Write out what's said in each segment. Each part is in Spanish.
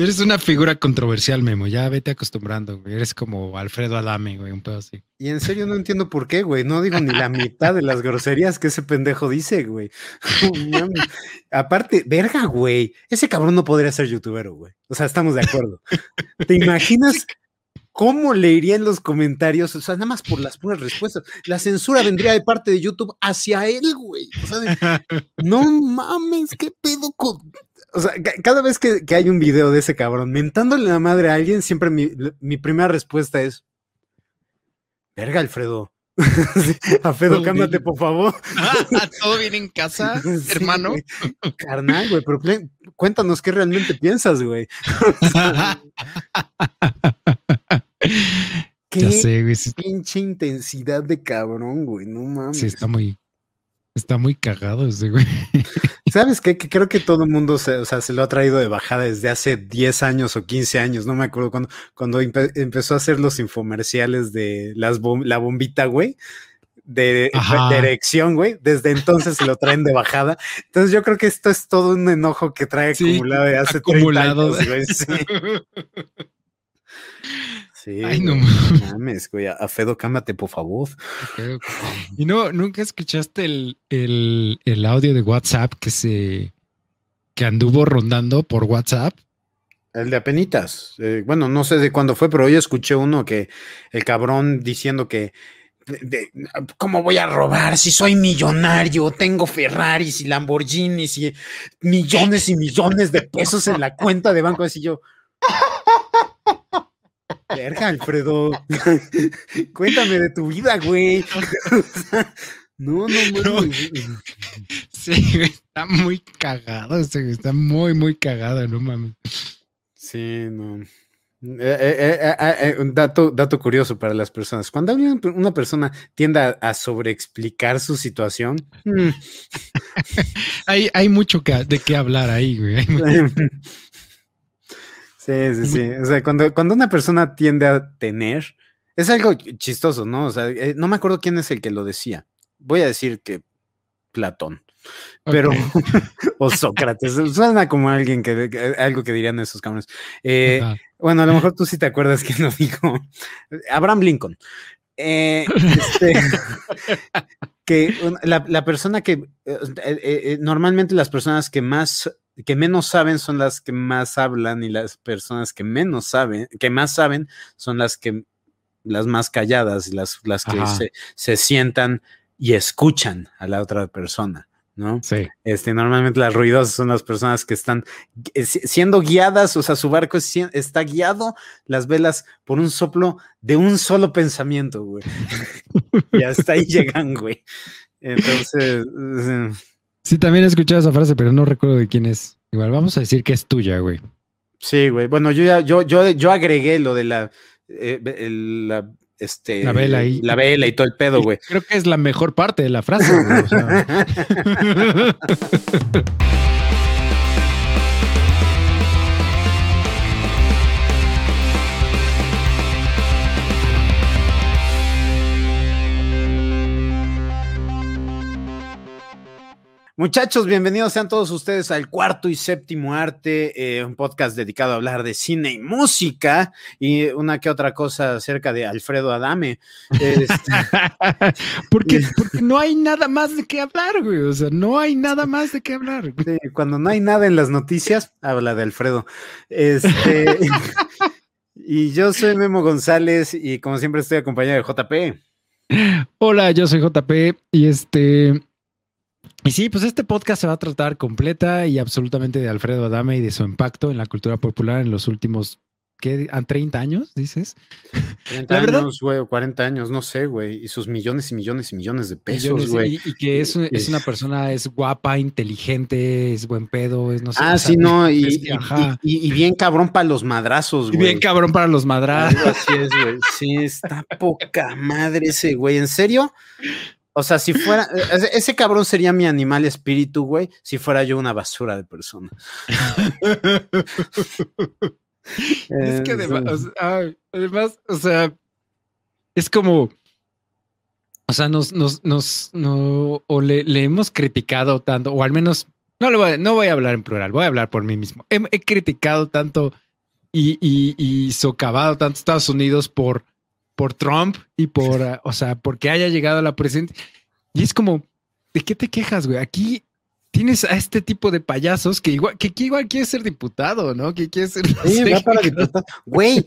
Eres una figura controversial, Memo. Ya vete acostumbrando, güey. Eres como Alfredo Adame, güey, un pedo así. Y en serio no entiendo por qué, güey. No digo ni la mitad de las groserías que ese pendejo dice, güey. Aparte, verga, güey. Ese cabrón no podría ser youtuber, güey. O sea, estamos de acuerdo. ¿Te imaginas cómo le iría en los comentarios? O sea, nada más por las puras respuestas. La censura vendría de parte de YouTube hacia él, güey. O sea, no mames, qué pedo con o sea, cada vez que, hay un video de ese cabrón mentándole la madre a alguien, siempre mi, primera respuesta es: Verga, Alfredo. Alfredo, cámate, por favor. ¿Todo bien en casa, hermano? Carnal, güey, pero cuéntanos qué realmente piensas, güey. qué pinche intensidad de cabrón, güey, no mames. Sí, está muy, Está muy cagado ese güey. ¿Sabes qué? Que creo que todo el mundo se, o sea, se lo ha traído de bajada desde hace 10 años o 15 años, no me acuerdo cuando, cuando empezó a hacer los infomerciales de las la bombita, güey, de, erección, güey. Desde entonces se lo traen de bajada. Entonces yo creo que esto es todo un enojo que trae acumulado de hace acumulado. 30 años, güey. Ay, no mames, güey. A Fedo, cámate, por favor. Y no, nunca escuchaste el, el, audio de WhatsApp que se que anduvo rondando por WhatsApp. El de apenitas. Eh, bueno, no sé de cuándo fue, pero hoy escuché uno que el cabrón diciendo que ¿Cómo voy a robar si soy millonario? Tengo Ferraris y Lamborghinis y millones y millones de pesos en la cuenta de banco. Así yo, Verga, Alfredo. Cuéntame de tu vida, güey. no, no, no. Sí, está muy cagado, está muy, muy cagado, no mames. Sí, no. Eh, eh, eh, un dato, dato curioso para las personas. Cuando una persona tiende a, sobreexplicar su situación, mm. hay, hay mucho que, de qué hablar ahí, güey. Sí, sí, sí. O sea, cuando, cuando una persona tiende a tener, es algo chistoso, ¿no? O sea, eh, no me acuerdo quién es el que lo decía. Voy a decir que Platón. Pero, o Sócrates, suena como alguien que, algo que dirían esos cabrones. Eh, bueno, a lo mejor tú sí te acuerdas quién lo dijo. Abraham Lincoln. Eh, este, que la, la, persona que normalmente las personas que más que menos saben son las que más hablan y las personas que menos saben, que más saben son las que las más calladas y las, las que se, se, sientan y escuchan a la otra persona, ¿no? Sí. Este, normalmente las ruidosas son las personas que están eh, siendo guiadas, o sea, su barco está guiado, las velas por un soplo de un solo pensamiento, güey. y hasta ahí llegan, güey. Entonces, eh, Sí, también he escuchado esa frase, pero no recuerdo de quién es. Igual vamos a decir que es tuya, güey. Sí, güey. Bueno, yo ya, yo, yo, yo agregué lo de la, eh, la este, la vela y, la vela y todo el pedo, güey. Creo que es la mejor parte de la frase, güey. O sea. Muchachos, bienvenidos sean todos ustedes al cuarto y séptimo arte, eh, un podcast dedicado a hablar de cine y música y una que otra cosa acerca de Alfredo Adame. Este, porque, porque no hay nada más de qué hablar, güey. O sea, no hay nada más de qué hablar. cuando no hay nada en las noticias, habla de Alfredo. Este, y yo soy Memo González y como siempre estoy acompañado de JP. Hola, yo soy JP y este y sí, pues este podcast se va a tratar completa y absolutamente de Alfredo Adame y de su impacto en la cultura popular en los últimos, ¿qué? ¿30 años, dices? 30 años, güey, o 40 años, no sé, güey. Y sus millones y millones y millones de pesos, güey. Y, que es, es, una persona, es guapa, inteligente, es buen pedo, es no sé. Ah, sí, no, y, y, bien cabrón para los madrazos, güey. Bien cabrón para los madrazos. Así es, güey. Sí, está poca madre ese, güey. ¿En serio? O sea, si fuera, e-, ese cabrón sería mi animal espíritu, güey, si fuera yo una basura de persona. es que además, además, o sea, es como, o sea, nos, nos, nos, no, o le, hemos criticado tanto, o al menos, no, le voy a, no voy a hablar en plural, voy a hablar por mí mismo. He, criticado tanto y, y, y socavado tanto Estados Unidos por, por Trump y por, uh, o sea, porque haya llegado a la presidencia. Y es como, ¿de qué te quejas, güey? Aquí tienes a este tipo de payasos que igual, que, que igual quiere ser diputado, ¿no? Que quiere ser. Sí, para diputado. Güey,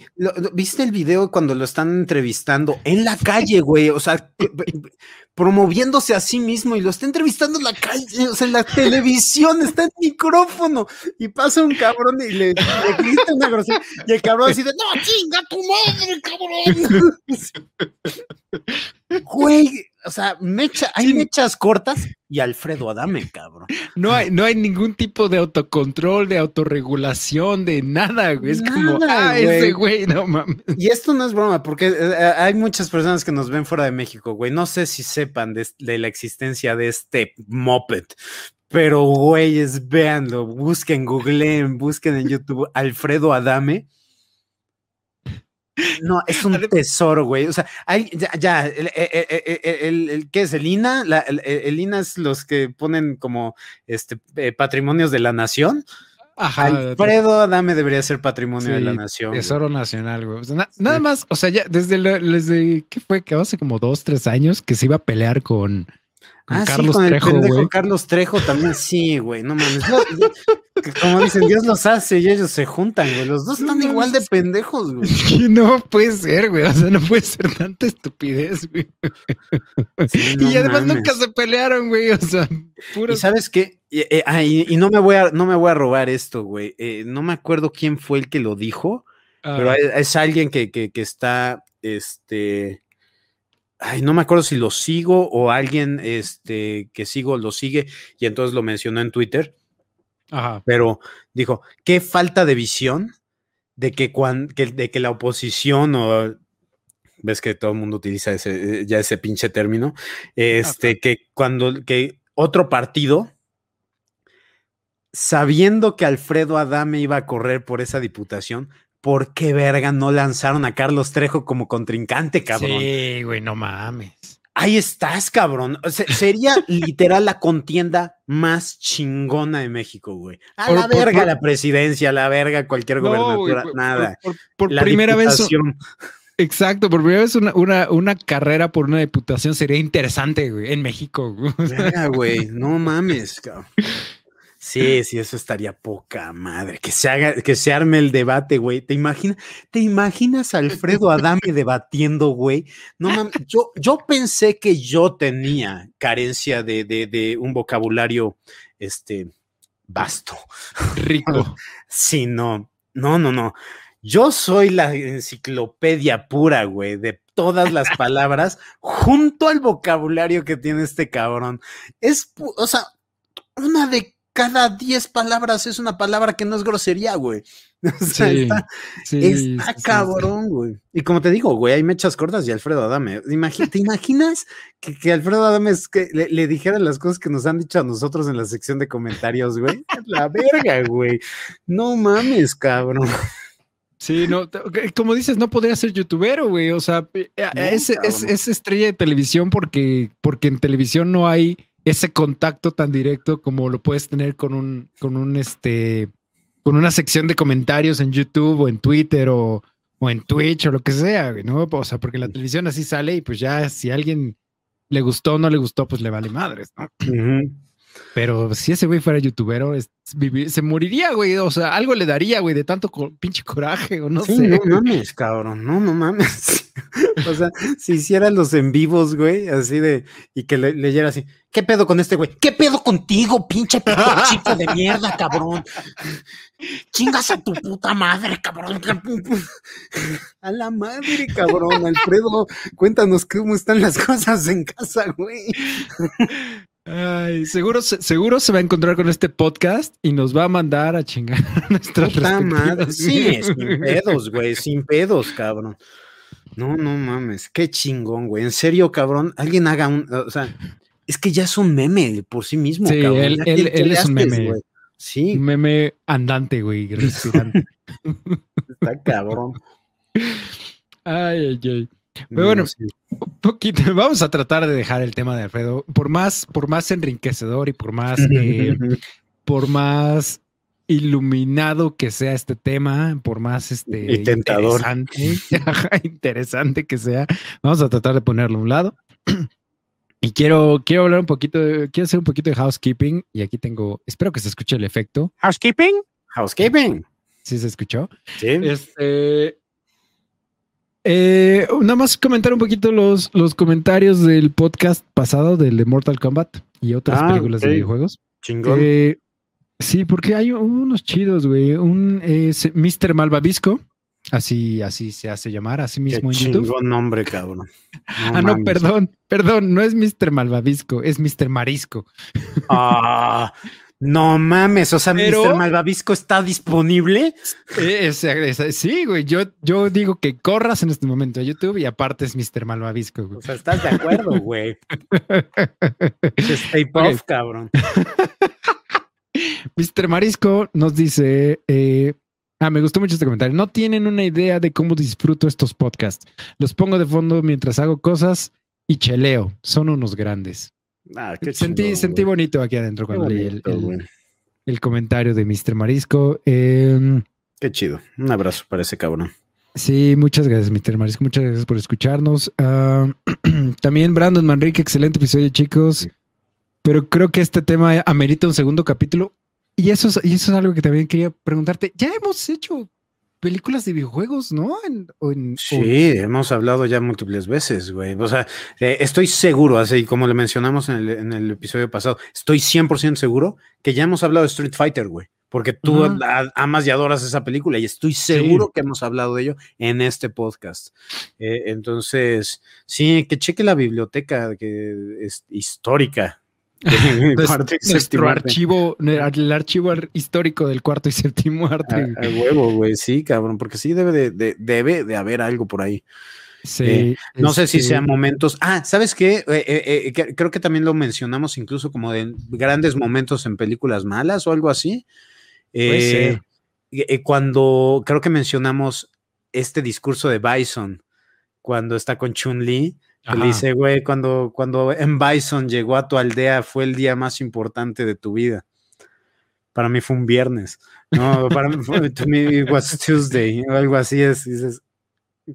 ¿viste el video cuando lo están entrevistando en la calle, güey? O sea, promoviéndose a sí mismo y lo está entrevistando en la calle, o sea, en la televisión, está el micrófono y pasa un cabrón y le, le grita una grosería y el cabrón así de, no, chinga tu madre, cabrón. Güey, o sea, mecha, hay Sí. mechas cortas y Alfredo Adame, cabrón. No hay, no hay ningún tipo de autocontrol, de autorregulación, de nada, güey. Es como, ah, ese güey, no mames. Y esto no es broma, porque eh, eh, hay muchas personas que nos ven fuera de México, güey. No sé si sepan de, de la existencia de este moped, pero güeyes, véanlo, busquen, googleen, busquen en YouTube Alfredo Adame. No, es un tesoro, güey. O sea, hay, ya, ya, el, el- ¿qué es el INA? La- el INA es los que ponen como este eh, patrimonios de la nación. Ajá. Alfredo Adame debería ser patrimonio de la nación. güey. Tesoro nacional, güey. O sea, na- nada más, o sea, ya desde, desde, ¿qué fue? Que hace como dos, tres años que se iba a pelear con, con Ah, Carlos sí, con Trejo, el pendejo güey. Carlos Trejo también, sí, güey, no mames. Que como dicen, Dios los hace y ellos se juntan, güey. Los dos están igual de pendejos, güey. Que no puede ser, güey. O sea, no puede ser tanta estupidez, güey. Sí, no y además mames. nunca se pelearon, güey. O sea, Y puros. sabes qué, y, eh, ah, y- y no me voy a, no me voy a robar esto, güey. Eh, no me acuerdo quién fue el que lo dijo, Ah, pero es, es alguien que, que, que está, este, ay, no me acuerdo si lo sigo o alguien, este, que sigo lo sigue y entonces lo mencionó en Twitter. Ajá. pero dijo, qué falta de visión de que, cuan- que- de que la oposición o ves que todo el mundo utiliza ese, eh, ya ese pinche término, este, que cuando que otro partido, sabiendo que Alfredo Adame iba a correr por esa diputación, ¿por qué verga no lanzaron a Carlos Trejo como contrincante, cabrón? Sí, güey, no mames. Ahí estás, cabrón. O sea, sería literal la contienda más chingona de México, güey. A Por- la por- verga por- la presidencia, a la verga cualquier No, gobernatura, nada. Por, La primera vez. Exacto, por primera vez una, una, una carrera por una diputación sería interesante, güey, en México. güey. Verga, güey. No mames, cabrón. Sí, sí, eso estaría poca madre. Que se haga, que se arme el debate, güey. ¿Te imaginas, te imaginas a Alfredo Adame debatiendo, güey? No mames. Yo, yo pensé que yo tenía carencia de, de, de un vocabulario, este, vasto. Rico. Sí, no, no, no, no. Yo soy la enciclopedia pura, güey, de todas las palabras junto al vocabulario que tiene este cabrón. Es, o sea, una de cada diez palabras es una palabra que no es grosería, güey. O sea, Sí, está, sí, está sí, cabrón, güey. Y como te digo, güey, hay mechas cortas y Alfredo Adame. ¿Te imaginas que, que Alfredo Adame es que le, le dijera las cosas que nos han dicho a nosotros en la sección de comentarios, güey? La verga, güey. No mames, cabrón. Sí, no, como dices, no podría ser youtubero, güey. O sea, eh, No, es, es, es estrella de televisión porque, porque en televisión no hay ese contacto tan directo como lo puedes tener con un, con un este, con una sección de comentarios en YouTube o en Twitter o, o en Twitch o lo que sea, ¿no? O sea, porque la televisión así sale y pues ya si a alguien le gustó o no le gustó, pues le vale madres, ¿no? Pero si ese güey fuera youtubero, es- vivir- se moriría, güey. O sea, algo le daría, güey, de tanto co- pinche coraje o no sí, sé. no mames, cabrón. No, no mames. o sea, si hiciera los en vivos, güey, así de, y que le, leyera así, ¿qué pedo con este güey? ¿Qué pedo contigo, pinche chico de mierda, cabrón? Chingas a tu puta madre, cabrón. A la madre, cabrón. Alfredo, cuéntanos cómo están las cosas en casa, güey. Ay, seguro, se- seguro se va a encontrar con este podcast y nos va a mandar a chingar a nuestras madre. Sí, sin pedos, güey, sin pedos, cabrón. No, no mames, qué chingón, güey. En serio, cabrón, alguien haga un, o sea, es que ya es un meme por sí mismo, Sí, cabrón. él- Ya, él- ¿qué- qué él le es un meme. güey? Sí, Un meme andante, güey, respirante. está cabrón. Ay, ay, ay. Pero No, bueno, sí. Poquito, vamos a tratar de dejar el tema de Alfredo, por más, por más enriquecedor y por más, eh, por más iluminado que sea este tema, por más este interesante, interesante que sea, vamos a tratar de ponerlo a un lado. Y quiero, quiero hablar un poquito, quiero hacer un poquito de housekeeping. Y aquí tengo, espero que se escuche el efecto. ¿Housekeeping? Housekeeping. ¿Sí se escuchó? Sí. Este, eh, nada más comentar un poquito los, los comentarios del podcast pasado del de Mortal Kombat y otras ah, películas de videojuegos. Chingón. Eh, sí, porque hay unos chidos, güey. Un es Mr. Malvavisco. Así, así se hace llamar, así mismo en YouTube. Chingón nombre, cabrón. ah, no, perdón, perdón, no es Mr. Malvavisco, es Mr. Marisco. Ah, no mames, o sea, Mr. Malvavisco está disponible. sí, güey. Yo, yo digo que corras en este momento a YouTube y aparte es Mr. Malvavisco. O sea, estás de acuerdo, güey. Stay puff, cabrón. Mr. Marisco nos dice: eh, Ah, me gustó mucho este comentario. No tienen una idea de cómo disfruto estos podcasts. Los pongo de fondo mientras hago cosas y cheleo. Son unos grandes. Ah, qué sentí, sentí bonito aquí adentro cuando leí el, comentario de Mr. Marisco. Em, qué chido. Un abrazo para ese cabrón. Sí, muchas gracias, Mr. Marisco. Muchas gracias por escucharnos. Ah, también Brandon Manrique, excelente episodio, chicos. Pero creo que este tema amerita un segundo capítulo. Y eso, es, y eso es algo que también quería preguntarte. Ya hemos hecho películas de videojuegos, ¿no? sí, hemos hablado ya múltiples veces, güey. O sea, eh, estoy seguro, así como le mencionamos en el, episodio pasado, estoy 100% seguro que ya hemos hablado de Street Fighter, güey. Porque tú amas y adoras esa película y estoy seguro que hemos hablado de ello en este podcast. Eh, entonces, sí, que cheque la biblioteca que es histórica nuestro archivo, el archivo histórico del cuarto y séptimo arte. A, huevo, güey, sí, cabrón, porque sí debe de, debe de haber algo por ahí. Sí. Eh, no sé si este sean momentos. Ah, ¿sabes qué? Eh, eh, creo que también lo mencionamos incluso como de grandes momentos en películas malas o algo así. cuando creo que mencionamos este discurso de Bison, cuando está con Chun-Li le dice, güey, cuando, cuando en Bison llegó a tu aldea fue el día más importante de tu vida. Para mí fue un viernes. No, para mí fue was Tuesday o algo así es. dices,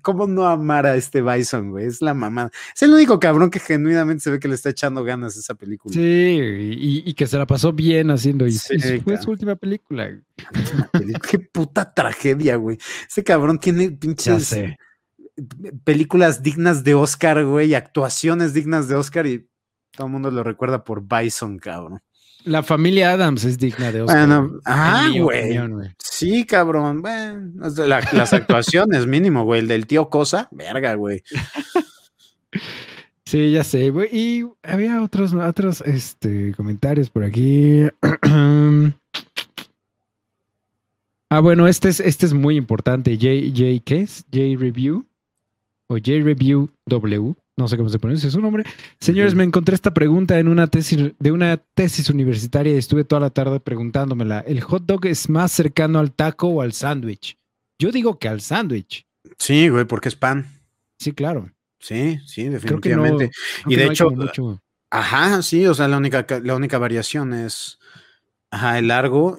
¿cómo no amar a este Bison, güey? Es la mamá. Es el único cabrón que genuinamente se ve que le está echando ganas a esa película. Sí, y, que se la pasó bien haciendo. Y, fue su última película. Qué puta tragedia, güey. Ese cabrón tiene pinches películas dignas de Oscar, güey, actuaciones dignas de Oscar y todo el mundo lo recuerda por Bison, cabrón. La familia Adams es digna de Oscar. Bueno, ah, güey. Sí, cabrón. Bueno, las actuaciones, mínimo, güey. El del tío Cosa, verga, güey. Sí, ya sé, güey. Y había otros, otros este, comentarios por aquí. ah, bueno, este es, este es muy importante. J, J, ¿qué es? J Review o J-Review W, no sé cómo se pronuncia su nombre. Señores, me encontré esta pregunta en una tesis de una tesis universitaria y estuve toda la tarde preguntándomela. ¿El hot dog es más cercano al taco o al sándwich? Yo digo que al sándwich. Sí, güey, porque es pan. Sí, claro. Sí, sí, definitivamente. y de hecho, ajá, sí, o sea, la única, la única variación es ajá, el largo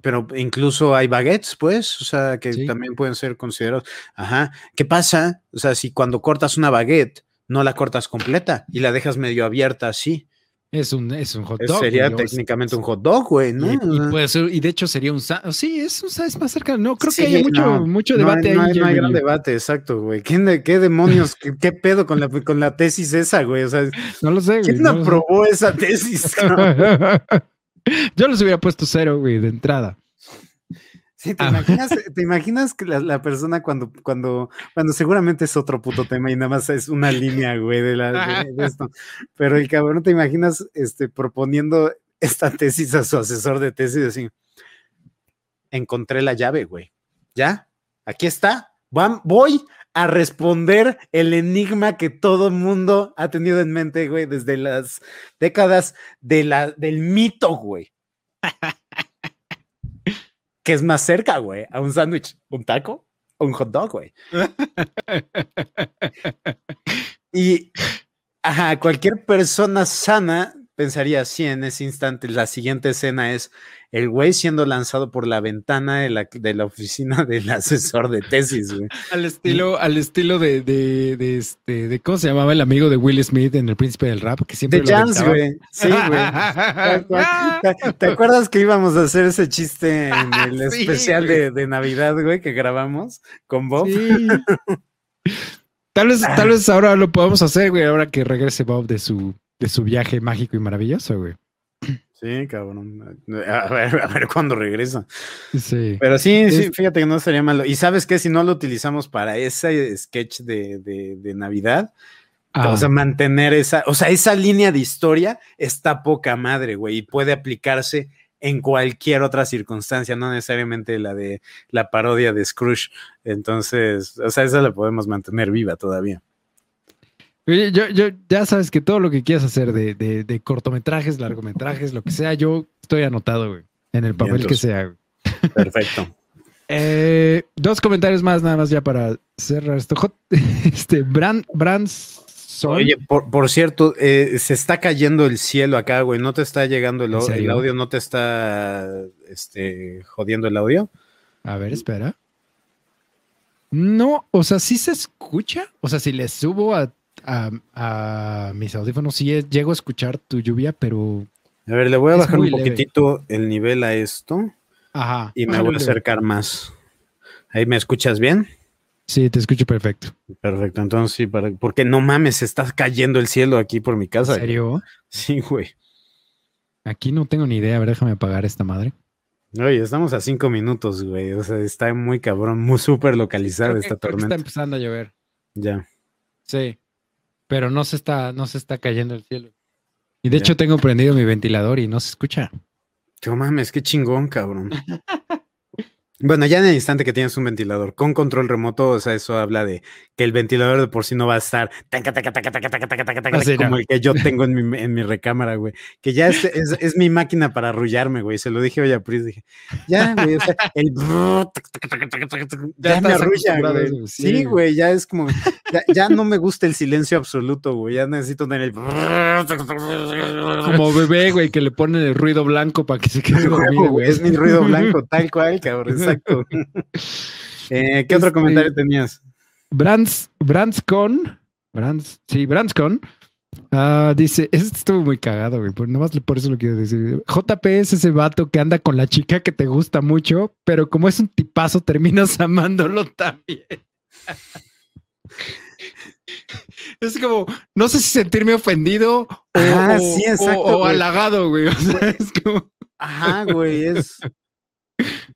pero incluso hay baguettes, pues, o sea, que también pueden ser considerados. Ajá. ¿Qué pasa? O sea, si cuando cortas una baguette, no la cortas completa y la dejas medio abierta así. Es un, es un hot dog. Sería técnicamente un hot dog, güey, ¿no? Y, puede ser, y de hecho sería un sí, es un es más cerca. No, creo que hay mucho, mucho debate no ahí. No hay, gran debate, exacto, güey. ¿Qué, demonios, qué, pedo con la, con la tesis esa, güey? O sea, no lo sé. ¿Quién aprobó esa tesis? Yo les hubiera puesto cero, güey, de entrada. Sí, ¿te, ah. imaginas, ¿te imaginas que la, persona cuando, cuando, cuando seguramente es otro puto tema y nada más es una línea, güey, de, la, de, esto. Pero el cabrón, ¿te imaginas este, proponiendo esta tesis a su asesor de tesis así? Encontré la llave, güey. ¿Ya? Aquí está. Voy a responder el enigma que todo mundo ha tenido en mente, güey, desde las décadas del mito, güey. ¿Qué es más cerca, güey? ¿A un sándwich? ¿Un taco? ¿O un hot dog, güey? y, ajá, cualquier persona sana pensaría así en ese instante. La siguiente escena es el güey siendo lanzado por la ventana de la, de la oficina del asesor de tesis, güey. Al estilo, al estilo de, de, de, este, de cómo se llamaba el amigo de Will Smith en El Príncipe del Rap, que siempre de Chance, güey. Sí, güey. ¿Te, acuerdas que íbamos a hacer ese chiste en el especial de, de, Navidad, güey, que grabamos con Bob? Sí. Tal vez, tal vez ahora lo podamos hacer, güey, ahora que regrese Bob de su, de su viaje mágico y maravilloso, güey. Sí, cabrón. A ver, a ver cuándo regresa. Sí. Pero sí, sí, fíjate que no sería malo. Y sabes qué, si no lo utilizamos para ese sketch de, de, Navidad, vamos a ah. mantener esa, o sea, esa línea de historia está poca madre, güey, y puede aplicarse en cualquier otra circunstancia, no necesariamente la de la parodia de Scrooge. Entonces, o sea, esa la podemos mantener viva todavía. Yo, yo, ya sabes que todo lo que quieras hacer de, de, cortometrajes, largometrajes, lo que sea, yo estoy anotado, güey, en el papel que sea. Perfecto. Eh, dos comentarios más, nada más ya para cerrar esto. Este, Brand, Brands Oye, por, cierto, eh, se está cayendo el cielo acá, güey. ¿No te está llegando el, el, audio? ¿No te está este, jodiendo el audio? A ver, espera. No, o sea, sí se escucha. O sea, si le subo a, mis audífonos, sí llego a escuchar tu lluvia, pero. A ver, le voy a bajar un poquitito el nivel a esto. Ajá. Y me voy a acercar más. ¿Ahí me escuchas bien? Sí, te escucho perfecto. Perfecto, entonces sí, para, porque no mames, está cayendo el cielo aquí por mi casa. ¿En serio? Sí, güey. Aquí no tengo ni idea, a ver, déjame apagar esta madre. Oye, estamos a cinco minutos, güey. O sea, está muy cabrón, muy súper localizada esta tormenta. está empezando a llover. Ya. Sí. Pero no se está, no se está cayendo el cielo. Y de hecho tengo prendido mi ventilador y no se escucha. No mames, qué chingón, cabrón. Bueno, ya en el instante que tienes un ventilador con control remoto, o sea, eso habla de que el ventilador de por sí no va a estar como el que yo tengo en mi, en mi recámara, güey. Que ya es, es, mi máquina para arrullarme, güey. Se lo dije hoy a Pris, dije, ya, güey, o sea, el ya, me arrulla, güey. Sí, güey, ya es como, ya, no me gusta el silencio absoluto, güey. Ya necesito tener el como bebé, güey, que le ponen el ruido blanco para que se quede dormido, güey. Es mi ruido blanco, tal cual, cabrón. Exacto. Eh, ¿Qué otro este, comentario tenías? Brands, Brandscon, Brands, sí, Brandscon, uh, dice, esto estuvo muy cagado, güey, por, nomás por eso lo quiero decir. JP es ese vato que anda con la chica que te gusta mucho, pero como es un tipazo, terminas amándolo también. Es como, no sé si sentirme ofendido o, ah, o halagado, güey. O sea, es como... Ajá, güey, es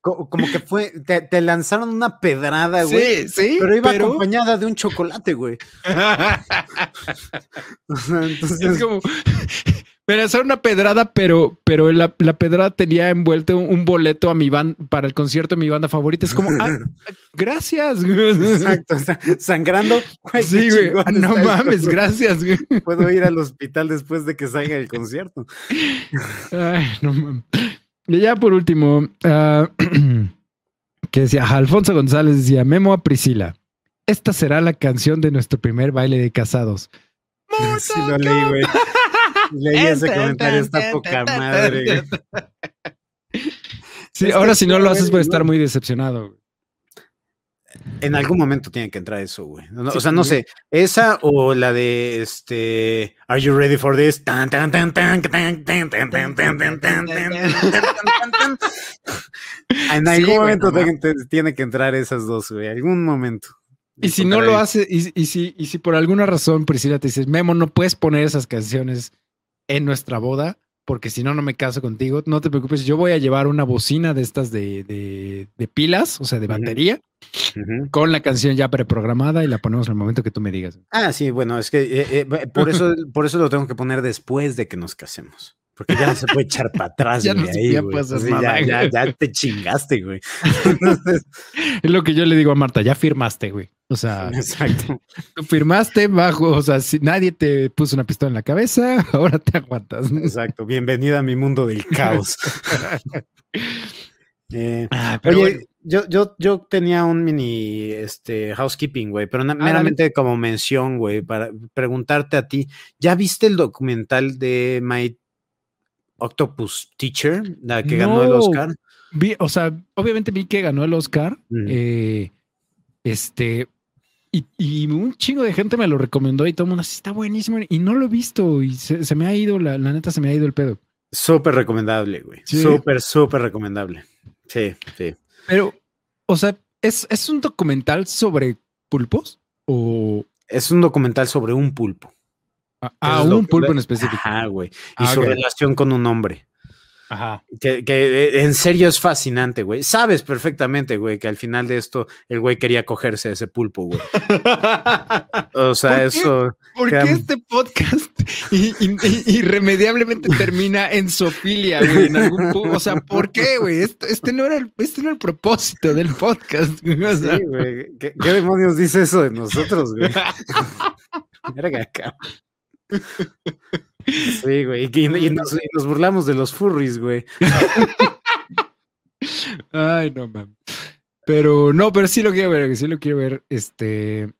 como que fue, te, lanzaron una pedrada, güey. Sí, sí. Pero iba acompañada de un chocolate, güey. entonces... Es como, me lanzaron una pedrada, pero, pero la, pedrada tenía envuelto un, boleto a mi banda para el concierto de mi banda favorita. Es como, ah, gracias. Exacto, sangrando. sí, güey. no mames, gracias. Güey. Puedo ir al hospital después de que salga el concierto. Ay, no mames. Y ya por último, uh, que decía, Alfonso González decía, Memo a Priscila, esta será la canción de nuestro primer baile de casados. Sí, lo leí, güey. Leí ese comentario, está poca madre. Sí, ahora si no lo haces puede estar muy decepcionado. En algún momento tiene que entrar eso, güey. o sea, no sé, esa o la de este Are you ready for this? En algún momento tiene que entrar esas dos, güey. Algún momento. Y si no lo hace, y, y, si, y si por alguna razón Priscila te dices, Memo, no puedes poner esas canciones en nuestra boda, porque si no, no me caso contigo. No te preocupes, yo voy a llevar una bocina de estas de, pilas, o sea, de batería, con la canción ya preprogramada y la ponemos en el momento que tú me digas. Ah, sí, bueno, es que eh, eh, por, eso, por eso lo tengo que poner después de que nos casemos. Porque ya no se puede echar para atrás, ya, ahí, ya, ya, te chingaste, güey. es lo que yo le digo a Marta, ya firmaste, güey. O sea, exacto. Firmaste bajo, o sea, si nadie te puso una pistola en la cabeza, ahora te aguantas. Exacto. Bienvenida a mi mundo del caos. Eh, ah, oye, yo, yo, yo tenía un mini este, housekeeping, güey, pero meramente como mención, güey, para preguntarte a ti, ¿ya viste el documental de My Octopus Teacher, la que ganó el Oscar. Vi, o sea, obviamente vi que ganó el Oscar. Eh, este, y, un chingo de gente me lo recomendó y todo el mundo así está buenísimo y no lo he visto y se, me ha ido, la, neta se me ha ido el pedo. Súper recomendable, güey. Súper, súper recomendable. Sí, sí. Pero, o sea, ¿es, ¿es un documental sobre pulpos o...? Es un documental sobre un pulpo. Ah, ah un pulpo en específico. Ah, güey. Y su relación con un hombre. Ajá. Que, eh, en serio es fascinante, güey. Sabes perfectamente, güey, que al final de esto el güey quería cogerse a ese pulpo, güey. o sea, eso. ¿Por qué este podcast irremediablemente termina en sofilia, güey? En algún o sea, ¿por qué, güey? Este, no era el, este no era el propósito del podcast. Güey. sí, güey. ¿Qué, demonios dice eso de nosotros, güey? Verga, acá. Sí, güey. Y, nos, burlamos de los furries, güey. Ay, no, man. Pero no, pero sí lo quiero ver, sí lo quiero ver. Este.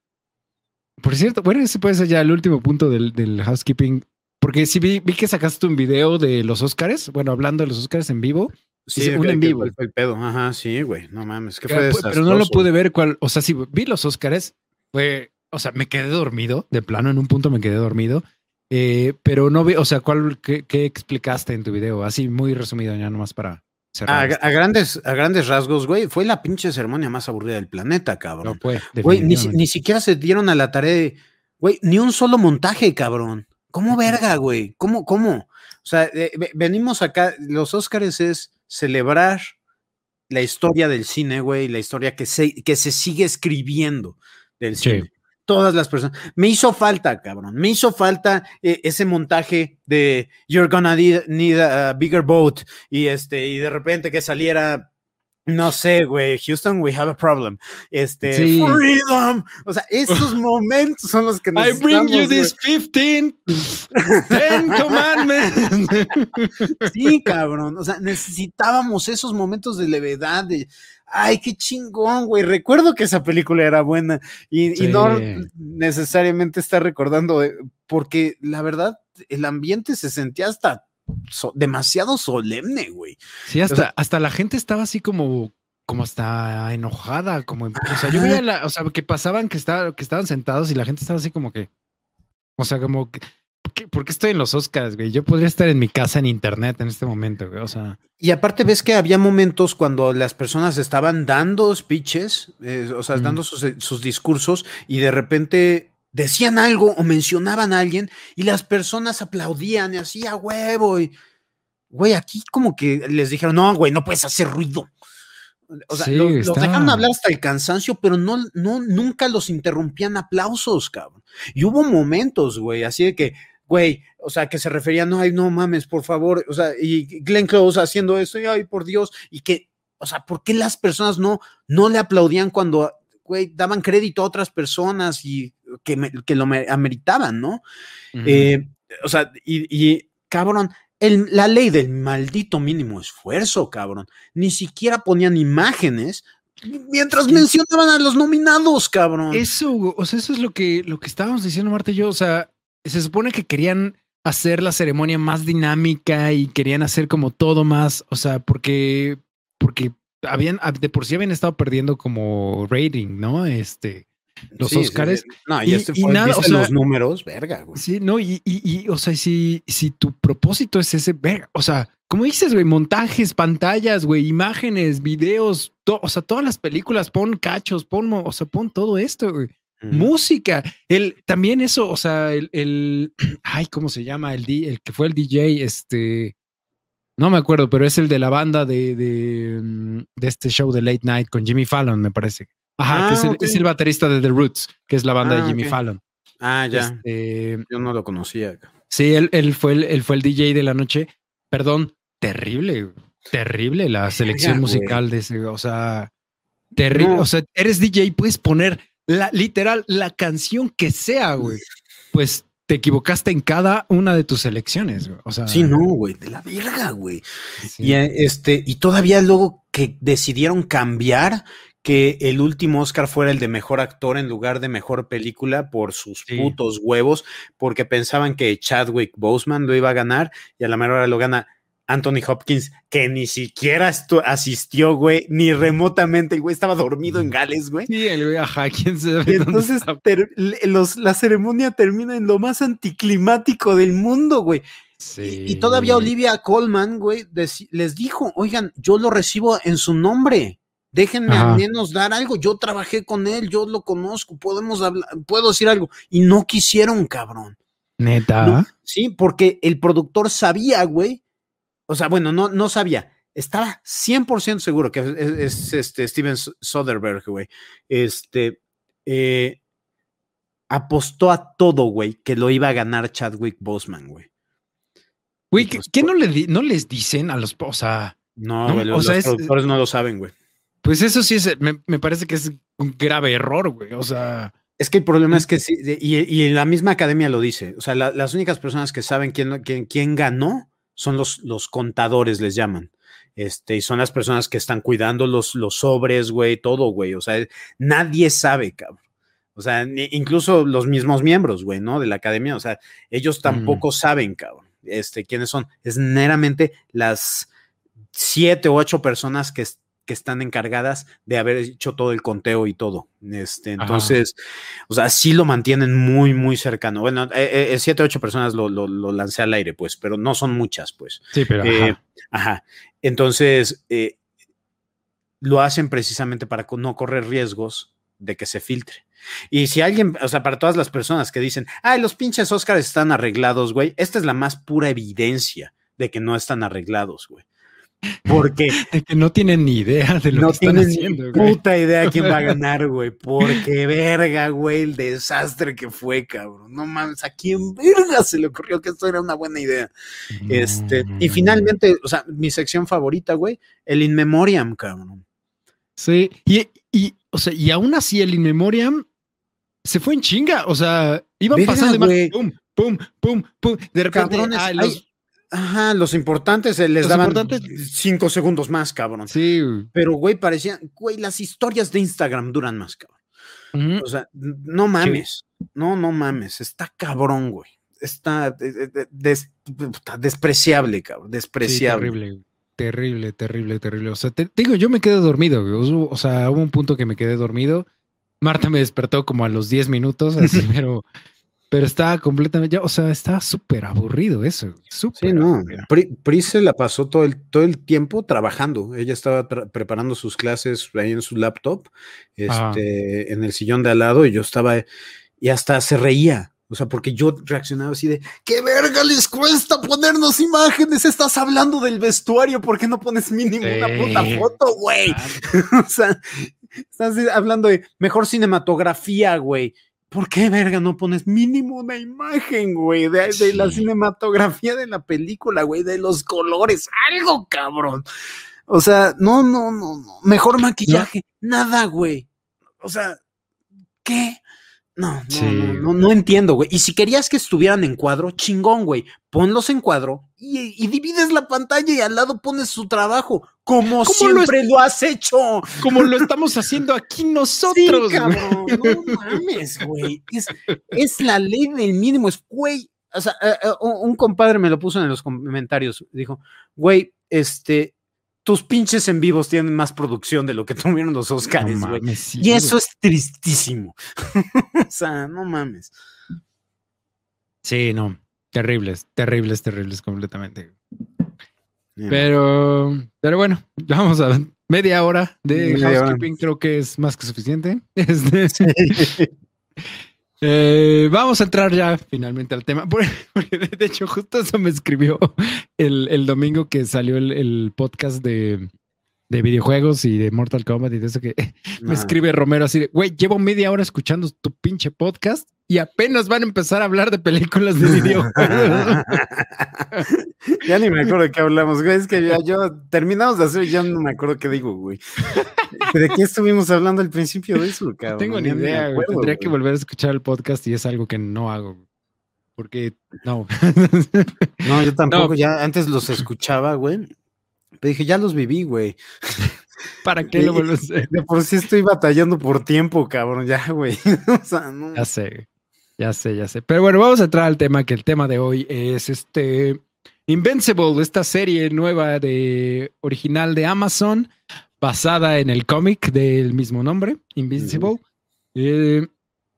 Por cierto, bueno, ese puede ser ya el último punto del, housekeeping. Porque sí vi, que sacaste un video de los Oscars. Bueno, hablando de los Oscars en vivo. Sí, un en vivo. el pedo. Ajá, sí, güey. No mames. Que fue pero no lo pude ver cuál. O sea, sí, vi los Oscars. Fue. O sea, me quedé dormido. De plano, en un punto me quedé dormido. Eh, pero no veo, o sea, ¿cuál, qué, explicaste en tu video? Así muy resumido ya nomás para cerrar. A, grandes, a grandes rasgos, güey, fue la pinche ceremonia más aburrida del planeta, cabrón. No fue. Güey, ni, ni, siquiera se dieron a la tarea de, güey, ni un solo montaje, cabrón. ¿Cómo verga, güey? ¿Cómo, cómo? O sea, eh, venimos acá, los Óscares es celebrar la historia del cine, güey, la historia que se, que se sigue escribiendo del cine todas las personas. Me hizo falta, cabrón. Me hizo falta eh, ese montaje de You're gonna need, a bigger boat y este y de repente que saliera no sé, güey, Houston, we have a problem. Este, freedom. O sea, esos momentos son los que necesitamos. I bring you this 15, 10 commandments. Sí, cabrón. O sea, necesitábamos esos momentos de levedad, de, ay, qué chingón, güey. Recuerdo que esa película era buena y, no necesariamente está recordando, eh, porque la verdad, el ambiente se sentía hasta demasiado solemne, güey. Sí, hasta, hasta la gente estaba así como, como hasta enojada, como, o sea, yo veía, la, o sea, que pasaban que, estaba, que estaban sentados y la gente estaba así como que, o sea, como que, ¿por qué, estoy en los Oscars, güey? Yo podría estar en mi casa en internet en este momento, güey. O sea. Y aparte ves que había momentos cuando las personas estaban dando speeches, eh, o sea, dando sus, discursos y de repente decían algo o mencionaban a alguien y las personas aplaudían y así a huevo. Y, güey, aquí como que les dijeron, no, güey, no puedes hacer ruido. O sea, los dejaron hablar hasta el cansancio, pero no, no, nunca los interrumpían aplausos, cabrón. Y hubo momentos, güey, así de que güey, o sea, que se refería, no, ay, no mames, por favor, o sea, y Glenn Close haciendo esto, y ay, por Dios, y que, o sea, ¿por qué las personas no, no le aplaudían cuando, güey, daban crédito a otras personas y que, que lo ameritaban, ¿no? Eh, o sea, y, cabrón, el, la ley del maldito mínimo esfuerzo, cabrón, ni siquiera ponían imágenes mientras mencionaban a los nominados, cabrón. Eso, o sea, eso es lo que, lo que estábamos diciendo, Marta y yo, o sea, se supone que querían hacer la ceremonia más dinámica y querían hacer como todo más, o sea, porque, porque habían, de por sí habían estado perdiendo como rating, ¿no? Este, los Oscars. No, y, este fue, nada, los números, verga, güey. Sí, no, y, y, o sea, si, si tu propósito es ese, verga, o sea, como dices, güey, montajes, pantallas, güey, imágenes, videos, o sea, todas las películas, pon cachos, pon, o sea, pon todo esto, güey. Música, el, también eso, o sea, el, el, ay, ¿cómo se llama? El, el que fue el DJ, este, no me acuerdo, pero es el de la banda de, de, mm, de este show de Late Night con Jimmy Fallon, me parece. Ajá, que es, el, es, el, baterista de The Roots, que es la banda de ah, Jimmy Fallon. Ah, ya. Este, Yo no lo conocía. Sí, él, él, fue el, él fue el DJ de la noche. Perdón, terrible, terrible la selección musical de ese, o sea, terrible. O sea, eres DJ, puedes poner la, literal, la canción que sea, güey, pues te equivocaste en cada una de tus elecciones, güey. O sea, sí, no, güey, de la verga, güey. Y eh, este, y todavía luego que decidieron cambiar que el último Oscar fuera el de mejor actor en lugar de mejor película por sus putos huevos, porque pensaban que Chadwick Boseman lo iba a ganar y a la mejor hora lo gana Anthony Hopkins, que ni siquiera asistió, güey, ni remotamente, el güey estaba dormido en Gales, güey. Sí, el güey, ajá, quién. Y entonces la ceremonia termina en lo más anticlimático del mundo, güey. Sí. Y, todavía Olivia Colman, güey, les dijo, oigan, yo lo recibo en su nombre. Déjenme al menos dar algo. Yo trabajé con él, yo lo conozco, podemos hablar, puedo decir algo. Y no quisieron, cabrón. Neta. sí, porque el productor sabía, güey, o sea, bueno, no, no sabía. Estaba 100% seguro que es, este Steven Soderbergh, güey. Este eh, apostó a todo, güey, que lo iba a ganar Chadwick Boseman, güey. Güey, pues, ¿qué, no, le no les dicen a los, o sea, no, los, productores no lo saben, güey. Pues eso sí es, me, parece que es un grave error, güey. O sea. Es que el problema es que sí, y, y la misma academia lo dice. O sea, las únicas personas que saben quién, quién, quién ganó son los, los contadores, les llaman. Este, y son las personas que están cuidando los, los sobres, güey, todo, güey. O sea, nadie sabe, cabrón. O sea, incluso los mismos miembros, güey, ¿no? De la academia. O sea, ellos tampoco saben, cabrón, este, quiénes son. Es meramente las siete o ocho personas que, que están encargadas de haber hecho todo el conteo y todo. Este, entonces, o sea, sí lo mantienen muy, muy cercano. Bueno, eh, eh, eh, siete, ocho personas lo, lo, lancé al aire, pues, pero no son muchas, pues. Sí, pero. ajá. Entonces, lo hacen precisamente para no correr riesgos de que se filtre. Y si alguien, o sea, para todas las personas que dicen, ay, los pinches Oscars están arreglados, güey, esta es la más pura evidencia de que no están arreglados, güey. Porque de que no tienen ni idea de lo no que están haciendo. Ni puta idea quién va a ganar, güey. Porque verga, güey, el desastre que fue, cabrón. No mames, a quién verga se le ocurrió que esto era una buena idea. este, y finalmente, o sea, mi sección favorita, güey, el In Memoriam, cabrón. Sí, y, y, o sea, y aún así el In Memoriam se fue en chinga. O sea, iban pasando de pum, pum, pum, pum. De repente, los, Ajá, los importantes eh, les daban cinco segundos más, cabrón. Sí. Pero, güey, parecían, güey, las historias de Instagram duran más, cabrón. O sea, no mames. No, no mames. Está cabrón, güey. Está, despreciable, cabrón. Despreciable. terrible, terrible, terrible, terrible. O sea, te, digo, yo me quedé dormido, güey. O sea, hubo un punto que me quedé dormido. Marta me despertó como a los 10 minutos, así, pero pero estaba completamente, o sea, estaba súper aburrido eso. Súper. Sí, no. Pri, se la pasó todo el, todo el tiempo trabajando. Ella estaba preparando sus clases ahí en su laptop, este, en el sillón de al lado, y yo estaba, y hasta se reía. O sea, porque yo reaccionaba así de, ¿qué verga les cuesta ponernos imágenes? Estás hablando del vestuario, ¿por qué no pones mínimo una puta foto, güey? o sea, estás hablando de mejor cinematografía, güey. ¿Por qué, verga, no pones mínimo una imagen, güey, de, la cinematografía de la película, güey, de los colores, algo, cabrón? O sea, no, no, no, no. Mejor maquillaje, nada, güey. O sea, ¿qué? No, no, no, entiendo, güey. Y si querías que estuvieran en cuadro, chingón, güey. Ponlos en cuadro y, divides la pantalla y al lado pones su trabajo, como siempre lo, has hecho. Como lo estamos haciendo aquí nosotros. cabrón. No mames, güey. Es, la ley del mínimo. Es, güey. O sea, eh, eh, un compadre me lo puso en los comentarios. Dijo, güey, este, tus pinches en vivos tienen más producción de lo que tuvieron los Oscars, güey. y eso es tristísimo. o sea, no mames. Sí, no. Terribles, terribles, terribles completamente. Pero, pero bueno, vamos a media hora de housekeeping, creo que es más que suficiente. Este, eh, vamos a entrar ya finalmente al tema. de hecho, justo eso me escribió el, domingo que salió el, podcast de, videojuegos y de Mortal Kombat y de eso que me escribe Romero así de, güey, llevo media hora escuchando tu pinche podcast y apenas van a empezar a hablar de películas de videojuegos. ya ni me acuerdo de qué hablamos, güey. Es que ya yo terminamos de hacer y ya no me acuerdo qué digo, güey. ¿De qué estuvimos hablando al principio de eso, cabrón? No tengo ni idea, güey. Tendría que volver a escuchar el podcast y es algo que no hago. Porque no. no, yo tampoco. Ya antes los escuchaba, güey. Pero dije, ya los viví, güey. ¿Para qué lo vuelvo a hacer? De por sí estoy batallando por tiempo, cabrón. Ya, güey. o sea, no. Ya sé. Ya sé, ya sé. Pero bueno, vamos a entrar al tema, que el tema de hoy es este Invincible, esta serie nueva de original de Amazon, basada en el cómic del mismo nombre, Invincible, eh,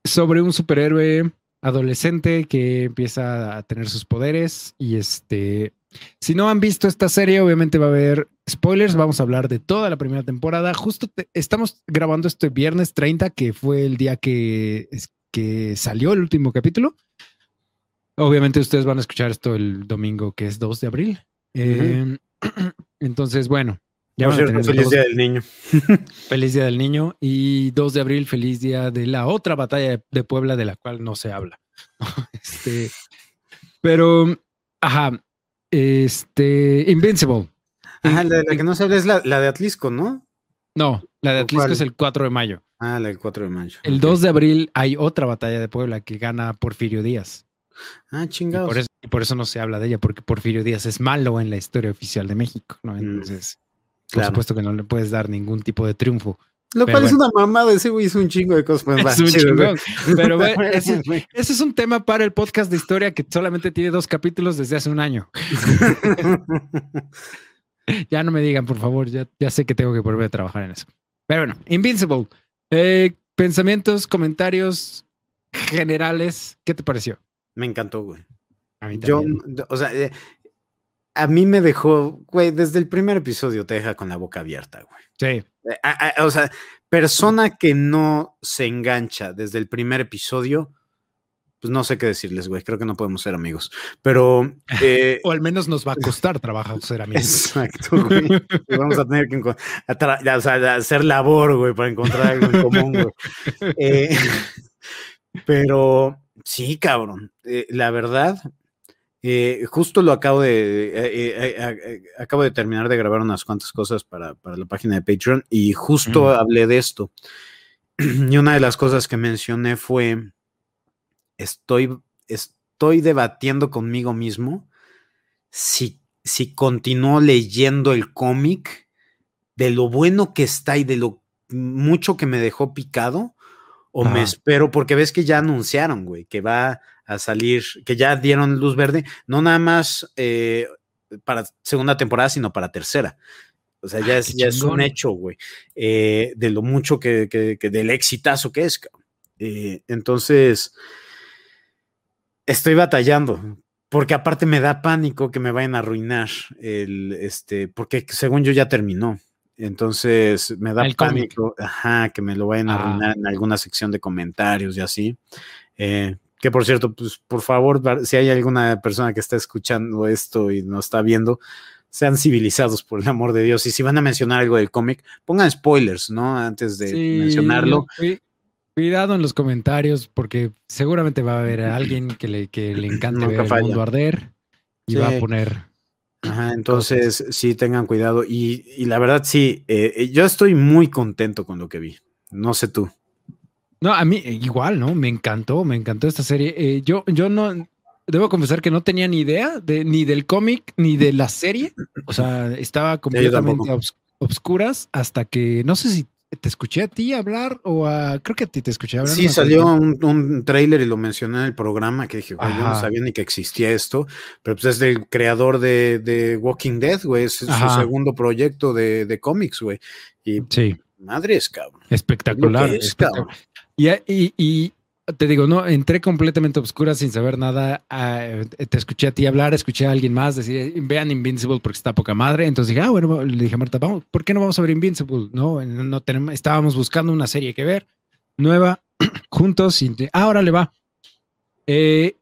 sobre un superhéroe adolescente que empieza a tener sus poderes y este, si no han visto esta serie, obviamente va a haber spoilers, vamos a hablar de toda la primera temporada. Justo estamos grabando este viernes 30, que fue el día que, que salió el último capítulo. Obviamente ustedes van a escuchar esto el domingo, que es 2 de abril. Em, entonces, bueno. Ya feliz día del niño. feliz día del niño y 2 de abril, feliz día de la otra batalla de Puebla de la cual no se habla. este, pero, ajá, este, Invincible. Ajá, la, que no se habla es la, de Atlisco, ¿no? No, la de Atlisco es el 4 de mayo. Ah, del 4 de mayo. El 2 de abril hay otra batalla de Puebla que gana Porfirio Díaz. Ah, chingados. Y por, eso, no se habla de ella, porque Porfirio Díaz es malo en la historia oficial de México, ¿no? Mm, Entonces, por supuesto que no le puedes dar ningún tipo de triunfo. Lo cual es una mamada, ese güey hizo un chingo de cosas. es un chingón. Pero bueno, ese, es un tema para el podcast de historia que solamente tiene dos capítulos desde hace un año. ya no me digan, por favor, ya, ya sé que tengo que volver a trabajar en eso. Pero bueno, Invincible. Eh, pensamientos, comentarios generales, ¿qué te pareció? Me encantó, güey. A mí Yo, o sea, eh, a mí me dejó, güey, desde el primer episodio te deja con la boca abierta, güey. Sí. Eh, o sea, persona que no se engancha desde el primer episodio, pues no sé qué decirles, güey. Creo que no podemos ser amigos. Pero. Eh, o al menos nos va a costar trabajo ser amigos. Exacto, güey. Vamos a tener que hacer labor, güey, para encontrar algo en común, güey. pero Sí, cabrón. Eh, la verdad, eh, justo lo acabo de, eh, acabo de terminar de grabar unas cuantas cosas para, la página de Patreon y justo hablé de esto. Y una de las cosas que mencioné fue, estoy, estoy debatiendo conmigo mismo si, si continúo leyendo el cómic de lo bueno que está y de lo mucho que me dejó picado o me espero, porque ves que ya anunciaron, güey, que va a salir, que ya dieron luz verde, no nada más eh, para segunda temporada, sino para tercera. O sea, ya, ah, es, ya es, un hecho, güey, eh, de lo mucho que, que, del exitazo que es. Eh, entonces, estoy batallando, porque aparte me da pánico que me vayan a arruinar el, este, porque según yo ya terminó. Entonces me da pánico, ajá, que me lo vayan a ah. arruinar en alguna sección de comentarios y así. Eh, que por cierto, pues por favor, si hay alguna persona que está escuchando esto y no está viendo, sean civilizados por el amor de Dios. Y si van a mencionar algo del cómic, pongan spoilers, ¿no? Antes de mencionarlo. Cuidado en los comentarios, porque seguramente va a haber alguien que le, que le encante ver el mundo arder y va a poner Ajá, entonces sí tengan cuidado. Y, la verdad sí, eh, eh, yo estoy muy contento con lo que vi. No sé tú. No, a mí eh, igual, ¿no? Me encantó, me encantó esta serie. yo, yo no, debo confesar que no tenía ni idea de, ni del cómic ni de la serie. O sea, estaba completamente obscuras hasta que, no sé si te escuché a ti hablar o a, creo que a ti te escuché hablar. Sí, salió un, un trailer y lo mencioné en el programa que dije, güey, yo no sabía ni que existía esto, pero pues es del creador de, de Walking Dead, güey, es su segundo proyecto de, de cómics, güey. Y sí. madres, cabrón. Espectacular. Y, y, y, te digo, no, entré completamente obscura sin saber nada. Ah, te escuché a ti hablar, escuché a alguien más decir, vean Invincible porque está poca madre. Entonces dije, ah, bueno, le dije a Marta, vamos, ¿por qué no vamos a ver Invincible? No, no tenemos, estábamos buscando una serie que ver, nueva, juntos, y ahora le va. Eh,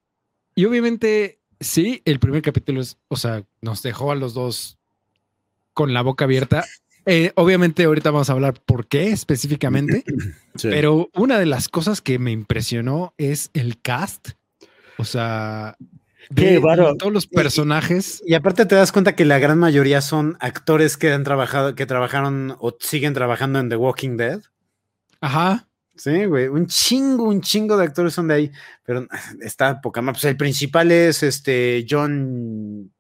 y obviamente, sí, el primer capítulo es, o sea, nos dejó a los dos con la boca abierta. Eh, obviamente ahorita vamos a hablar por qué específicamente, pero una de las cosas que me impresionó es el cast. O sea, de, todos los personajes. Y, aparte te das cuenta que la gran mayoría son actores que han trabajado, que trabajaron o siguen trabajando en The Walking Dead. Ajá. Sí, güey, un chingo, un chingo de actores son de ahí, pero está poca más. Pues el principal es este John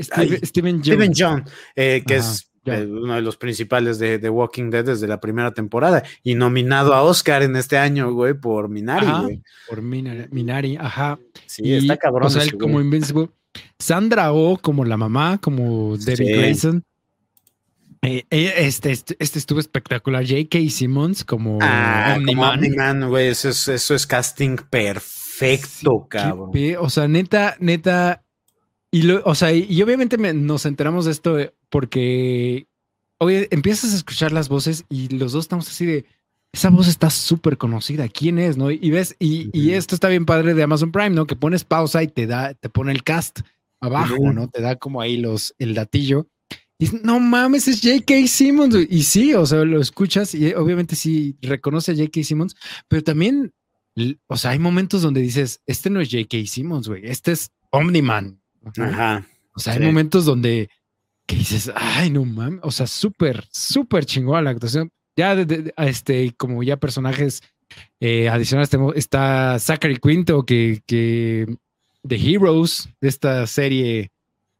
Steven John, eh, que es eh, uno de los principales de, The Walking Dead desde la primera temporada y nominado a Oscar en este año, güey, por Minari, güey. Por Minari, ajá. Sí, está cabrón. O sea, él como Invincible. Sandra Oh como la mamá, como Debbie Sí. Grayson. Eh, eh, este, este, este estuvo espectacular. J.K. Simmons como Ah, Omni-Man. Omni-Man, güey, eso es, eso es casting perfecto, cabrón. O sea, neta, neta. Y, lo, o sea, y, y obviamente me- nos enteramos de esto porque oye, empiezas a escuchar las voces y los dos estamos así de esa voz está súper conocida. ¿Quién es? ¿No? Y ves, y, y Ujú. esto está bien padre de Amazon Prime, ¿no? Que pones pausa y te da, te pone el cast abajo, Ujú. ¿no? Te da como ahí los, el datillo. Y dices, no mames, es J.K. Simmons. güey". Y sí, o sea, lo escuchas y obviamente sí reconoce a J.K. Simmons, pero también, o sea, hay momentos donde dices, este no es J.K. Simmons, güey, este es Omni-Man. Ajá. O sea, hay sí. momentos donde que dices, ay, no mames, o sea, súper, súper chingón la actuación. Ya, de, de- este, como ya personajes eh, adicionales, tenemos- está Zachary Quinto, que, que The Heroes, de esta serie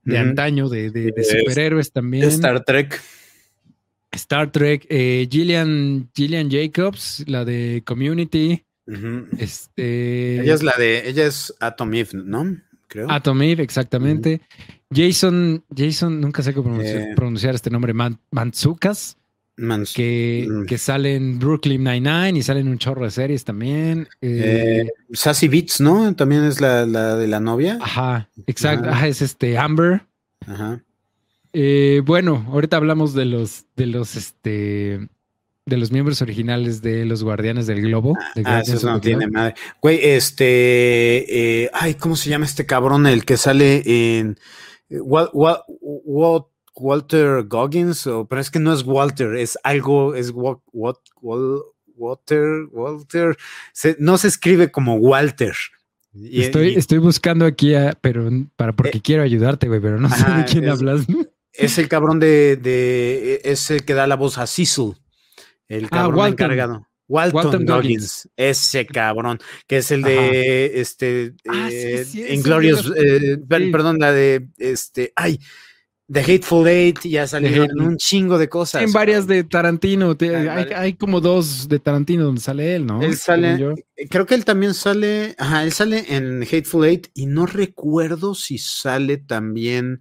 de antaño de, de- de Es- superhéroes también. Star Trek. Star Trek, eh, Gillian, Gillian Jacobs, la de Community, este, Ella es la de, ella es Atom Eve, ¿no? Creo. Atom Eve, exactamente. Jason, Jason, nunca sé cómo pronunciar, Eh. pronunciar este nombre, Man, Mantsukas, Mans- que, Mm. que sale en Brooklyn Nine-Nine y sale en un chorro de series también. Eh, Eh, Sassy Beats, ¿no? También es la, la de la novia. ajá, exacto, ajá. ajá, es este Amber. Ajá. Bueno, ahorita hablamos de los, de los, este, de los miembros originales de los Guardianes del Globo. de Ah, eso no tiene madre. Güey, este. ay, ¿cómo se llama este cabrón? El que sale en. Eh, Wal- Wal- Wal- Walter Goggins, o- pero es que no es Walter, es algo, es Wa- Wa- Wal- Walter, Walter, se- no se escribe como Walter. Y- Estoy, y estoy buscando aquí, a- pero para porque quiero ayudarte, güey, pero no sé Eh, de quién es- hablas. es el cabrón de, de, es el que da la voz a Cecil, el cabrón Ah, Walton. encargado. Walton, Walton Goggins, ese cabrón, que es el de este Ah, eh, sí, Inglorious, eh, perdón, la de este, ay, The Hateful Eight, ya salieron un chingo de cosas. En varias de Tarantino, te- Ah, hay, vale. hay como dos de Tarantino donde sale él, ¿no? Él sale, yo. creo que él también sale, ajá, él sale en Hateful Eight y no recuerdo si sale también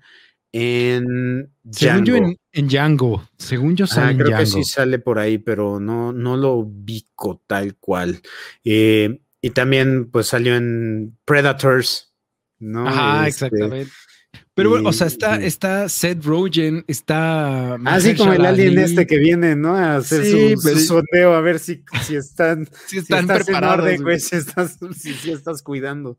en Según yo, Django. en, en Django. Según yo, sale Ah, en creo que sí sale por ahí, pero no, no lo ubico tal cual. Eh, y también, pues, salió en Predators, ¿no? Ajá, Este, exactamente. Pero bueno, o sea, está, y- está Seth Rogen, está. Ah, sí, como el alien Ali. este que viene, ¿no? A hacer Sí, su, su sondeo, a ver si, si están, si están estás en preparados. orden, güey. si estás, si, si estás cuidando.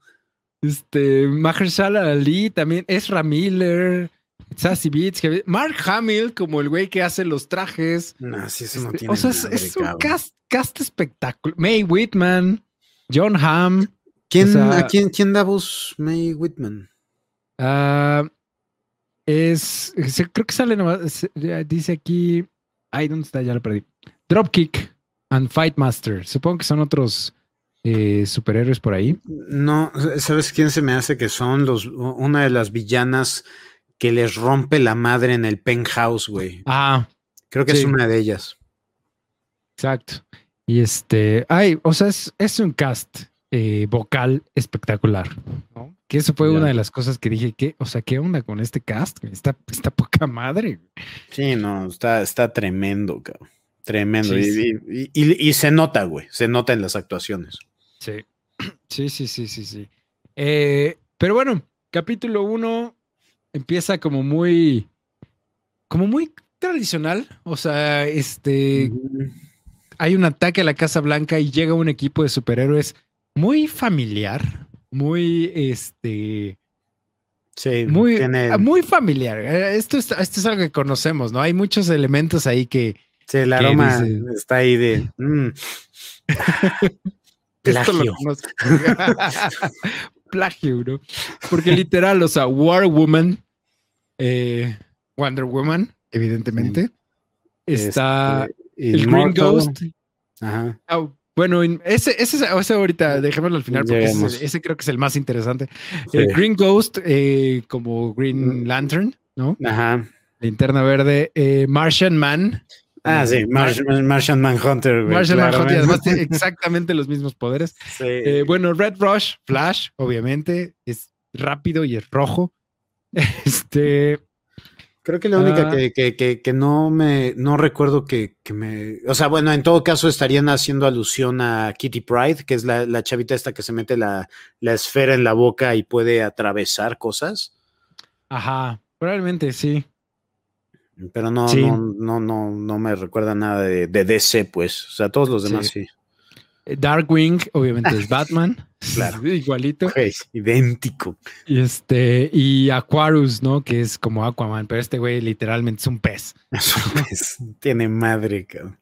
Este, Mahershala Ali, también Ezra Miller, Sassy Beats, que- Mark Hamill, como el güey que hace los trajes. No, sí, eso no Este, tiene o sea, es, un cast, cast espectacular. May Whitman, John Hamm. ¿Quién, o sea- ¿a quién, quién da voz May Whitman? ah, es, creo que sale nomás, dice aquí, ay, ¿dónde está? Ya lo perdí. Dropkick and Fight Master. Supongo que son otros eh, superhéroes por ahí. No, ¿sabes quién se me hace que son los una de las villanas que les rompe la madre en el penthouse, güey? Ah, Creo que es una de ellas. exacto. Y este, ay, o sea, es, es un cast eh, vocal espectacular. ¿no? Que eso fue Ya. una de las cosas que dije, que, o sea, ¿qué onda con este cast? Está, está poca madre. Sí, no, está, está tremendo, cabrón. Tremendo. Sí, y, sí. y- y- y se nota, güey. Se nota en las actuaciones. Sí, sí, sí, sí, sí, sí. Eh, pero bueno, capítulo uno empieza como muy, como muy tradicional. O sea, este, hay un ataque a la Casa Blanca y llega un equipo de superhéroes muy familiar, muy, este, Sí, muy, tiene. muy familiar. Eh, Esto es, esto es algo que conocemos, ¿no? Hay muchos elementos ahí que sí, el ¿qué aroma dice? está ahí de. mm. Esto lo conozco. Plagio, ¿no? Porque literal, o sea, War Woman, eh, Wonder Woman, evidentemente. Está Este, el Green. Ghost. Ajá. Ah, bueno, en- ese, ese, ese ahorita, dejémoslo al final, porque ese, creo que es el más interesante. Sí. El Green Ghost, eh, como Green Mm. Lantern, ¿no? Ajá. Linterna verde, eh, Martian Man. Ah, sí, Mar- Mar- Martian Manhunter, güey. Martian Manhunter, además tiene exactamente los mismos poderes. Sí. Eh, bueno, Red Rush, Flash, obviamente, es rápido y es rojo. Este. Creo que la única Ah. que, que, que, que no me no recuerdo que, que me. O sea, bueno, en todo caso estarían haciendo alusión a Kitty Pride, que es la, la chavita esta que se mete la, la esfera en la boca y puede atravesar cosas. Ajá, probablemente sí. Pero no, Sí. no, no, no, no me recuerda nada de, de DC, pues. O sea, todos los demás sí. Eh, Darkwing, obviamente, es Batman. Claro. Igualito. Güey, idéntico. Y este, y Aquarius, ¿no? Que es como Aquaman, pero este güey literalmente es un pez. Es- tiene madre, cabrón.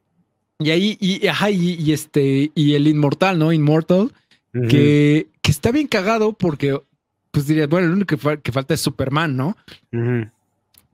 Y ahí, y, ajá, y, y este, y el inmortal, ¿no? Immortal, Ujú. que, que está bien cagado porque, pues dirías, bueno, lo único que, fa- que falta es Superman, ¿no? Ujú.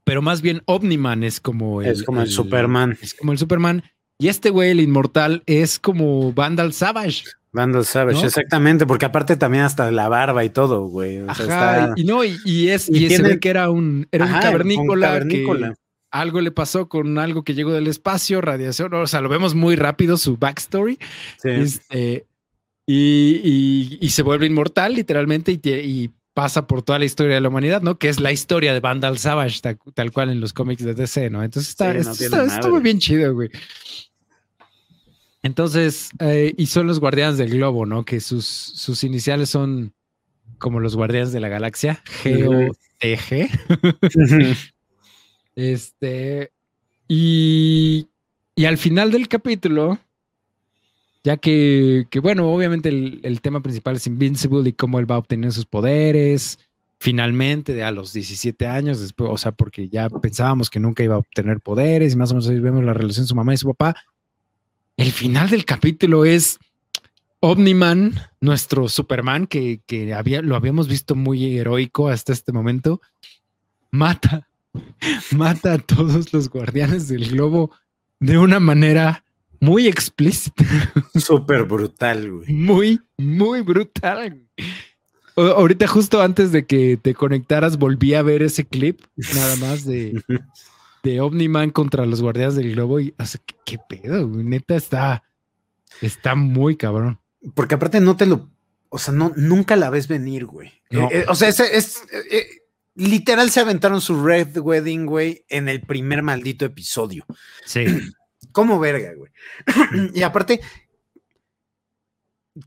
Pero más bien Omniman es como el, Es como el Superman. Es como el Superman. Y este güey, el inmortal, es como Vandal Savage. Vandal Savage, ¿No? exactamente, porque aparte también hasta la barba y todo, güey. O sea, Ajá. está- Y no, y, y es, Y y, se tiene- ve que era un, era Ajá, un cavernícola, cavernícola. que algo le pasó con algo que llegó del espacio, radiación. O sea, lo vemos muy rápido, su backstory. Sí. Este, y, y- y se vuelve inmortal, literalmente, y pasa por toda la historia de la humanidad, ¿no? Que es la historia de Vandal Savage, tal, tal cual en los cómics de DC, ¿no? Entonces está, Sí, no está- estuvo bien chido, güey. Entonces, eh, y son los guardianes del globo, ¿no? Que sus, sus iniciales son como los guardianes de la galaxia, G-O-T-G. Este, y, y al final del capítulo, ya que, que bueno, obviamente el, el tema principal es Invincible y cómo él va a obtener sus poderes, finalmente, a los 17 años, después, o sea, porque ya pensábamos que nunca iba a obtener poderes y más o menos ahí vemos la relación de su mamá y su papá. El final del capítulo es Omniman, nuestro Superman, que, que había, lo habíamos visto muy heroico hasta este momento, mata mata a todos los guardianes del globo de una manera muy explícita, Súper brutal, güey. muy, muy brutal. O- ahorita justo antes de que te conectaras volví a ver ese clip nada más de, de Omniman contra los guardianes del globo y o sea, ¿qué, qué pedo, güey? neta está, está muy cabrón. Porque aparte no te lo. O sea, no, nunca la ves venir, güey. No. Eh, eh, o sea, es, es- eh, literal se aventaron su Red Wedding, güey, en el primer maldito episodio. Sí. ¿Cómo verga, güey? y aparte,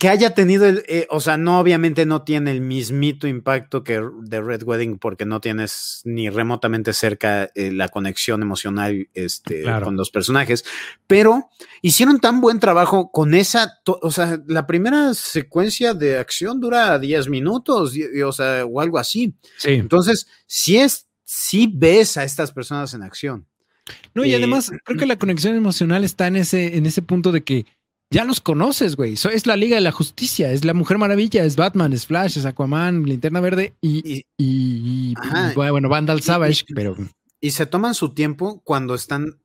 que haya tenido el, eh, o sea, no, obviamente no tiene el mismito impacto que de Red Wedding porque no tienes ni remotamente cerca eh, la conexión emocional este, Claro. con los personajes, pero hicieron tan buen trabajo con esa, o sea, la primera secuencia de acción dura 10 minutos, y- y, o sea, o algo así. Sí. Entonces, si es, si ves a estas personas en acción. No, y Eh, además creo que la conexión emocional está en ese, en ese punto de que ya los conoces, güey. So- es la Liga de la Justicia, es la Mujer Maravilla, es Batman, es Flash, es Aquaman, Linterna Verde y, Y, y, y- Ajá. y, bueno, Vandal Savage, pero y se toman su tiempo cuando están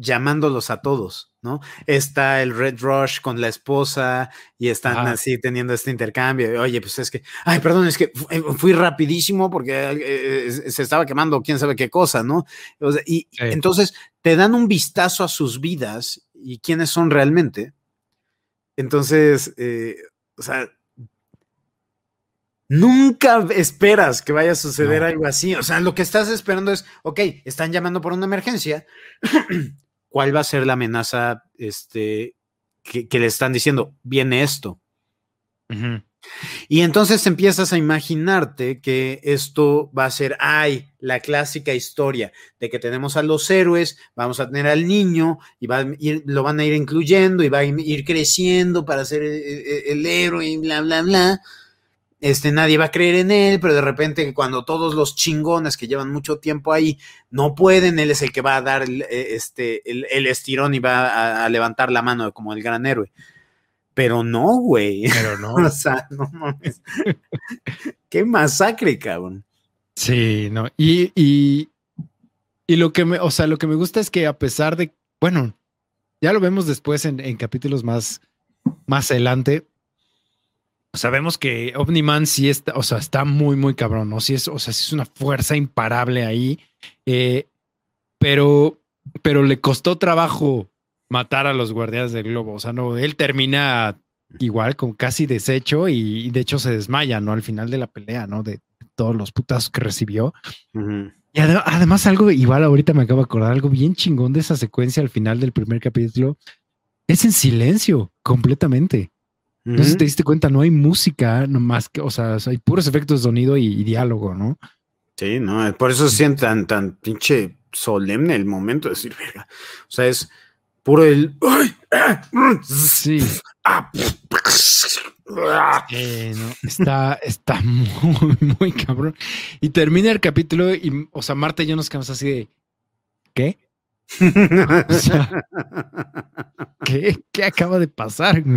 llamándolos a todos, ¿no? Está el Red Rush con la esposa y están así teniendo este intercambio. Oye, pues es que, ay, perdón, es que fu- fui rapidísimo porque eh, eh, se estaba quemando quién sabe qué cosa, ¿no? O sea, y Sí. entonces te dan un vistazo a sus vidas y quiénes son realmente. Entonces, eh, o sea, nunca esperas que vaya a suceder No. algo así. O sea, lo que estás esperando es, ok, están llamando por una emergencia. ¿Cuál va a ser la amenaza este, que, que le están diciendo? Viene esto. Y entonces empiezas a imaginarte que esto va a ser, ay, la clásica historia de que tenemos a los héroes, vamos a tener al niño y va a ir- lo van a ir incluyendo y va a ir creciendo para ser el, el- el héroe y bla, bla, bla. Este, nadie va a creer en él, pero de repente cuando todos los chingones que llevan mucho tiempo ahí no pueden, él es el que va a dar el, eh, este, el, el estirón y va a, a levantar la mano como el gran héroe. Pero no, güey. pero no. O sea, no mames. Qué masacre, cabrón. Sí, no. Y, y, y lo que me, o sea, lo que me gusta es que a pesar de, bueno, ya lo vemos después en, en capítulos más, más adelante. Sabemos que Omniman sí está, o sea, está muy, muy cabrón, ¿no? Sí es, o sea, sí es una fuerza imparable ahí. eh, pero, pero le costó trabajo matar a los guardianes del globo. O sea, no, él termina igual, con casi deshecho y, y de hecho se desmaya, ¿no? Al final de la pelea, ¿no? De todos los putazos que recibió. Y además algo, igual ahorita me acabo de acordar, algo bien chingón de esa secuencia al final del primer capítulo, es en silencio, completamente. Si te diste cuenta, no hay música, más que, o sea, hay puros efectos de sonido y, diálogo, ¿no? Sí, no, por eso se siente tan, tan pinche solemne el momento de decir, verga. O sea, es puro el. Sí. Eh, está, está muy, muy cabrón. Y termina el capítulo y, o sea, Marta y yo nos quedamos así de. ¿Qué? ¿qué, ¿qué, acaba de pasar?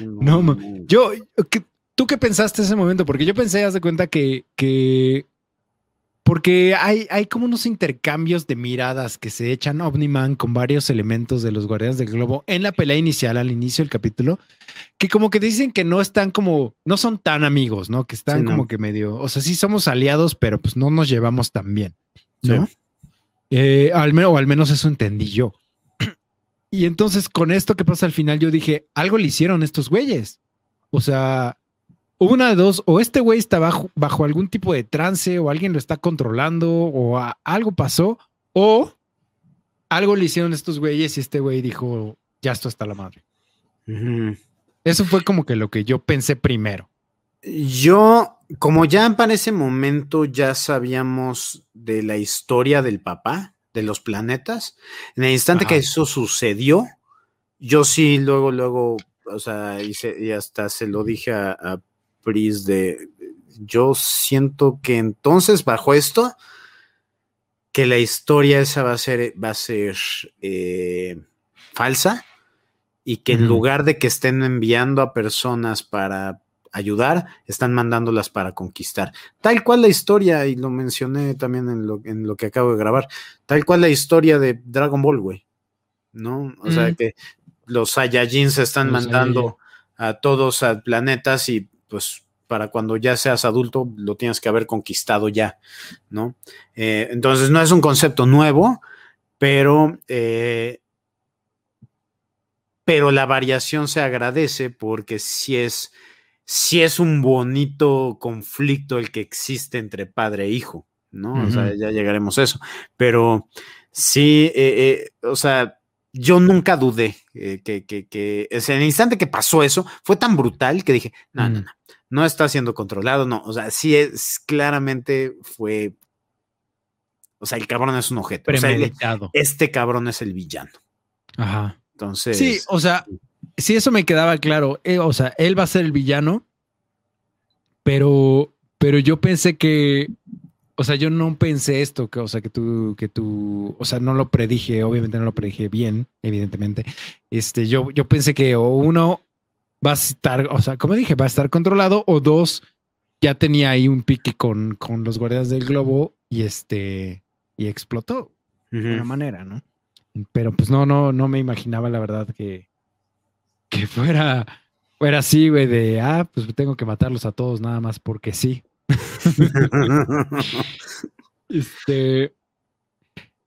no, yo, ¿tú qué pensaste en ese momento? Porque yo pensé, haz de cuenta que, que porque hay, hay como unos intercambios de miradas que se echan Omniman con varios elementos de los Guardianes del Globo en la pelea inicial, al inicio del capítulo, que como que dicen que no están como, no son tan amigos, ¿no? Que están como que medio, o sea, sí somos aliados, pero pues no nos llevamos tan bien, ¿no? Eh, al menos, o al menos eso entendí yo. Y entonces con esto que pasa al final, yo dije, algo le hicieron estos güeyes. O sea, una de dos, o este güey está bajo, bajo algún tipo de trance, o alguien lo está controlando, o algo pasó, o algo le hicieron estos güeyes y este güey dijo, ya esto está la madre. Eso fue como que lo que yo pensé primero. Yo, como ya para ese momento ya sabíamos de la historia del papá, de los planetas, en el instante que eso sucedió, yo sí luego, luego, o sea, y, hasta se lo dije a Pris de, yo siento que entonces bajo esto, que la historia esa va a ser, va a ser eh, falsa y que en lugar de que estén enviando a personas para ayudar, están mandándolas para conquistar. Tal cual la historia, y lo mencioné también en lo, en lo que acabo de grabar, tal cual la historia de Dragon Ball, güey. ¿No? O sea, que los Saiyajins están mandando a todos a planetas y pues para cuando ya seas adulto lo tienes que haber conquistado ya, ¿no? Eh, entonces no es un concepto nuevo, pero, eh, pero la variación se agradece porque si es, si es un bonito conflicto el que existe entre padre e hijo, ¿no? O sea, ya llegaremos a eso, pero sí, eh, o sea, yo nunca dudé que, que, que, en el instante que pasó eso, fue tan brutal que dije, no, no, no, no está siendo controlado, no, o sea, sí es, claramente fue, o sea, el cabrón es un objeto. este cabrón es el villano. Ajá. Entonces. Sí, o sea, sí, eso me quedaba claro. Eh, o sea, él va a ser el villano, pero, pero yo pensé que, o sea, yo no pensé esto, que, o sea, que tú, que tú, o sea, no lo predije, obviamente no lo predije bien, evidentemente. Este, yo, yo pensé que o uno va a estar, o sea, como dije, va a estar controlado, o dos, ya tenía ahí un pique con, con los guardias del globo y este, y explotó de una manera, ¿no? Pero pues no, no, no me imaginaba la verdad que, que fuera, fuera así, güey, de, ah, pues tengo que matarlos a todos nada más porque sí. este,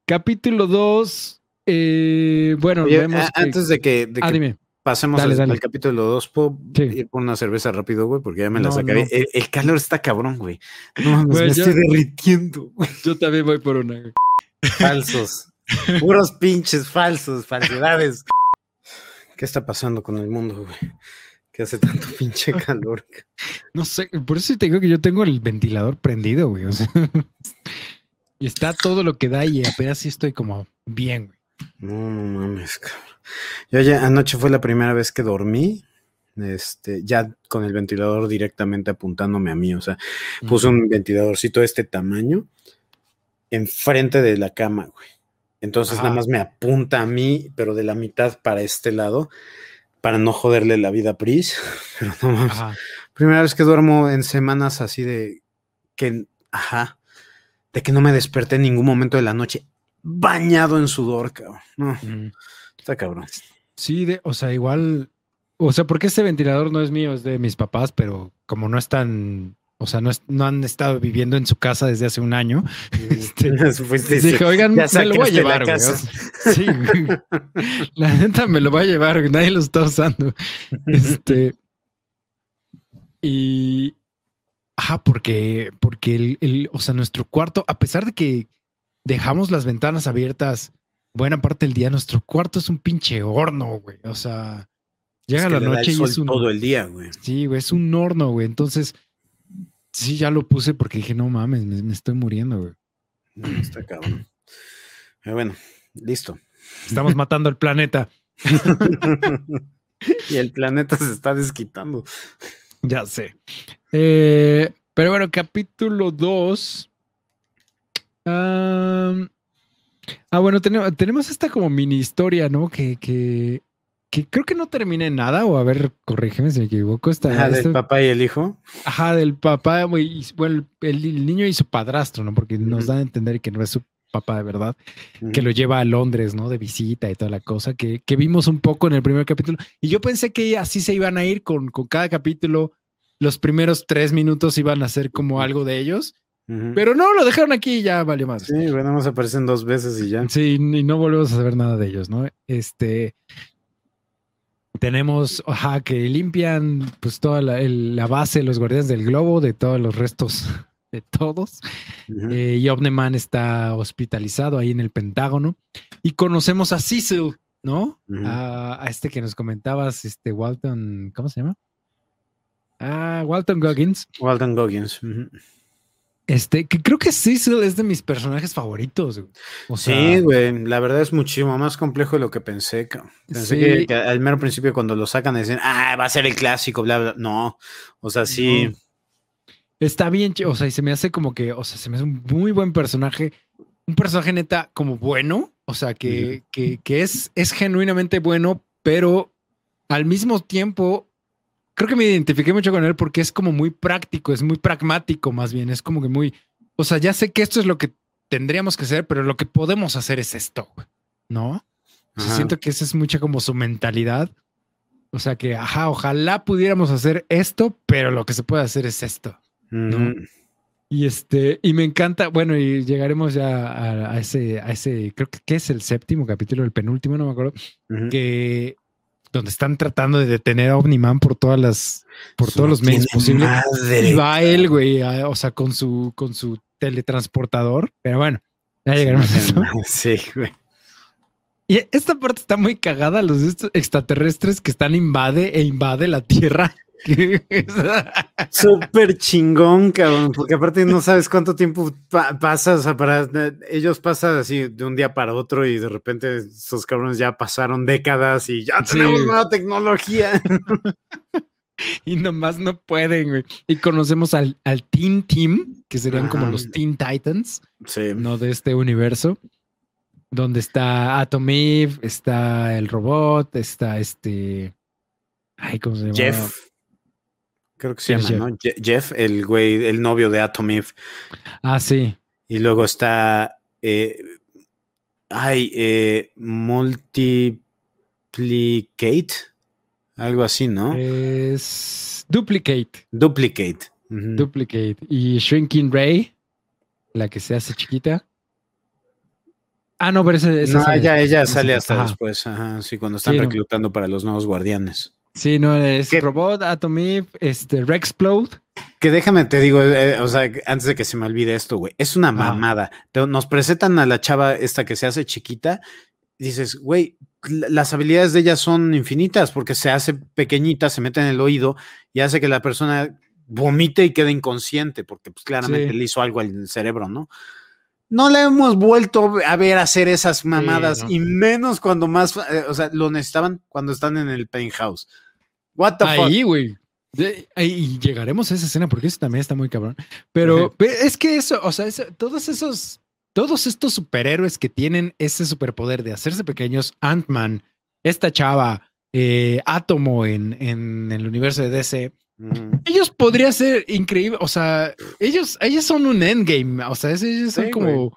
capítulo 2, eh, bueno, vemos antes de que, de ah, dime. Pasemos al, capítulo 2. ¿Puedo ir por una cerveza rápido, güey? Porque ya me la sacaré. El, calor está cabrón, güey. No me estoy derritiendo. Yo también voy por una. Falsos. Puros pinches falsos, falsedades. ¿Qué está pasando con el mundo, güey? Que hace tanto pinche calor. No sé, por eso te digo que yo tengo el ventilador prendido, güey. O sea, y está todo lo que da y apenas sí estoy como bien, güey. No, no mames, cabrón. Yo ya anoche fue la primera vez que dormí, este, ya con el ventilador directamente apuntándome a mí, o sea, puse un ventiladorcito de este tamaño enfrente de la cama, güey. Entonces nada más me apunta a mí, pero de la mitad para este lado, para no joderle la vida a Pris. Pero no mames. Primera vez que duermo en semanas así de que, ajá, de que no me desperté en ningún momento de la noche bañado en sudor, cabrón. No. Está cabrón. Sí, de, o sea, igual, o sea, porque este ventilador no es mío, es de mis papás, pero como no están, o sea, no, no han estado viviendo en su casa desde hace un año, este, dije, oigan, me lo voy a llevar, güey. Sí, la neta me lo voy a llevar, nadie lo está usando. Este, y, Ajá, porque, porque el, el, o sea, nuestro cuarto, a pesar de que dejamos las ventanas abiertas buena parte del día, nuestro cuarto es un pinche horno, güey. O sea, llega la noche y es un. Todo el día, güey. Sí, güey, es un horno, güey. Entonces, sí, ya lo puse porque dije, no mames, me, estoy muriendo, güey. No, está cabrón. Pero bueno, listo. Estamos matando el planeta. y el planeta se está desquitando. Ya sé. Eh, pero bueno, capítulo 2. ah, bueno, tenemos, tenemos esta como mini historia, ¿no? Que, que, que creo que no termina en nada, o a ver, corrígeme si me equivoco. Esta, Ajá, del papá y el hijo. Ajá, del papá, güey, bueno, el, niño y su padrastro, ¿no? Porque nos dan a entender que no es su papá de verdad, que lo lleva a Londres, ¿no? De visita y toda la cosa, que, que, vimos un poco en el primer capítulo. Y yo pensé que así se iban a ir con, con cada capítulo los primeros tres minutos iban a ser como algo de ellos. Pero no, lo dejaron aquí y ya valió más. Sí, bueno, nos aparecen dos veces y ya. Sí, y no volvemos a saber nada de ellos, ¿no? Este. Tenemos, ajá, que limpian pues toda la, base de los guardianes del globo, de todos los restos de todos. Eh, y Omneman está hospitalizado ahí en el Pentágono. Y conocemos a Cecil, ¿no? a, a, este que nos comentabas, este Walton, ¿cómo se llama? Ah, Walton Goggins. Walton Goggins. Este, que creo que Cecil es de mis personajes favoritos. sí, güey, la verdad es muchísimo más complejo de lo que pensé. Pensé que, al mero principio cuando lo sacan dicen, ah, va a ser el clásico, bla, bla. No, o sea, sí. Está bien, o sea, y se me hace como que, o sea, se me hace un muy buen personaje, un personaje neta como bueno, o sea, que, que, que es, es genuinamente bueno, pero al mismo tiempo creo que me identifiqué mucho con él porque es como muy práctico, es muy pragmático más bien, es como que muy, o sea, ya sé que esto es lo que tendríamos que hacer, pero lo que podemos hacer es esto, ¿no? siento que esa es mucha como su mentalidad. O sea que, ajá, ojalá pudiéramos hacer esto, pero lo que se puede hacer es esto, ¿no? Y este, y me encanta, bueno, y llegaremos ya a, ese, a ese, creo que, es el séptimo capítulo, el penúltimo, no me acuerdo, que donde están tratando de detener a Omniman por todas las, por todos los medios posibles. Y va él, güey, o sea, con su, con su teletransportador. Pero bueno, ya llegaremos a eso. Sí, güey. Y esta parte está muy cagada, los extraterrestres que están invade e invade la Tierra. Súper chingón, cabrón, porque aparte no sabes cuánto tiempo pasa, o sea, para ellos pasan así de un día para otro y de repente esos cabrones ya pasaron décadas y ya tenemos nueva tecnología. y nomás no pueden, güey. Y conocemos al, al Teen Team, que serían como los Teen Titans, no de este universo, donde está Atom Eve, está el robot, está este... Ay, ¿cómo se llama? Jeff. Creo que se llama, ¿no? Jeff, el güey, el novio de Atom Ah, sí. Y luego está. Eh, ay, eh, Multiplicate. Algo así, ¿no? Es. Duplicate. Duplicate. Duplicate. Y Shrinking Ray, la que se hace chiquita. Ah, no, pero esa, no, ella, ella sale hasta después. Ajá, sí, cuando están reclutando para los nuevos guardianes. Sí, no, es Robot, Atomy, este, Rexplode. Que déjame te digo, eh, o sea, antes de que se me olvide esto, güey, es una mamada. Nos presentan a la chava esta que se hace chiquita, dices, güey, las habilidades de ella son infinitas porque se hace pequeñita, se mete en el oído y hace que la persona vomite y quede inconsciente porque pues claramente le hizo algo al cerebro, ¿no? No le hemos vuelto a ver hacer esas mamadas y menos cuando más, eh, o sea, lo necesitaban cuando están en el penthouse. What the Ahí, güey. Y llegaremos a esa escena porque eso también está muy cabrón. Pero es que eso, o sea, todos esos, todos estos superhéroes que tienen ese superpoder de hacerse pequeños, Ant-Man, esta chava, eh, Átomo en, en, el universo de DC, ellos podrían ser increíbles. O sea, ellos, ellos son un endgame. O sea, ellos son como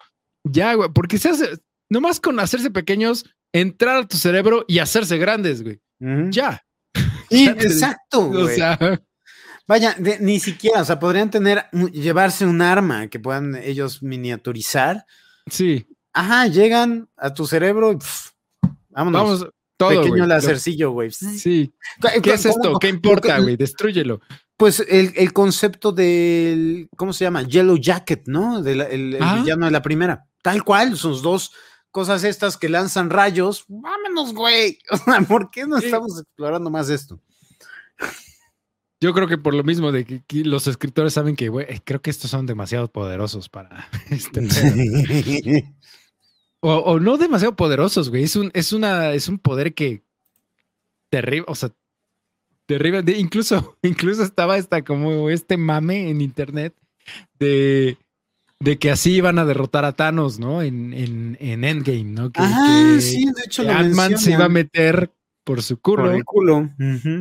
ya, güey, porque se hace nomás con hacerse pequeños, entrar a tu cerebro y hacerse grandes, güey. Ya. Sí, exacto. O sea, vaya, ni siquiera, o sea, podrían tener, llevarse un arma que puedan ellos miniaturizar. Sí. Ajá, llegan a tu cerebro y vámonos. Vamos, todo, Pequeño lacercillo, güey. Sí. ¿Qué es esto? ¿Qué importa, güey? Destrúyelo. Pues el, el concepto del, ¿cómo se llama? Yellow Jacket, ¿no? De la- el, el Ah. villano de la primera. Tal cual, sus dos cosas estas que lanzan rayos. Vámonos, güey. O sea, ¿por qué no estamos explorando más esto? Yo creo que por lo mismo de que, que los escritores saben que, güey, creo que estos son demasiado poderosos para este. O, o no demasiado poderosos, güey. Es un, es una, es un poder que terrible, o sea, terrible. De, incluso, incluso estaba hasta como este mame en internet de, de que así iban a derrotar a Thanos, ¿no? En, en, en Endgame, ¿no? Que, ah, que sí, de hecho lo Ant-Man se iba a meter por su culo Por el culo.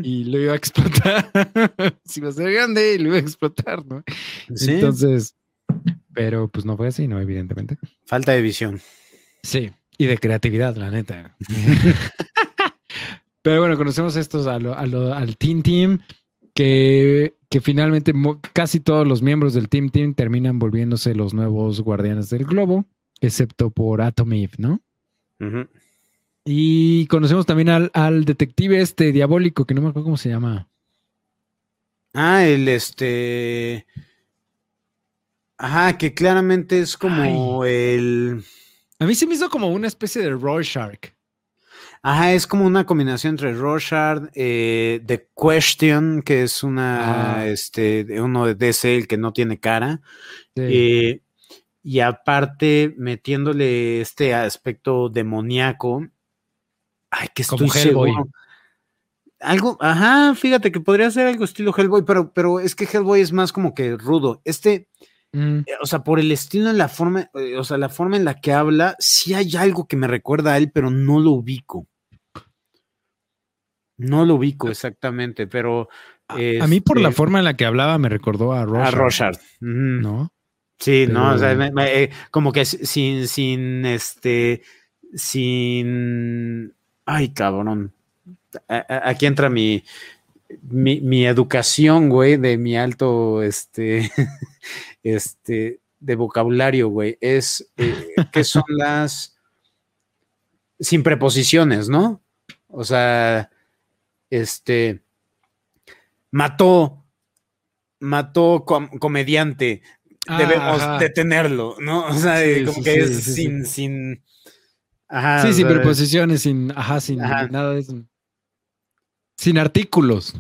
Y lo iba a explotar. se iba a ser grande y lo iba a explotar, ¿no? Sí, Entonces, pero pues no fue así, ¿no? Evidentemente. falta de visión. Sí, y de creatividad, la neta. Pero bueno, conocemos estos a lo- a lo- al Team Team, que, que finalmente casi todos los miembros del Team Team terminan volviéndose los nuevos guardianes del globo, excepto por Atom Eve, ¿no? Y conocemos también al, al detective este diabólico, que no me acuerdo cómo se llama. Ah, el este. Ajá, que claramente es como el. A mí se me hizo como una especie de Rorschach. Ajá, es como una combinación entre Rorschach, eh, The Question, que es una, Ah. este, uno de DC, el que no tiene cara, Sí. eh, y aparte metiéndole este aspecto demoníaco. Ay, que estoy Como Hellboy. seguro. Algo, ajá, fíjate que podría ser algo estilo Hellboy, pero, pero es que Hellboy es más como que rudo. Este, Mm, eh, o sea, por el estilo en la forma, eh, o sea, la forma en la que habla, sí hay algo que me recuerda a él, pero no lo ubico. No lo ubico exactamente, pero. a, a mí por la este, forma en la que hablaba me recordó a Rorschach. A Rorschach. ujú. ¿No? Sí, no, o sea, Pero- me- me- eh, como que si- sin, sin, este, sin. Ay, cabrón. A- a- Aquí entra mi, mi, mi educación, güey, de mi alto, este, este, de vocabulario, güey. Es, eh, que son las, sin preposiciones, ¿no? O sea, este, mató, mató com- comediante, Ah, debemos ajá. detenerlo, ¿no? O sea, Sí, como sí, que sí, es sin, sin, ajá, Sí, sin preposiciones, sin, ajá, sin Ajá. nada de eso. Sin artículos.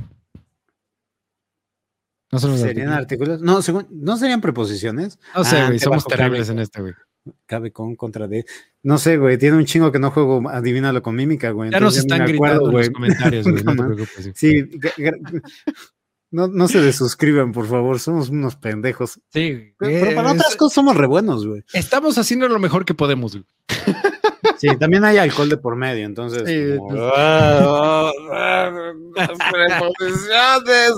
No son los ¿Serían artículos. artículos? No, según, ¿no serían preposiciones? No sé, Ah, güey, te somos terribles en este, güey. Cabe con contra de. No sé, güey, tiene un chingo que no juego, adivínalo con mímica, güey. Ya nos entonces están ni me gritando en los güey. comentarios, güey, no te No, man. preocupes. güey. Sí, no, no se desuscriban, por favor, somos unos pendejos. Sí, Pero, pero para otras cosas somos re buenos, güey. estamos haciendo lo mejor que podemos, güey. Sí, también hay alcohol de por medio, entonces. Sí, como- pues- Ah, ah, ah, preposiciones.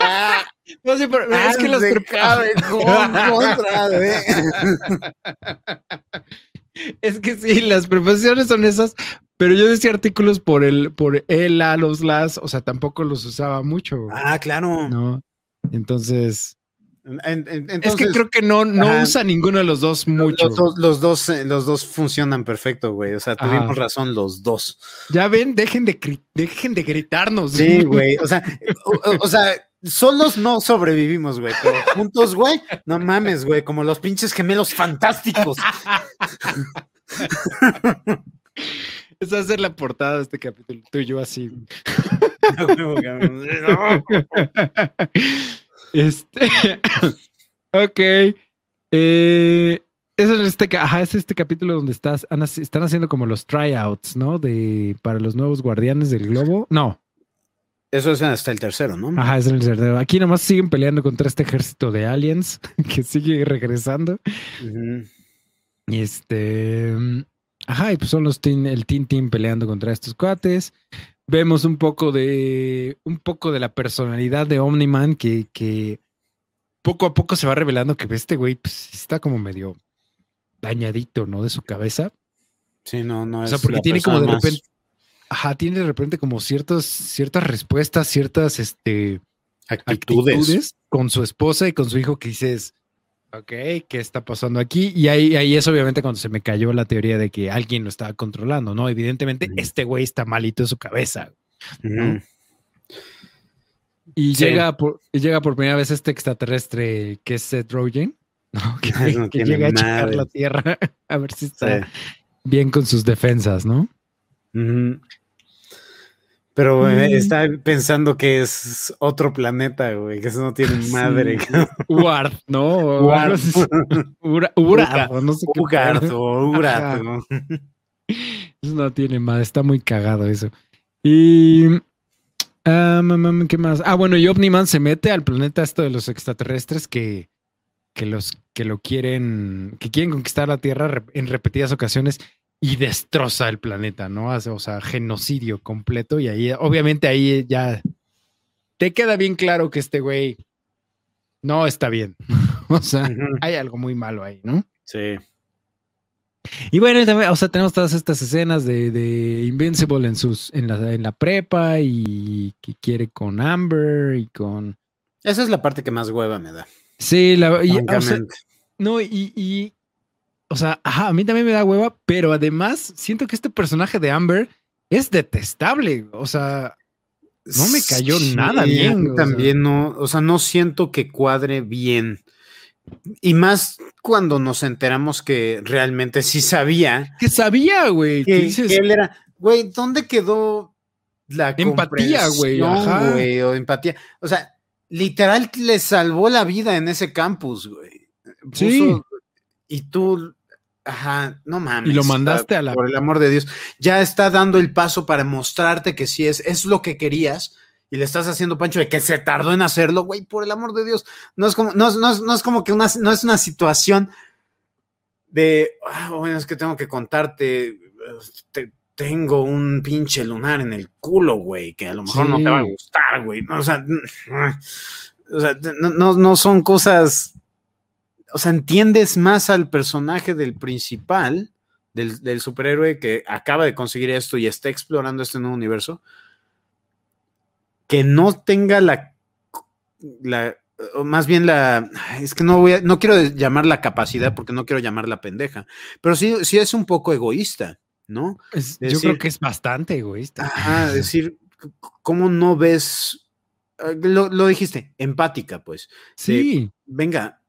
Ah, No, sí, pero es que las pre- cabe con contra de. Es que sí, las preposiciones son esas, pero yo decía artículos por el, por el, a, los, las, o sea, tampoco los usaba mucho, Ah, claro. ¿no? Entonces, En- en- es que creo que no, no ajá. usa ninguno de los dos mucho. Los dos, los dos, eh, los dos funcionan perfecto, güey. O sea, Ajá. tuvimos razón los dos. Ya ven, dejen de, dejen de gritarnos. Sí, güey. O sea, o, o- o sea, solos no sobrevivimos, güey. Pero juntos, güey, no mames, güey. Como los pinches gemelos fantásticos. Esa va a ser la portada de este capítulo, tú y yo así. Este. ok. Eh, es este, ajá, es este capítulo donde estás, están haciendo como los tryouts, ¿no? De para los nuevos guardianes del globo. No, Eso es hasta el tercero, ¿no? ajá, es en el tercero. Aquí nomás siguen peleando contra este ejército de aliens que sigue regresando. Ujú. Y este. Ajá, y pues son los teen- el Team Team peleando contra estos cuates. Vemos un poco de. un poco de la personalidad de Omniman que, que poco a poco se va revelando que este güey pues, está como medio dañadito, ¿no? De su cabeza. Sí, no, no O es. sea, porque tiene como de más- repente. Ajá, tiene de repente como ciertos, ciertas respuestas, ciertas este, actitudes. actitudes con su esposa y con su hijo que dices, ok, ¿qué está pasando aquí? Y ahí, ahí es obviamente cuando se me cayó la teoría de que alguien lo estaba controlando, ¿no? Evidentemente, este güey está malito de su cabeza. Y, llega por, llega por primera vez este extraterrestre que es Seth Rogen, que, llega a checar la Tierra a ver si está bien con sus defensas, ¿no? Pero mm. está pensando que es otro planeta, güey, que eso no tiene madre. Uart, ¿no? Uart. No sé qué. Urat, ¿no? Eso no tiene madre, está muy cagado eso. Y. Um, ¿Qué más? Ah, bueno, y Omniman se mete al planeta esto de los extraterrestres que, que los que lo quieren, que quieren conquistar la Tierra en repetidas ocasiones y destroza el planeta, ¿no? O sea, genocidio completo y ahí, obviamente ahí ya te queda bien claro que este güey no está bien. o sea, hay algo muy malo ahí, ¿no? Sí. Y bueno, también, o sea, tenemos todas estas escenas de, Invincible en sus, en la, en la prepa y que quiere con Amber y con. Esa es la parte que más hueva me da. Sí, la y, no, y, o sea, a mí también me da hueva, pero además siento que este personaje de Amber es detestable. O sea, no me cayó nada bien. También no, o sea, no siento que cuadre bien. Y más cuando nos enteramos que realmente sí sabía. Que sabía, güey. Que, él era, güey, ¿dónde quedó la empatía, güey? güey, o empatía. O sea, literal le salvó la vida en ese campus, güey. sí. Y tú Ajá, no mames. Y lo mandaste a la. Por el amor de Dios. Ya está dando el paso para mostrarte que sí es, es lo que querías. Y le estás haciendo pancho de que se tardó en hacerlo, güey, por el amor de Dios. No es como, no, no, es como que una, no es una situación de, ah, bueno, es que tengo que contarte, tengo un pinche lunar en el culo, güey, que a lo mejor no te va a gustar, güey. o sea, o sea no, no son cosas o sea, entiendes más al personaje del principal, del, superhéroe que acaba de conseguir esto y está explorando este nuevo universo, que no tenga la, la más bien la, es que no voy a, no quiero llamar la capacidad porque no quiero llamar la pendeja, pero sí, sí es un poco egoísta, ¿no? yo creo que es bastante egoísta. Ajá, decir, ¿cómo no ves? Ah, lo, lo dijiste, empática, pues. Sí. venga,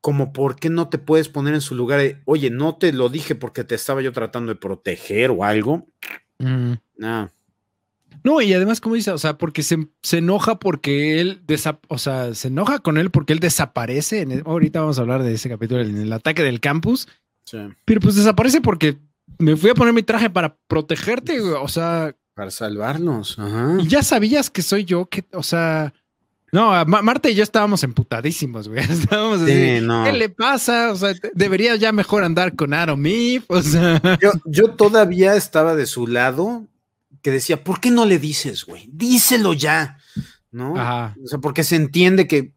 como por qué no te puedes poner en su lugar de, oye, no te lo dije porque te estaba yo tratando de proteger o algo. Mm. No, y además, como dice, o sea, porque se, enoja porque él, o sea, se enoja con él porque él desaparece. En ahorita vamos a hablar de ese capítulo, en el ataque del campus. Sí. Pero pues desaparece porque me fui a poner mi traje para protegerte, o sea. Para salvarnos. Ajá. Y ya sabías que soy yo, que, o sea, no, Marta y yo estábamos emputadísimos, güey. Estábamos así, ¿qué le pasa? O sea, debería ya mejor andar con Aaron O sea. Yo, todavía estaba de su lado, que decía, ¿por qué no le dices, güey? Díselo ya, ¿no? O sea, porque se entiende que,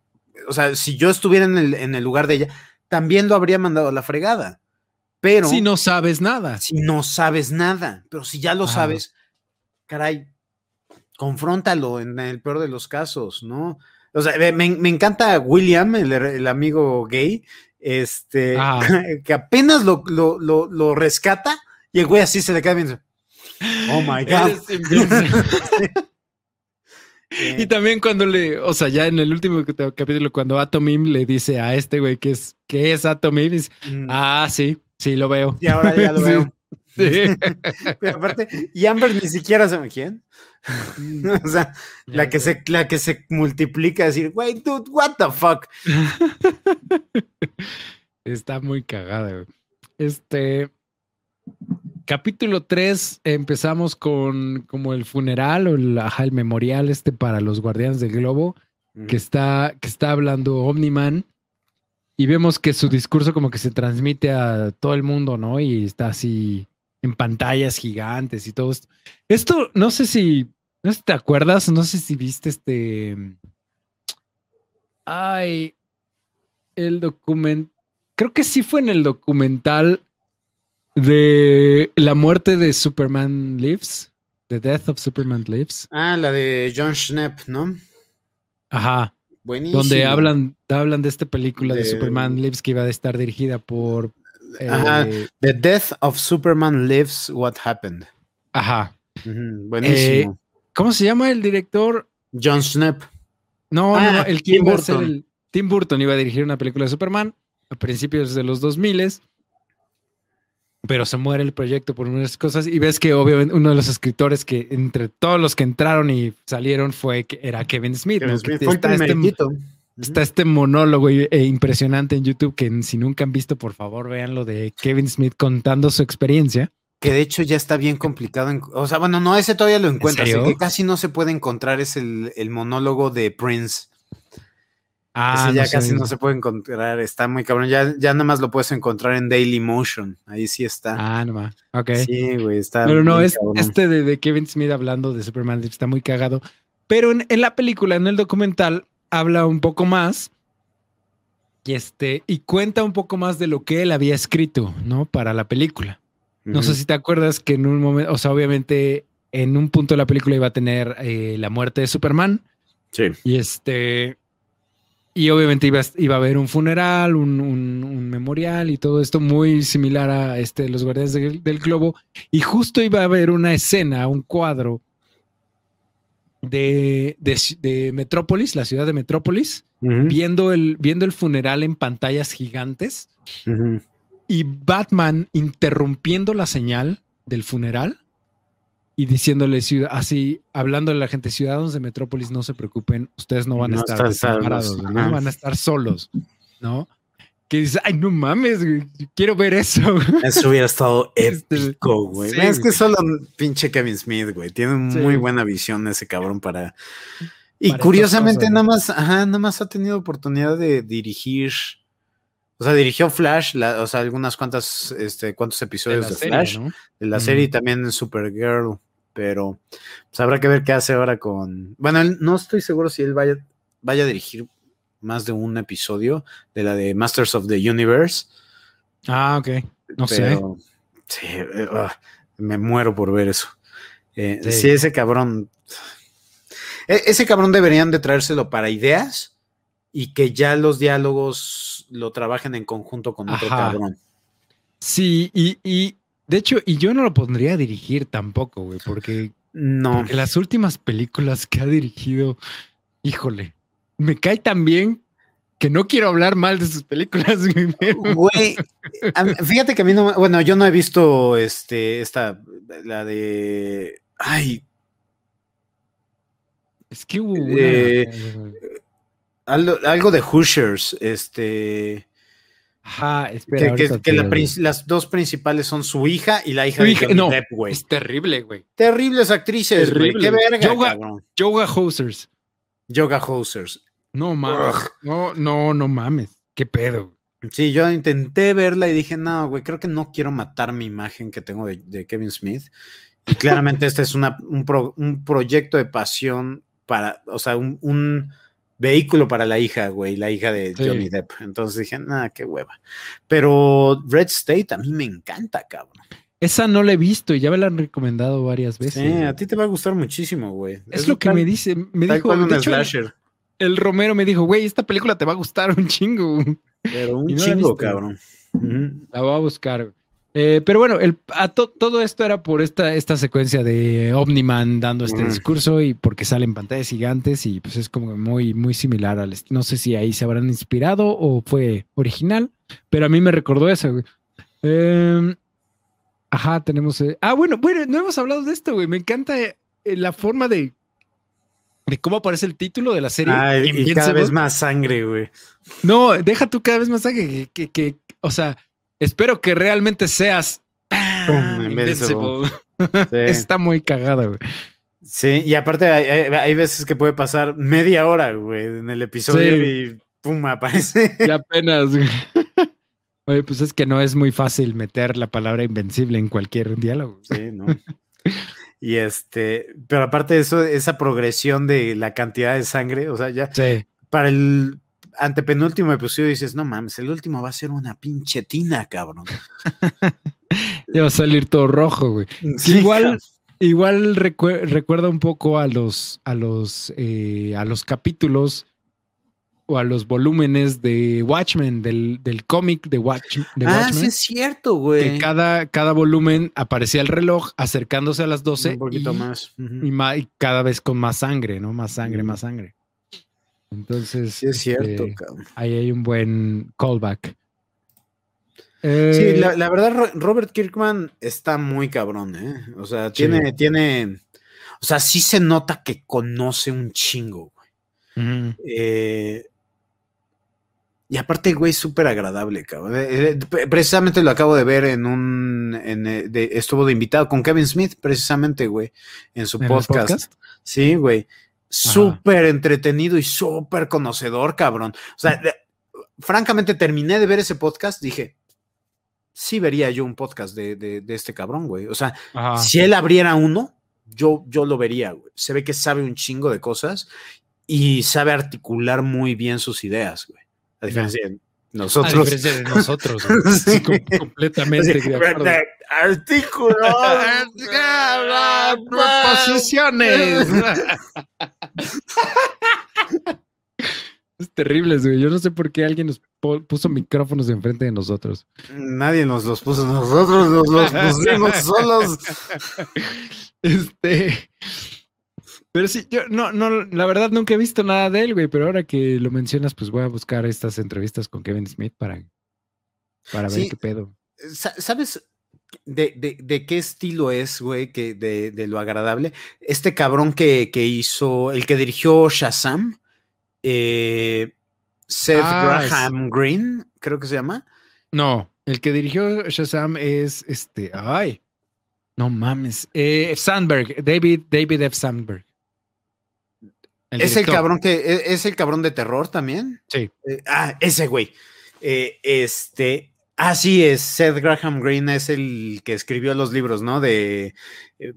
o sea, si yo estuviera en el, en el lugar de ella, también lo habría mandado a la fregada. Pero. Si no sabes nada. Si no sabes nada. Pero si ya lo sabes, caray, confróntalo en el peor de los casos, ¿no? O sea, me, encanta William, el, amigo gay, este, ah. que apenas lo, lo, rescata y el güey así se le queda viendo. Oh my God. y también cuando le, o sea, ya en el último capítulo, cuando Atomim le dice a este güey que es, que es Atomim, dice, mm. ah, sí, sí, lo veo. Y ahora ya lo veo. Pero aparte, y Amber ni siquiera sabe quién. Mm. o sea, la que, se, la que se multiplica, decir, güey, dude, what the fuck. Está muy cagada, Este. Capítulo 3, empezamos con como el funeral o el, el memorial este para los guardianes del globo, que, está, que está hablando Omniman y vemos que su discurso como que se transmite a todo el mundo, ¿no? Y está así en pantallas gigantes y todo esto. Esto, no sé si, no sé si te acuerdas, no sé si viste este. Ay, el documental. Creo que sí fue en el documental de la muerte de Superman Lives. The Death of Superman Lives. Ah, la de John Schnepp, ¿no? Ajá. Buenísimo. Donde hablan, hablan de esta película de, de Superman Lives que iba a estar dirigida por Ajá. Eh, The Death of Superman Lives What Happened. Ajá. buenísimo. ¿Cómo se llama el director? John Snap. No, Ah, no, el que Tim iba a Burton. el. Tim Burton iba a dirigir una película de Superman a principios de los 2000 pero se muere el proyecto por unas cosas y ves que obviamente uno de los escritores que entre todos los que entraron y salieron fue que era Kevin Smith. Kevin ¿no? Smith fue el este. Está este monólogo e impresionante en YouTube que si nunca han visto, por favor, vean lo de Kevin Smith contando su experiencia. Que de hecho ya está bien complicado. en- o sea, bueno, no, ese todavía lo encuentras. El serio? que casi no se puede encontrar es el, el monólogo de Prince. Ah, ese ya no sé. casi no se puede encontrar. Está muy cabrón. Ya, ya nada más lo puedes encontrar en Daily Motion. Ahí sí está. Ah, no más. Ok. Sí, güey, está. Pero no, es cabrón. este de, de Kevin Smith hablando de Superman está muy cagado. Pero en, en la película, en el documental, habla un poco más y este y cuenta un poco más de lo que él había escrito, ¿no? Para la película. No sé si te acuerdas que en un momento, o sea, obviamente en un punto de la película iba a tener eh, la muerte de Superman Sí. y este y obviamente iba, a- iba a haber un funeral, un, un- un memorial y todo esto muy similar a este Los Guardianes del, del Globo. Y justo iba a haber una escena, un cuadro de, de, Metrópolis, la ciudad de Metrópolis, viendo el, viendo el funeral en pantallas gigantes ujú. y Batman interrumpiendo la señal del funeral y diciéndole así, hablándole a la gente, ciudadanos de Metrópolis, no se preocupen, ustedes no van a No estar desamparados, ¿no? van a estar solos, ¿no? Que dice, ay, no mames, güey, quiero ver eso. Eso hubiera estado Este, épico, güey. sí, es que solo un pinche Kevin Smith, güey. Tiene Sí. muy buena visión ese cabrón para. Y Para curiosamente, cosas, nada más, ajá, nada más ha tenido oportunidad de dirigir. O sea, dirigió Flash, la- o sea, algunas cuantas, este, cuantos episodios de, serie, Flash, ¿no? de la serie y también en Supergirl, pero pues, habrá que ver qué hace ahora con. Bueno, él- no estoy seguro si él vaya, vaya a dirigir más de un episodio de la de Masters of the Universe. Ah, ok. No sé. Pero, Sí, eh, ah, me muero por ver eso. Eh, Sí. sí. ese cabrón. e- Ese cabrón deberían de traérselo para ideas y que ya los diálogos lo trabajen en conjunto con otro Ajá. cabrón. Sí, y, y de hecho, y yo no lo pondría a dirigir tampoco, güey, porque No. Porque las últimas películas que ha dirigido, híjole, me cae tan bien que no quiero hablar mal de sus películas. güey, fíjate que a mí no, me- bueno, yo no he visto este, esta, la de, ay, Es que hubo una- Eh, algo, algo de Hoosiers, este, Ajá, espera. que, la las dos principales son su hija y la hija de hija- Johnny no, Depp, güey. Es terrible, güey. Terribles actrices, güey. Terrible. Qué verga, Yoga- cabrón. Yoga Hosers. No mames. No, no, no mames. Qué pedo. Sí, yo intenté verla y dije, no, güey, creo que no quiero matar mi imagen que tengo de, de Kevin Smith. Y claramente este es una, un, pro- un proyecto de pasión para, o sea, un, un vehículo para la hija, güey, la hija de Sí. Johnny Depp. Entonces dije, nada, qué hueva. Pero Red State a mí me encanta, cabrón. Esa no la he visto y ya me la han recomendado varias veces. Sí, a ti te va a gustar muchísimo, güey. Es lo que tal- me dice. Me dijo, de hecho, slasher. El Romero me dijo, güey, esta película te va a gustar un chingo. Pero un no chingo, cabrón. La voy a buscar. Eh, pero bueno, el, a to- todo esto era por esta, esta secuencia de Omniman dando este discurso y porque salen pantallas gigantes y pues es como muy, muy similar al... No sé si ahí se habrán inspirado o fue original, pero a mí me recordó eso. güey. Em, ajá, tenemos... eh, ah, bueno, bueno, no hemos hablado de esto, güey. Me encanta eh, la forma de... De cómo aparece el título de la serie. Ay, y cada vez más sangre, güey. No, deja tú cada vez más que, que, que- que- o sea, espero que realmente seas ¡pam! Invincible. Sí. Está muy cagada, güey. Sí, y aparte hay veces que puede pasar media hora, güey, en el episodio Sí. y pum, aparece. Y apenas. güey. Oye, pues es que no es muy fácil meter la palabra invencible en cualquier diálogo. Sí, ¿no? Y este, pero aparte de eso, esa progresión de la cantidad de sangre, o sea, ya Sí. para el antepenúltimo episodio dices, no mames, el último va a ser una pinche tina, cabrón. Ya va a salir todo rojo, güey. Sí, igual-. Igual recue- recuerda un poco a los, a los, eh, a los capítulos o a los volúmenes de Watchmen, del, del cómic de, Watch, de ah, Watchmen. sí es cierto, güey. Que cada, cada volumen aparecía el reloj acercándose a las 12 Un poquito y, más. Y ma- y cada vez con más sangre, ¿no? Más sangre, más sangre. Entonces, Sí es cierto, este, cabrón. ahí hay un buen callback. Sí, Eh, la, la verdad, Ro- Robert Kirkman está muy cabrón, ¿eh? O sea, Sí. tiene, tiene, o sea, sí se nota que conoce un chingo, güey. Eh, y aparte, güey, súper agradable, cabrón. Eh, eh, pre- precisamente lo acabo de ver en un, en, eh, de- estuvo de invitado con Kevin Smith, precisamente, güey, en su ¿En podcast. podcast? Sí, güey. Súper entretenido y súper conocedor, cabrón. O sea, de- francamente terminé de ver ese podcast, dije, sí vería yo un podcast de, de- de este cabrón, güey. O sea, Ajá. si él abriera uno, yo, yo lo vería, güey. Se ve que sabe un chingo de cosas y sabe articular muy bien sus ideas, güey. A diferencia de A nosotros. diferencia de nosotros. Sí. Sí, completamente Así, de acuerdo. Artículo. Posiciones. es terrible, güey. Yo no sé por qué alguien nos puso micrófonos enfrente de nosotros. Nadie nos los puso, nosotros nos los pusimos solos. Este. Pero sí, yo no, no, la verdad nunca he visto nada de él, güey. Pero ahora que lo mencionas, pues voy a buscar estas entrevistas con Kevin Smith para, para ver Sí. qué pedo. Sa- ¿Sabes de, de- de qué estilo es, güey? Que de, de lo agradable. Este cabrón que, que hizo, el que dirigió Shazam, eh, Seth Ah, es- Graham Green, creo que se llama. No, el que dirigió Shazam es este. Ay, no mames. Eh, Sandberg, David, David F. Sandberg. Es el cabrón que e- es el cabrón de terror también. Sí. Eh, ah, ese güey. Eh, este. Así es, Seth Graham Green es el que escribió los libros, ¿no? De eh,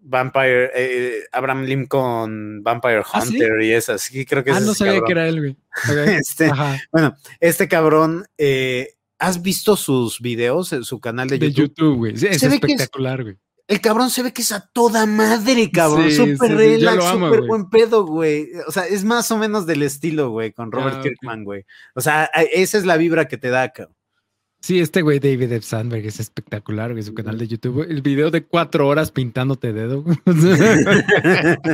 Vampire, eh, Abraham Lincoln, Vampire ¿Ah, sí? Hunter y esas. Sí, creo que Ah, es no sabía cabrón. que era él, güey. Ok. Este, bueno, este cabrón, ¿has visto sus videos en su canal de De YouTube? YouTube, güey. Sí, es- espectacular, güey. El cabrón se ve que es a toda madre, cabrón. Súper sí, relax, súper buen pedo, güey. O sea, es más o menos del estilo, güey, con Robert Ah. Kirkman, güey. O sea, esa es la vibra que te da, cabrón. Sí, este güey David F. Sandberg es espectacular, güey. Su canal de YouTube. El video de cuatro horas pintándote dedo.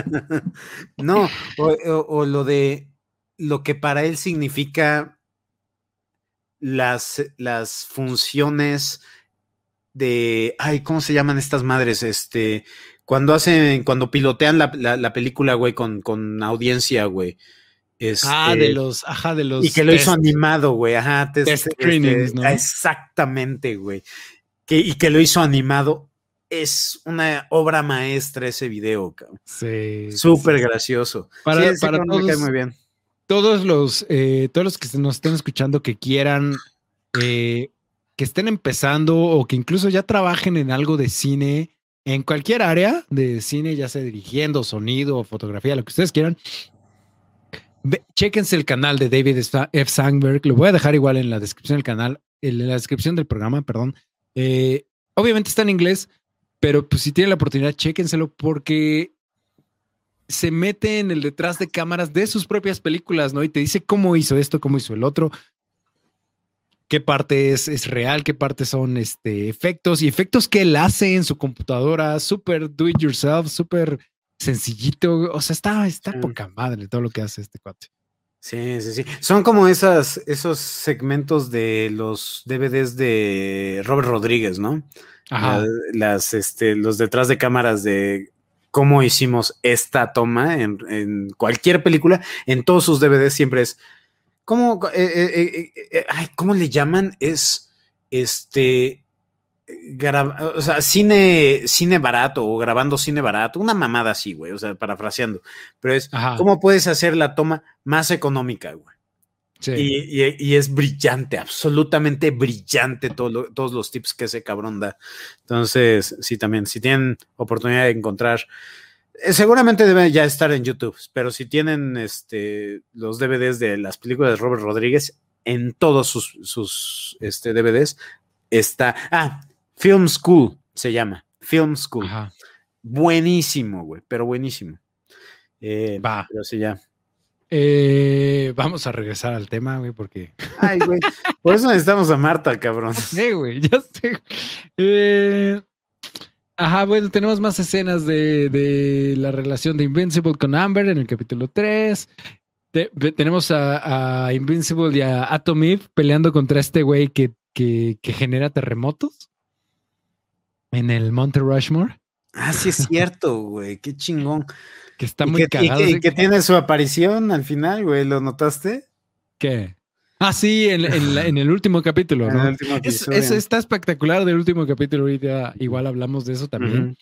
no, o, o- o lo de lo que para él significa las, las funciones de, ay, ¿cómo se llaman estas madres? Este, cuando hacen, cuando pilotean la, la- la película, güey, con, con audiencia, güey. ah, de Este, los, ajá, de los. y que lo hizo animado, güey. Ajá, test- test este, screenings, ¿no? Exactamente, güey. Que, y que lo hizo animado. Es una obra maestra ese video, cabrón. Sí. Súper sí. gracioso. Para, Sí, para cabrón me cae todos, muy bien. todos los, eh, todos los que nos estén escuchando que quieran, eh, que estén empezando o que incluso ya trabajen en algo de cine, en cualquier área de cine, ya sea dirigiendo, sonido, fotografía, lo que ustedes quieran, chéquense el canal de David F. Sandberg. Lo voy a dejar igual en la descripción del canal, en la descripción del programa, perdón. Eh, obviamente está en inglés, pero pues si tienen la oportunidad, chéquenselo porque se mete en el detrás de cámaras de sus propias películas, ¿no? Y te dice cómo hizo esto, cómo hizo el otro, qué parte es, es real, qué parte son este, efectos y efectos que él hace en su computadora, súper do it yourself, súper sencillito. O sea, está, está Sí. poca madre todo lo que hace este cuate. Sí, sí, sí. Son como esas, esos segmentos de los DVDs de Robert Rodríguez, ¿no? Ajá. La- las, este, los detrás de cámaras de cómo hicimos esta toma en, en cualquier película, en todos sus DVDs siempre es. ¿Cómo, eh, eh, eh, ay, ¿cómo le llaman? Es este. o sea, cine, cine barato o grabando cine barato, una mamada así, güey, o sea, parafraseando. Pero es, Ajá. ¿cómo puedes hacer la toma más económica, güey? Sí. Y, y- y es brillante, absolutamente brillante todo lo- todos los tips que ese cabrón da. Entonces, sí, también, si tienen oportunidad de encontrar, seguramente debe ya estar en YouTube, pero si tienen este, los DVDs de las películas de Robert Rodríguez, en todos sus, sus este, DVDs está, ah, Film School se llama, Film School. Ajá. Buenísimo, güey, pero buenísimo. Eh, Va. pero sí, ya. Eh, vamos a regresar al tema, güey, porque. Ay, güey. Por eso necesitamos a Marta, cabrón. Sí, güey, ya sé. Eh, ajá, bueno, tenemos más escenas de, de, la relación de Invincible con Amber en el capítulo 3. tenemos a, a, Invincible y a Atom Eve peleando contra este güey que, que, que genera terremotos en el Monte Rushmore. Ah, sí es cierto, güey, qué chingón. Que está muy cagado. Y que, tiene su aparición al final, güey, ¿lo notaste? ¿Qué? Ah, sí, en, el último capítulo, ¿no? eso está espectacular del último capítulo, ahorita igual hablamos de eso también.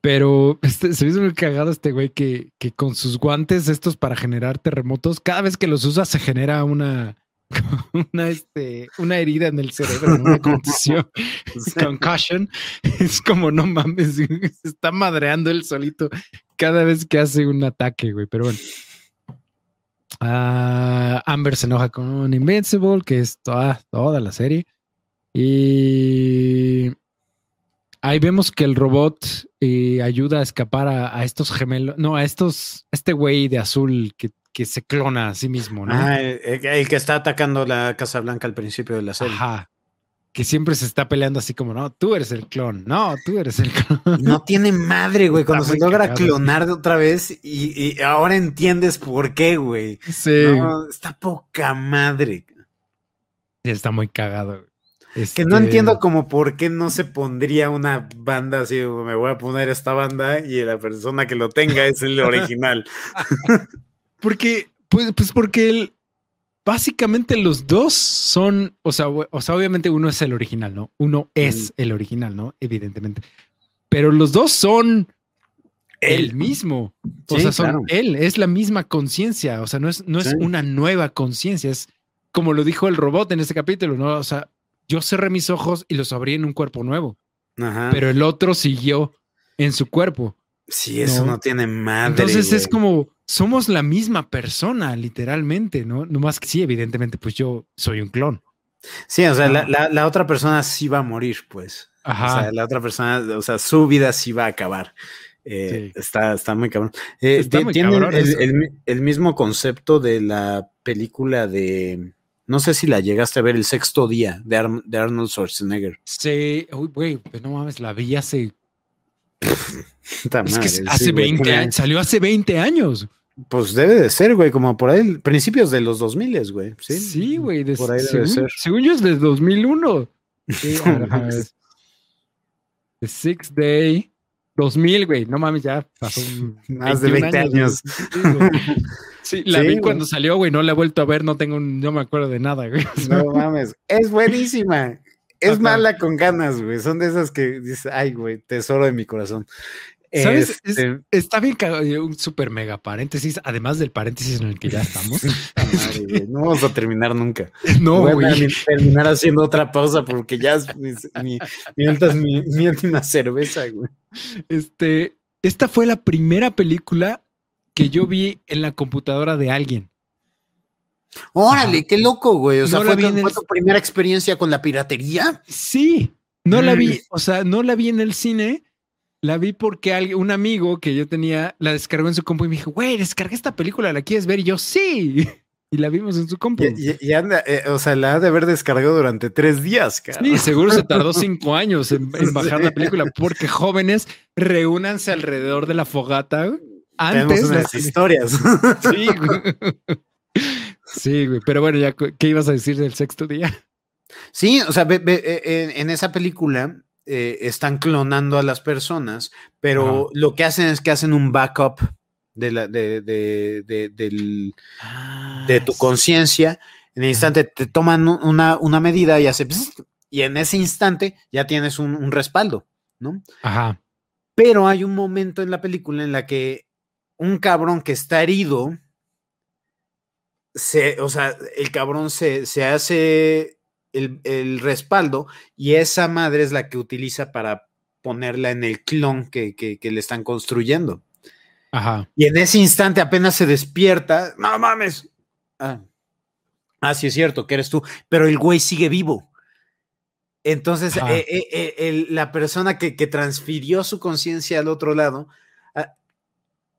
Pero este, se hizo muy cagado este güey que, que con sus guantes estos para generar terremotos, cada vez que los usa se genera una, una, este, una herida en el cerebro, una contusión, concussion. Es como, no mames, se está madreando él solito cada vez que hace un ataque, güey. Pero bueno. Ah, Amber se enoja con Invincible, que es toda, toda la serie. Y ahí vemos que el robot eh, ayuda a escapar a, a, estos gemelos, no, a estos, este güey de azul que que se clona a sí mismo, ¿no? Ah, el, que está atacando la Casa Blanca al principio de la serie. Ajá. Que siempre se está peleando así como, no, tú eres el clon, no, tú eres el clon. No tiene madre, güey, cuando se logra clonar de otra vez y, ahora entiendes por qué, güey. Sí. No, está poca madre. Está muy cagado. Que no este entiendo como por qué no se pondría una banda así, me voy a poner esta banda y la persona que lo tenga es el original. Porque, pues, pues porque él, básicamente los dos son, o sea, o sea, obviamente uno es el original, ¿no? Uno es el original, ¿no? Evidentemente. Pero los dos son el mismo. O sea, son él, es la misma conciencia. O sea, no es, no es una nueva conciencia, es como lo dijo el robot en este capítulo, ¿no? O sea, yo cerré mis ojos y los abrí en un cuerpo nuevo. Pero el otro siguió en su cuerpo. Sí, eso no, tiene madre. Entonces es como, somos la misma persona, literalmente, ¿no? No más que sí, evidentemente, pues yo soy un clon. Sí, o sea, la, otra persona sí va a morir, pues. Ajá. O sea, la otra persona, o sea, su vida sí va a acabar. Eh, está, está muy cabrón. Eh, tiene el, mismo concepto de la película de. No sé si la llegaste a ver, El Sexto Día de, Arnold Schwarzenegger. Sí, uy, güey, no mames, la vi hace es que hace 20 años, salió hace 20 años. Pues debe de ser, güey, como por ahí, principios de los 2000, güey. Sí, sí güey. por ahí debe ser. Según yo es de 2001. Sí, The Six Day 2000, güey. No mames, ya pasó más de 20 años. Sí, la vi cuando salió, güey. No la he vuelto a ver, no tengo, no me acuerdo de nada, güey. No mames, es buenísima. Es mala con ganas, güey. Son de esas que dices, ay, güey, tesoro de mi corazón. ¿Sabes? Este está bien un super mega paréntesis, además del paréntesis en el que ya estamos. no vamos a terminar nunca. No, Voy a terminar haciendo otra pausa porque ya es mi, mi, última cerveza, güey. Este, esta fue la primera película que yo vi en la computadora de alguien. Órale, qué loco, güey. O sea, fue, tu, primera experiencia con la piratería. Sí, no la vi, mm. o sea, no la vi en el cine. La vi porque alguien, un amigo que yo tenía la descargó en su compu y me dijo, güey, descargué esta película, ¿la quieres ver? Y yo, sí. Y la vimos en su compu. Y, anda, eh, o sea, la ha de haber descargado durante tres días, cara. Sí, seguro se tardó cinco años en, bajar la película, porque jóvenes reúnanse alrededor de la fogata antes de las historias. Sí, Sí, güey, pero bueno, ya, ¿qué ibas a decir del sexto día? Sí, o sea, eh, en, esa película eh, están clonando a las personas, pero lo que hacen es que hacen un backup de, la, de, de, ah, tu conciencia. En el instante te toman una, una medida y hace y en ese instante ya tienes un, un respaldo, ¿no? Ajá. Pero hay un momento en la película en la que un cabrón que está herido se, o sea, el cabrón se, hace el, respaldo y esa madre es la que utiliza para ponerla en el clon que, le están construyendo. Ajá. Y en ese instante apenas se despierta, no mames. Ah, ah sí es cierto, que eres tú, pero el güey sigue vivo. Entonces, eh, eh, eh, la persona que, que, transfirió su conciencia al otro lado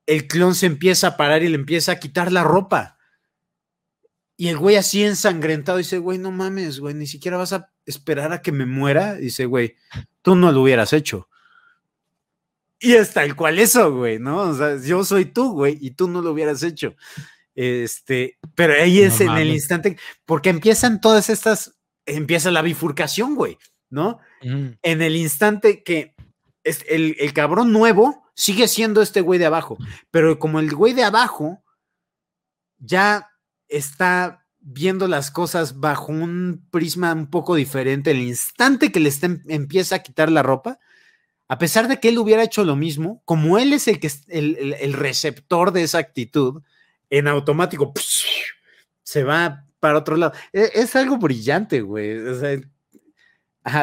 el clon se empieza a parar y le empieza a quitar la ropa. Y el güey así ensangrentado dice, güey, no mames, güey, ni siquiera vas a esperar a que me muera. Dice, güey, tú no lo hubieras hecho. Y es tal cual eso, güey, ¿no? O sea, yo soy tú, güey, y tú no lo hubieras hecho. Este, pero ahí es en el instante, porque empiezan todas estas, empieza la bifurcación, güey, ¿no? En el instante que es el, el cabrón nuevo sigue siendo este güey de abajo, pero como el güey de abajo ya está viendo las cosas bajo un prisma un poco diferente, el instante que le empieza a quitar la ropa, a pesar de que él hubiera hecho lo mismo, como él es el, que, el, el, receptor de esa actitud, en automático se va para otro lado. Es, es algo brillante, güey.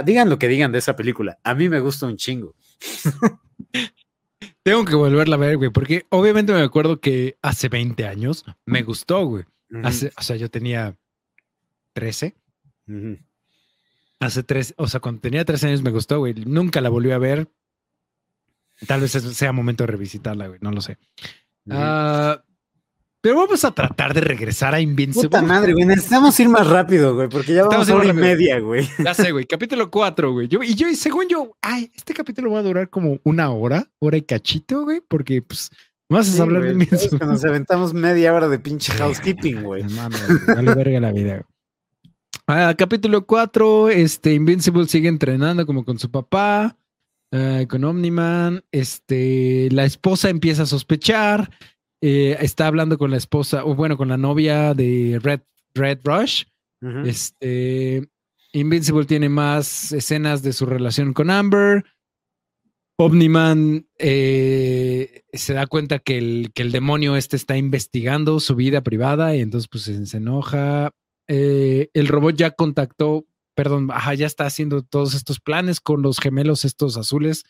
Digan lo que digan de esa película. A mí me gusta un chingo. Tengo que volverla a ver, güey, porque obviamente me acuerdo que hace 20 años me gustó, güey. Hace, o sea, yo tenía 13. Hace tres, o sea, cuando tenía 13 años me gustó, güey. Nunca la volví a ver. Tal vez sea momento de revisitarla, güey. No lo sé. Ah, pero vamos a tratar de regresar a Invincible. Puta madre, güey. Necesitamos ir más rápido, güey, porque ya vamos a hora y media, güey. Ya sé, güey. Capítulo 4, güey. y yo, según yo, ay, este capítulo va a durar como una hora, hora y cachito, güey, porque pues vas a hablar de Invincible. Nos aventamos media hora de pinche housekeeping, güey. Dale verga la vida, Ah, capítulo 4, este Invincible sigue entrenando como con su papá. Eh, con Omniman, este, la esposa empieza a sospechar, eh, está hablando con la esposa, o bueno, con la novia de Red, Red Rush. Este, Invincible tiene más escenas de su relación con Amber. Omniman eh, se da cuenta que el, que el, demonio este está investigando su vida privada y entonces pues se, enoja. el robot ya contactó perdón, ajá, ya está haciendo todos estos planes con los gemelos estos azules,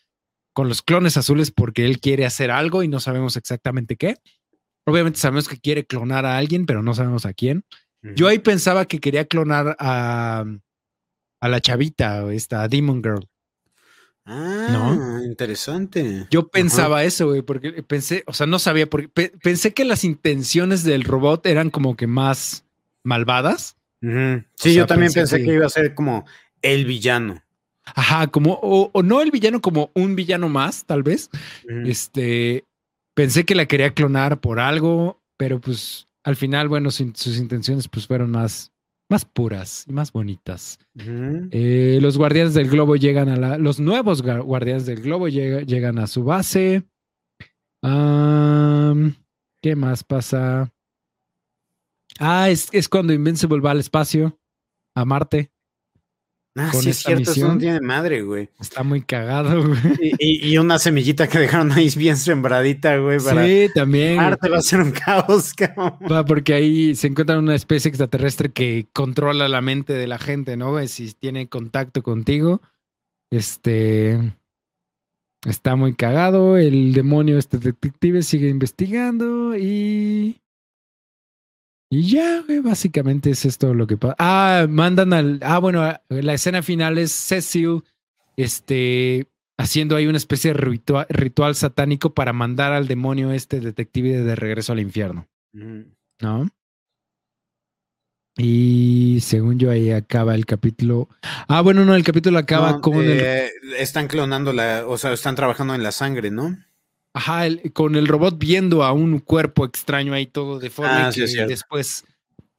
con los clones azules, porque él quiere hacer algo y no sabemos exactamente qué. Obviamente sabemos que quiere clonar a alguien, pero no sabemos a quién. Yo ahí pensaba que quería clonar a, a la chavita, esta Demon Girl. Ah, interesante. Yo pensaba eso, güey, porque pensé, o sea, no sabía, porque pensé que las intenciones del robot eran como que más malvadas. Sí, yo también pensé que... iba a ser como el villano. Ajá, como, o, no el villano, como un villano más, tal vez. Este, pensé que la quería clonar por algo, pero pues al final, bueno, sus intenciones pues fueron más, más puras y más bonitas. Eh, los guardianes del globo llegan a la, los nuevos guardianes del globo llegan a su base. ¿Qué más pasa? Ah, es, es cuando Invincible va al espacio, a Marte. Ah, sí, es cierto, eso no tiene madre, güey. Está muy cagado, güey. Y, una semillita que dejaron ahí bien sembradita, güey. sí, también. Marte va a ser un caos, cabrón. Va, porque ahí se encuentra una especie extraterrestre que controla la mente de la gente, ¿no? Si tiene contacto contigo, este. Está muy cagado. El demonio, este detective, sigue investigando y. Y ya, güey, básicamente es esto lo que pasa. Ah, mandan al. Ah, bueno, la escena final es Cecil, este, haciendo ahí una especie de ritual, satánico para mandar al demonio este detective de regreso al infierno. ¿No? Y según yo ahí acaba el capítulo. Ah, bueno, no, el capítulo acaba con eh, Están clonando la, o sea, están trabajando en la sangre, ¿no? Ajá, con el robot viendo a un cuerpo extraño ahí todo deforme ah, y después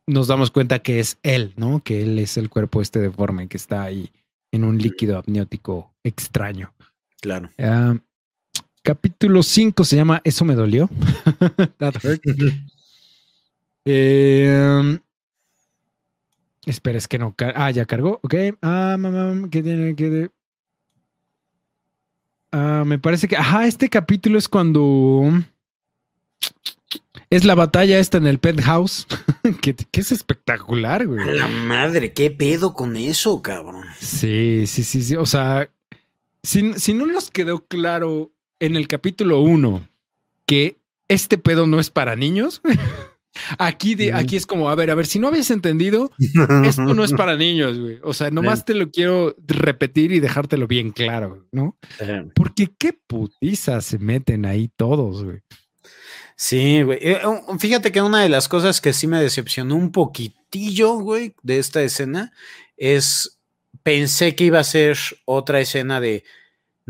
nos damos cuenta que es él, ¿no? Que él es el cuerpo este deforme que está ahí en un líquido amniótico extraño. Claro. Capítulo 5 se llama Eso me dolió. eh, espera, es que no. Ah, ya cargó. Ok. Ah, mamá, ¿qué tiene que.? Ah, me parece que, ajá, este capítulo es cuando es la batalla esta en el penthouse, que, que, es espectacular, güey. la madre, qué pedo con eso, cabrón. Sí, sí, sí, sí. O sea, si, si no nos quedó claro en el capítulo 1 que este pedo no es para niños, Aquí, de, aquí es como, a ver, a ver, si no habías entendido, esto no es para niños, güey. O sea, nomás te lo quiero repetir y dejártelo bien claro, ¿no? Porque qué putiza se meten ahí todos, güey. Sí, güey. Eh, fíjate que una de las cosas que sí me decepcionó un poquitillo, güey, de esta escena es, pensé que iba a ser otra escena de,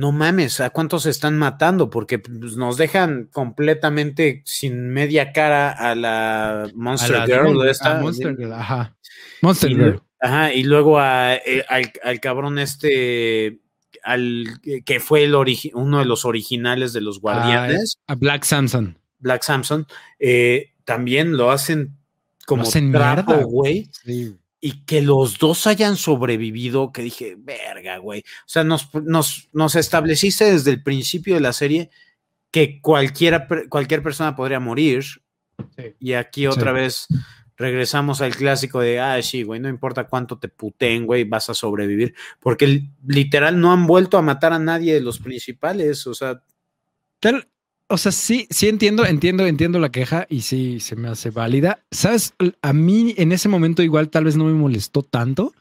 no mames, ¿a cuántos se están matando? Porque pues, nos dejan completamente sin media cara a la Monster Girl. Esta, Monster Girl, ajá. Monster Girl. Ajá, y luego eh, al, cabrón este, al que fue el uno de los originales de los ah, guardianes. a Black Samson. Black Samson, eh, también lo hacen como trapo, güey. Y que los dos hayan sobrevivido, que dije, verga, güey. O sea, nos, nos, estableciste desde el principio de la serie que cualquiera, cualquier persona podría morir. Y aquí otra vez regresamos al clásico de, ah, sí, güey, no importa cuánto te puten, güey, vas a sobrevivir. Porque literal no han vuelto a matar a nadie de los principales. O sea, o sea, sí, sí entiendo, entiendo, entiendo la queja y sí se me hace válida. Sabes, a mí en ese momento igual tal vez no me molestó tanto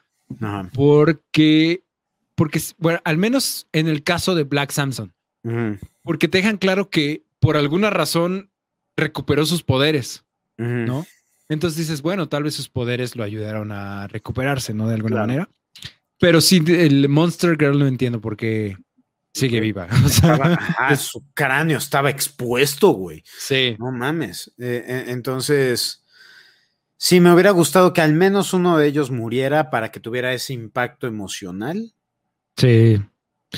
porque, porque, bueno, al menos en el caso de Black Samson, porque te dejan claro que por alguna razón recuperó sus poderes, ¿no? Entonces dices, bueno, tal vez sus poderes lo ayudaron a recuperarse, ¿no? De alguna manera. Pero sí, el Monster Girl no entiendo por qué Sigue viva. su cráneo estaba expuesto, güey. Sí. No mames. Eh, eh, entonces, sí, me hubiera gustado que al menos uno de ellos muriera para que tuviera ese impacto emocional. Sí.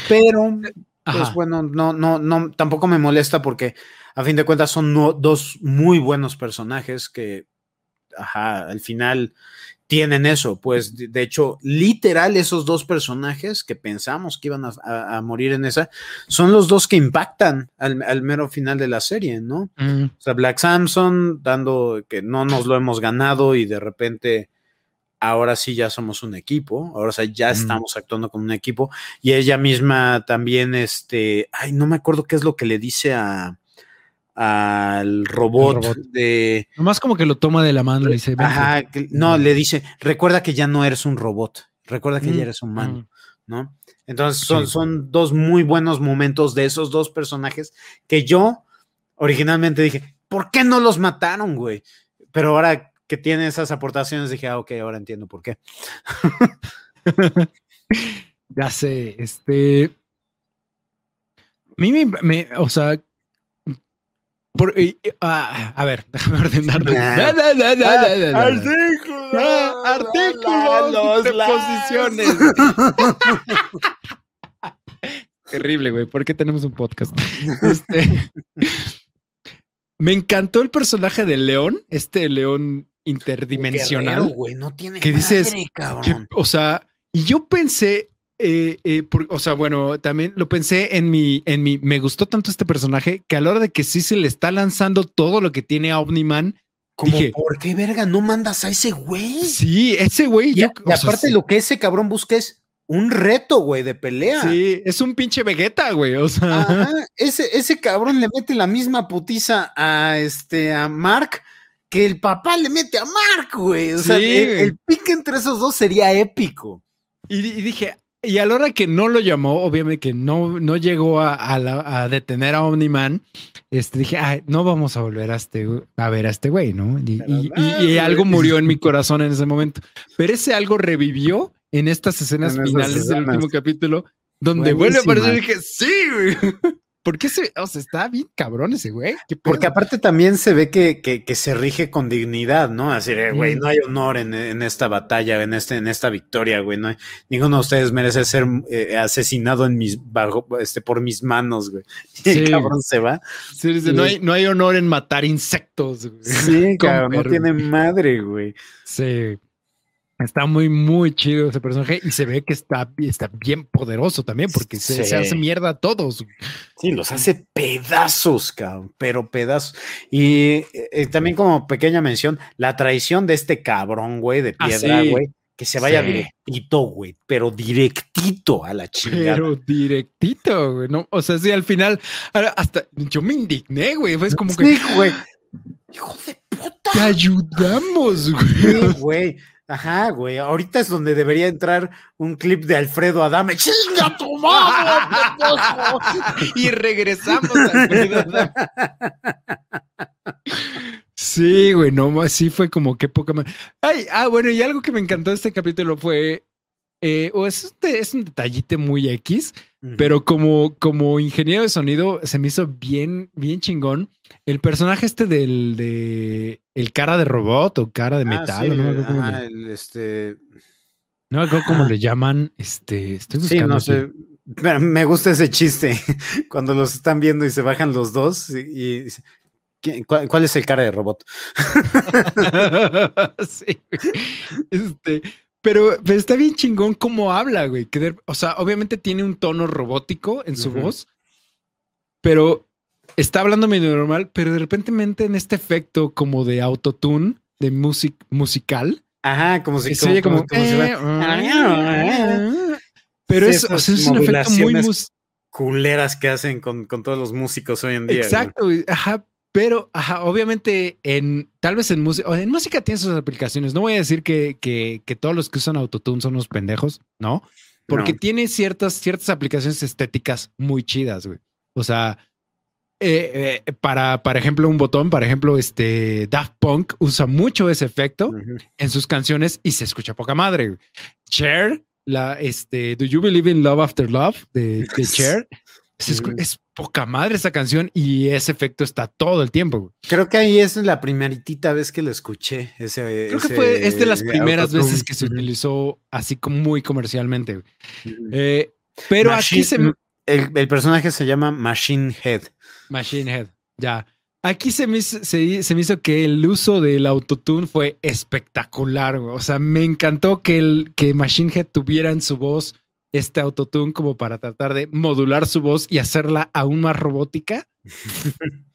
Pero, pues bueno, no, no, no, tampoco me molesta porque a fin de cuentas son dos muy buenos personajes que, ajá, al final tienen eso, pues de hecho, literal, esos dos personajes que pensamos que iban a, morir en esa, son los dos que impactan al, mero final de la serie, ¿no? Mm. O sea, Black Samson dando que no nos lo hemos ganado y de repente ahora sí ya somos un equipo, ahora sí ya mm. estamos actuando como un equipo y ella misma también, este, ay, no me acuerdo qué es lo que le dice a al robot, de. Nomás como que lo toma de la mano y dice. Ajá, no, le dice, recuerda que ya no eres un robot, recuerda que ya mm, eres humano, mm. ¿no? Entonces son, son dos muy buenos momentos de esos dos personajes que yo originalmente dije, ¿por qué no los mataron, güey? Pero ahora que tiene esas aportaciones dije, ah, ok, ahora entiendo por qué. ya sé, este. A mí me, o sea, por, ah, a ver, déjame ordenar. Artículos, posiciones. Terrible, güey. ¿Por qué tenemos un podcast? Este, me encantó el personaje de León, este León interdimensional. güey, no tiene que dices, o sea, y yo pensé, eh, eh, o sea, bueno, también lo pensé en mi, en mi, me gustó tanto este personaje que a la hora de que sí se le está lanzando todo lo que tiene a Omniman, como, ¿por qué verga no mandas a ese güey? Sí, ese güey. Y, aparte lo que ese cabrón busca es un reto, güey, de pelea. Sí, es un pinche Vegeta, güey. O sea, ese, ese cabrón le mete la misma putiza a este, a Mark que el papá le mete a Mark, güey. O sea, el, pique entre esos dos sería épico. y, dije, y a la hora que no lo llamó, obviamente que no, no llegó a, detener a Omniman, este, dije, no vamos a volver a, este, a ver a este güey, ¿no? Y, algo murió en mi corazón en ese momento. Pero ese algo revivió en estas escenas finales del último capítulo, donde vuelve a aparecer y dije, sí, güey. ¿Por qué se, o sea, está bien cabrón ese güey? Porque aparte también se ve que, que, se rige con dignidad, ¿no? Así, güey, no hay honor en, en, esta batalla, en, este, en esta victoria, güey. No ninguno de ustedes merece ser eh, asesinado en mis, bajo, este, por mis manos, güey. Y el cabrón se va. Sí, no, hay, no hay honor en matar insectos, güey. Sí, cabrón, no tiene madre, güey. Sí. Está muy, muy chido ese personaje y se ve que está, está bien poderoso también porque se, hace mierda a todos. Sí, los hace pedazos, cabrón, pero pedazos. Y eh, también como pequeña mención, la traición de este cabrón, güey, de ah, piedra, güey, que se vaya directito, güey, pero directito a la chingada. Pero directito, güey, ¿no? O sea, sí, al final, hasta yo me indigné, güey, fue como que... güey. Hijo de puta. Te ayudamos, güey. güey. Ajá, güey. Ahorita es donde debería entrar un clip de Alfredo Adame. ¡Chinga tu madre! y regresamos a Alfredo Sí, güey, no, sí fue como que poca más. Ay, ah, bueno, y algo que me encantó de este capítulo fue, eh, o es, es un detallite muy X, pero como, como ingeniero de sonido se me hizo bien, bien chingón. El personaje este del de el cara de robot o cara de Ah, metal, sí, no me acuerdo cómo le- el, este, no cómo le llaman. Este, estoy sí, buscando. no sé. Pero me gusta ese chiste cuando los están viendo y se bajan los dos y, y dice, "¿Quién- cuál, cuál es el cara de robot? sí. Este, pero, pero está bien chingón cómo habla, güey. que de- o sea, obviamente tiene un tono robótico en su Ujú. voz, pero está hablando medio normal, pero de repente en este efecto como de autotune, de music, musical, Ajá, como si, oye como. como si fuera- eh, pero Sí, es, o esas sea, es un efecto muy mus- culeras que hacen con, con todos los músicos hoy en día. Exacto, güey, ajá. Pero, ajá, obviamente, en tal vez en música, en música tiene sus aplicaciones. No voy a decir que, que, que todos los que usan autotune son unos pendejos, ¿no? Porque No. tiene ciertas, ciertas aplicaciones estéticas muy chidas, güey. O sea, eh, eh, para, por ejemplo, un botón, por ejemplo, este Daft Punk usa mucho ese efecto en sus canciones y se escucha poca madre. Cher, la, este, Do You Believe in Love After Love de, de Cher, es poca madre esa canción y ese efecto está todo el tiempo. güey. Creo que ahí es la primeritita vez que lo escuché. Ese, Creo que fue, es de las primeras veces que se utilizó así como muy comercialmente. Eh, pero aquí se... el, el personaje se llama Machine Head. Machine Head, ya. Aquí se me, hizo, se, se me hizo que el uso del autotune fue espectacular. güey. O sea, me encantó que, el, que Machine Head tuviera en su voz este autotune como para tratar de modular su voz y hacerla aún más robótica.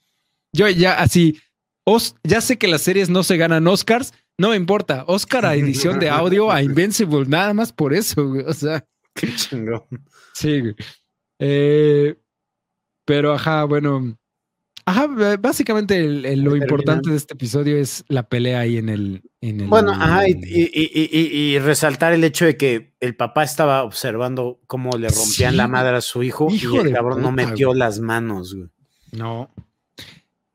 Yo ya así, os, ya sé que las series no se ganan Oscars, no me importa. Oscar a edición de audio, a Invincible, nada más por eso. güey. O sea, Qué chingón. Sí, güey. Eh, pero ajá, bueno. Ajá, básicamente el- el- lo importante de este episodio es la pelea ahí en el. En el Bueno, ajá, y, y- y- y- y resaltar el hecho de que el papá estaba observando cómo le rompían Sí, la madre a su hijo, hijo y el cabrón no metió güey. las manos, güey. No.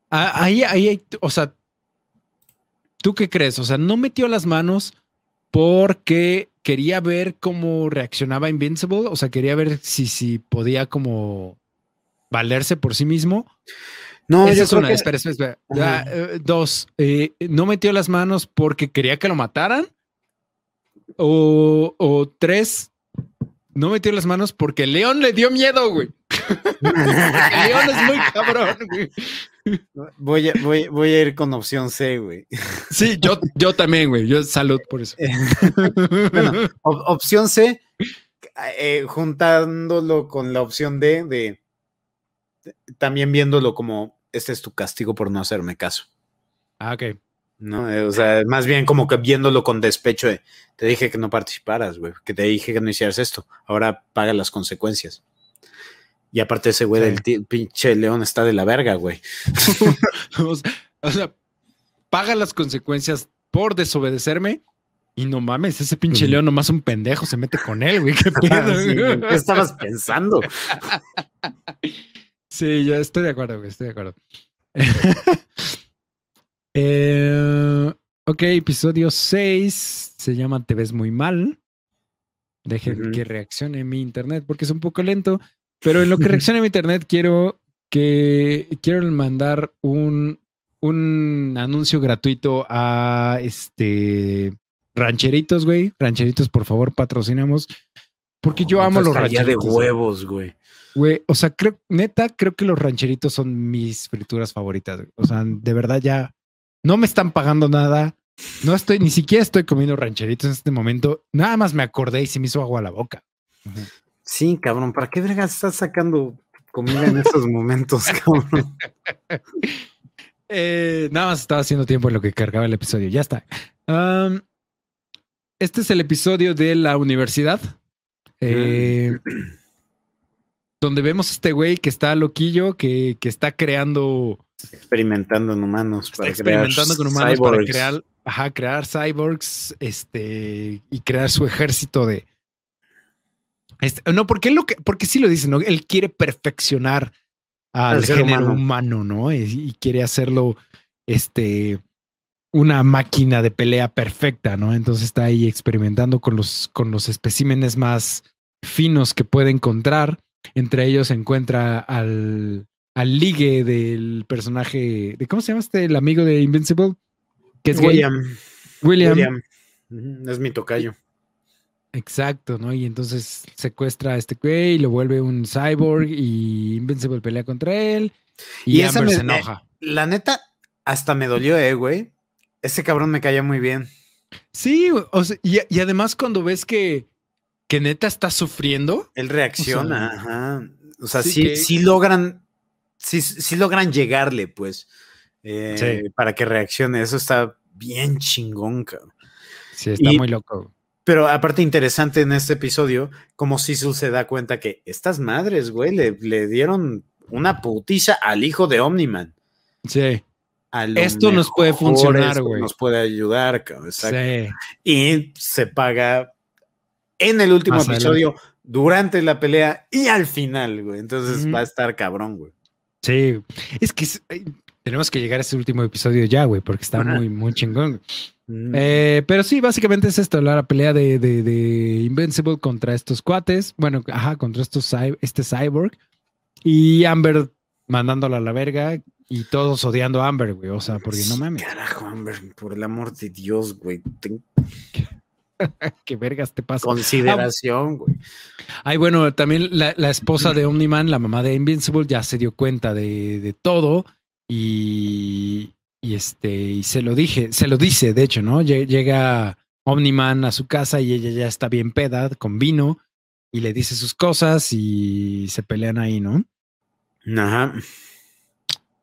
Ah, Ahí, ahí, hay- o sea, ¿tú qué crees? O sea, no metió las manos porque quería ver cómo reaccionaba Invincible, o sea, quería ver si, si podía como valerse por sí mismo. No, Esa yo es creo una. que- Espera, espera, espera. Ah, eh, dos. eh, no metió las manos porque quería que lo mataran. O, o tres. No metió las manos porque León le dio miedo, güey. León es muy cabrón, güey. voy, a, voy, voy a ir con opción C, güey. Sí, yo, yo también, güey. Yo salud por eso. Bueno, Op- opción C, eh, juntándolo con la opción D, de también viéndolo como este es tu castigo por no hacerme caso. ah, ok. ¿no? Eh, O sea, más bien como que viéndolo con despecho de, te dije que no participaras, güey, que te dije que no hicieras esto, ahora paga las consecuencias. Y aparte ese güey Sí. del pinche león está de la verga, güey. o, sea, o sea, paga las consecuencias por desobedecerme. Y no mames, ese pinche león nomás un pendejo se mete con él, güey. ¿Qué pedo? Sí, güey, ¿Qué estabas pensando? Sí, yo estoy de acuerdo, güey, estoy de acuerdo. Eh, ok, episodio 6 se llama Te ves muy mal. Dejen que reaccione mi internet porque es un poco lento, pero en lo que reaccione mi internet quiero que quiero mandar un, un anuncio gratuito a este rancheritos, güey. Rancheritos, por favor, patrocinamos. Porque yo amo los de rancheritos. güey. huevos, güey. Güey, o sea, creo, neta, creo que los rancheritos son mis frituras favoritas. güey. O sea, de verdad ya no me están pagando nada. No estoy, ni siquiera estoy comiendo rancheritos en este momento. Nada más me acordé y se me hizo agua a la boca. Sí, cabrón, ¿para qué verga estás sacando comida en estos momentos, cabrón? Eh, nada más estaba haciendo tiempo en lo que cargaba el episodio. Ya está. Este es el episodio de la universidad. eh, donde vemos a este güey que está loquillo, que, que está creando Experimentando en humanos. está para crear experimentando con humanos para cyborgs. crear, ajá, crear cyborgs, este, y crear su ejército de. Este, no, porque lo que, porque sí lo dice, ¿no? Él quiere perfeccionar al género humano. humano, ¿no? Y, y quiere hacerlo, este, una máquina de pelea perfecta, ¿no? Entonces está ahí experimentando con los, con los especímenes más finos que puede encontrar. Entre ellos se encuentra al, al ligue del personaje de ¿cómo se llama este? El amigo de Invincible, que es William. William. Es mi tocayo. Exacto, ¿no? Y entonces secuestra a este güey y lo vuelve un cyborg y Invincible pelea contra él y, Amber se enoja. la neta, hasta me dolió, eh, güey. Ese cabrón me caía muy bien. Sí, y, además cuando ves que, que neta está sufriendo. Él reacciona, o sea, ajá. O sea, sí, sí, logran, sí, sí, logran llegarle, pues, eh, para que reaccione. Eso está bien chingón, cabrón. Sí, está muy loco. Pero aparte interesante en este episodio, como Cecil se da cuenta que estas madres, güey, le, dieron una putiza al hijo de Omniman. Sí. Esto nos puede funcionar, güey. Nos puede ayudar, cabrón. Sí. Y se paga en el último episodio, durante la pelea y al final, güey. Entonces va a estar cabrón, güey. Sí. Es que tenemos que llegar a ese último episodio ya, güey, porque está muy, muy chingón. Mm. Eh, pero sí, básicamente es esto, la pelea de, de, Invincible contra estos cuates. Bueno, ajá, contra estos este cyborg. Y Amber mandándola a la verga y todos odiando a Amber, güey. O sea, porque no mames. Carajo, Amber, por el amor de Dios, güey. ¿Qué vergas te pasa? Consideración, güey. Ay, bueno, también la, esposa de Omniman, la mamá de Invincible, ya se dio cuenta de, de todo y, y este, y se lo dije, se lo dice, de hecho, ¿no? Llega Omniman a su casa y ella ya está bien peda con vino y le dice sus cosas y se pelean ahí, ¿no? Ajá.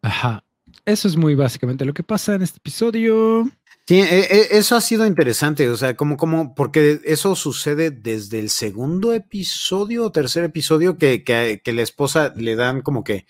Ajá. Eso es muy básicamente lo que pasa en este episodio. Sí, e, e, eso ha sido interesante, o sea, como, como, porque eso sucede desde el segundo episodio o tercer episodio que, que, que la esposa le dan como que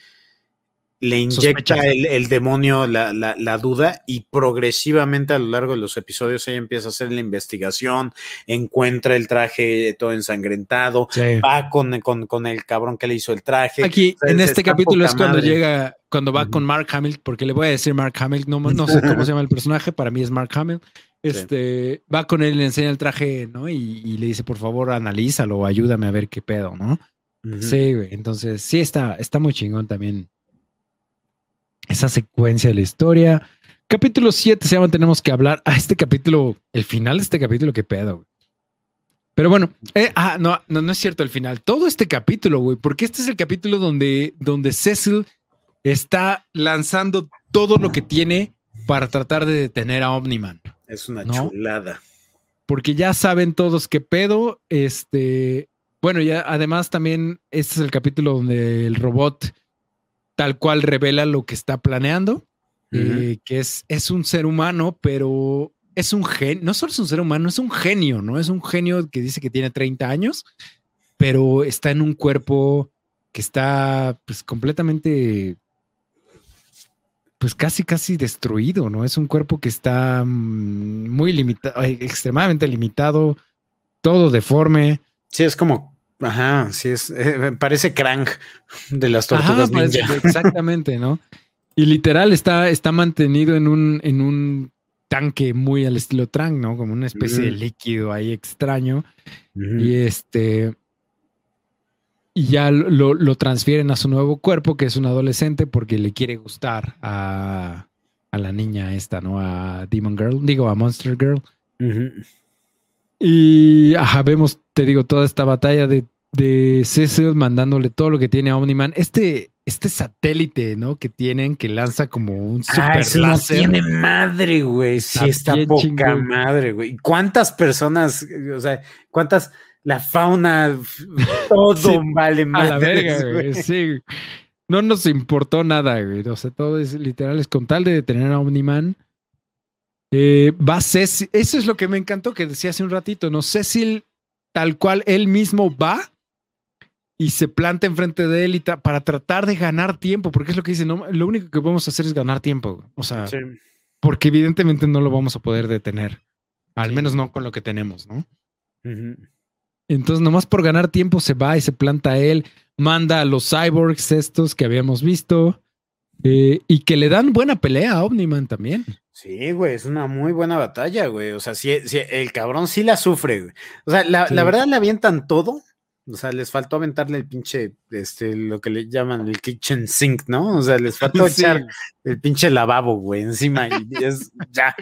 le inyecta el, demonio la, duda y progresivamente a lo largo de los episodios ella empieza a hacer la investigación, encuentra el traje todo ensangrentado, va con, con, el cabrón que le hizo el traje. Aquí, en este capítulo es cuando llega, cuando va con Mark Hamill, porque le voy a decir Mark Hamill, no, no sé cómo se llama el personaje, para mí es Mark Hamill. Este va con él, le enseña el traje, ¿no? Y, le dice, por favor, analízalo, ayúdame a ver qué pedo, ¿no? Sí, güey. Entonces, sí está, está muy chingón también esa secuencia de la historia. Capítulo 7 se llama Tenemos que hablar. a este capítulo, el final de este capítulo, qué pedo. Pero bueno, eh, ah, no, no, no es cierto el final. Todo este capítulo, güey, porque este es el capítulo donde, donde Cecil está lanzando todo lo que tiene para tratar de detener a Omniman. Es una chulada. Porque ya saben todos qué pedo. Este, bueno, ya además también este es el capítulo donde el robot tal cual revela lo que está planeando, eh, que es, es un ser humano, pero es un genio, no solo es un ser humano, es un genio, ¿no? Es un genio que dice que tiene 30 años, pero está en un cuerpo que está pues completamente, pues casi, casi destruido, ¿no? Es un cuerpo que está mm, muy limitado, extremadamente limitado, todo deforme. Sí, es como Ajá, sí es, eh, parece crank de las tortugas exactamente, ¿no? Y literal está, está mantenido en un, en un tanque muy al estilo Trank, ¿no? Como una especie de líquido ahí extraño. Y este. Y ya lo, lo, transfieren a su nuevo cuerpo, que es un adolescente, porque le quiere gustar a, a la niña esta, ¿no? A Demon Girl, digo, a Monster Girl. Y ajá, vemos, te digo, toda esta batalla de, de Cecil mandándole todo lo que tiene a Omniman. Este, este satélite, ¿no? Que tienen, que lanza como un ah, super ah, tiene madre, güey. Sí, está, poca madre, güey. ¿Cuántas personas, o sea, cuántas, la fauna, todo vale madre. A la verga, güey. Sí. No nos importó nada, güey. O sea, todo es literal, es con tal de detener a Omniman eh, va Cecil, eso es lo que me encantó que decía hace un ratito, ¿no? Cecil, tal cual él mismo va y se planta enfrente de él y para tratar de ganar tiempo, porque es lo que dice, no, lo único que podemos hacer es ganar tiempo, o sea, porque evidentemente no lo vamos a poder detener, al menos no con lo que tenemos, ¿no? Entonces, nomás por ganar tiempo se va y se planta él, manda a los cyborgs estos que habíamos visto eh, y que le dan buena pelea a Omniman también. Sí, güey, es una muy buena batalla, güey. O sea, sí, el cabrón sí la sufre, güey. O sea, la, la verdad le avientan todo. O sea, les faltó aventarle el pinche, este, lo que le llaman el kitchen sink, ¿no? O sea, les faltó echar el pinche lavabo, güey, encima y es ya.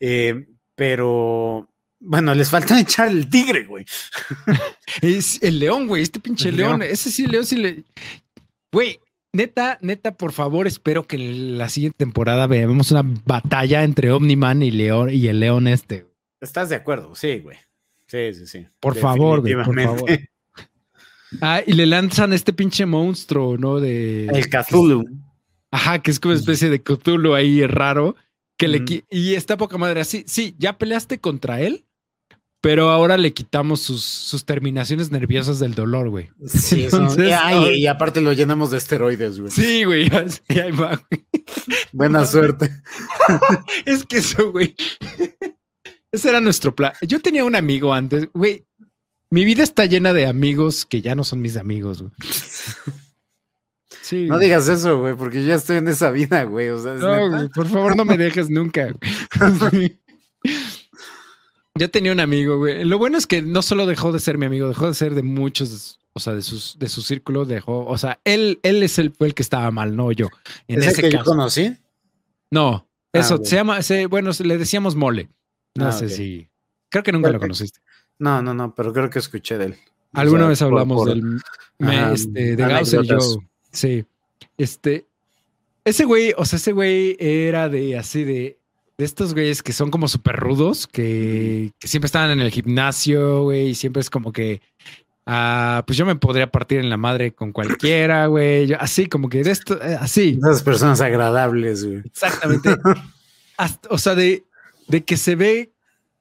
Eh, pero, bueno, les faltó echar el tigre, güey. es el león, güey, este pinche león. Ese sí, león sí le. Güey, neta, neta, por favor, espero que la siguiente temporada veamos una batalla entre Omniman y León y el león este. ¿Estás de acuerdo? Sí, güey. Sí, sí, sí. Por favor, güey, por favor. Ah, y le lanzan este pinche monstruo, ¿no? De. El Cthulhu. Ajá, que es como una especie de Cthulhu ahí raro. Que le, y está poca madre así. Sí, ya peleaste contra él, pero ahora le quitamos sus, sus terminaciones nerviosas del dolor, güey. Sí, y, aparte lo llenamos de esteroides, güey. Sí, güey. Buena suerte. es que eso, güey. Ese era nuestro plan. Yo tenía un amigo antes, güey. Mi vida está llena de amigos que ya no son mis amigos, güey. Sí. No digas eso, güey, porque ya estoy en esa vida, güey. O sea, no, por favor, no me dejes nunca. Yo tenía un amigo, güey. Lo bueno es que no solo dejó de ser mi amigo, dejó de ser de muchos, o sea, de sus, de su círculo, dejó, o sea, él, él es el, el que estaba mal, no yo. En ¿Es ese que yo conocí? No, ah, eso se llama, bueno, le decíamos mole. No ah, sé si. Creo que nunca lo conociste. No, no, no, pero creo que escuché de él. Alguna vez hablamos del este, de Gausser y yo. Sí. Este. Ese güey, o sea, ese güey era de así de de estos güeyes que son como súper rudos, que, siempre están en el gimnasio, güey, y siempre es como que, ah, pues yo me podría partir en la madre con cualquiera, güey, así como que de esto, eh, así. Esas personas agradables, güey. Exactamente. o sea, de, de que se ve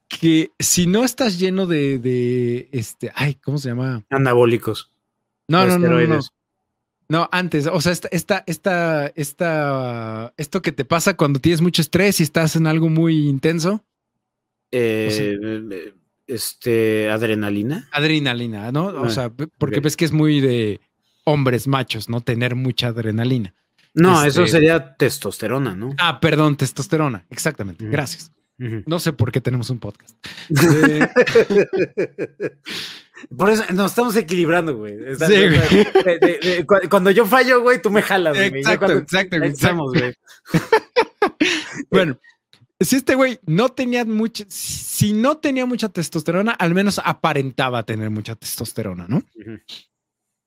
que si no estás lleno de, de este, ay, ¿cómo se llama? Anabólicos. No, no, no, no, no, antes, o sea, esta, esta, esta, esta, esto que te pasa cuando tienes mucho estrés y estás en algo muy intenso. Eh, este, adrenalina. Adrenalina, ¿no? o ah, sea, porque ves que es muy de hombres machos, ¿no? Tener mucha adrenalina. No, eso este sería testosterona, ¿no? Ah, perdón, testosterona, exactamente. Gracias. No sé por qué tenemos un podcast. Por eso nos estamos equilibrando, güey. Sí, cuando yo fallo, güey, tú me jalas, güey. Exacto, exacto, exacto. güey. bueno, si este güey no tenía mucha, si no tenía mucha testosterona, al menos aparentaba tener mucha testosterona, ¿no?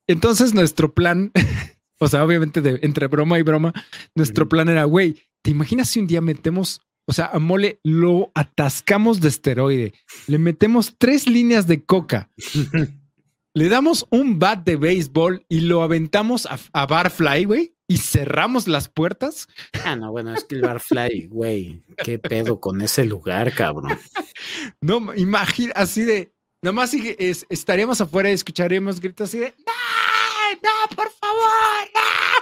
Entonces nuestro plan, o sea, obviamente de, entre broma y broma, nuestro plan era, güey, ¿te imaginas si un día metemos o sea, a Mole lo atascamos de esteroide. Le metemos tres líneas de coca. le damos un bat de béisbol y lo aventamos a, Barfly, güey, y cerramos las puertas. Ah, no, bueno, es que el Barfly, güey, qué pedo con ese lugar, cabrón. no, imagina, así de, nomás es, estaríamos afuera y escucharíamos gritos así de, ¡No, no, por favor, no!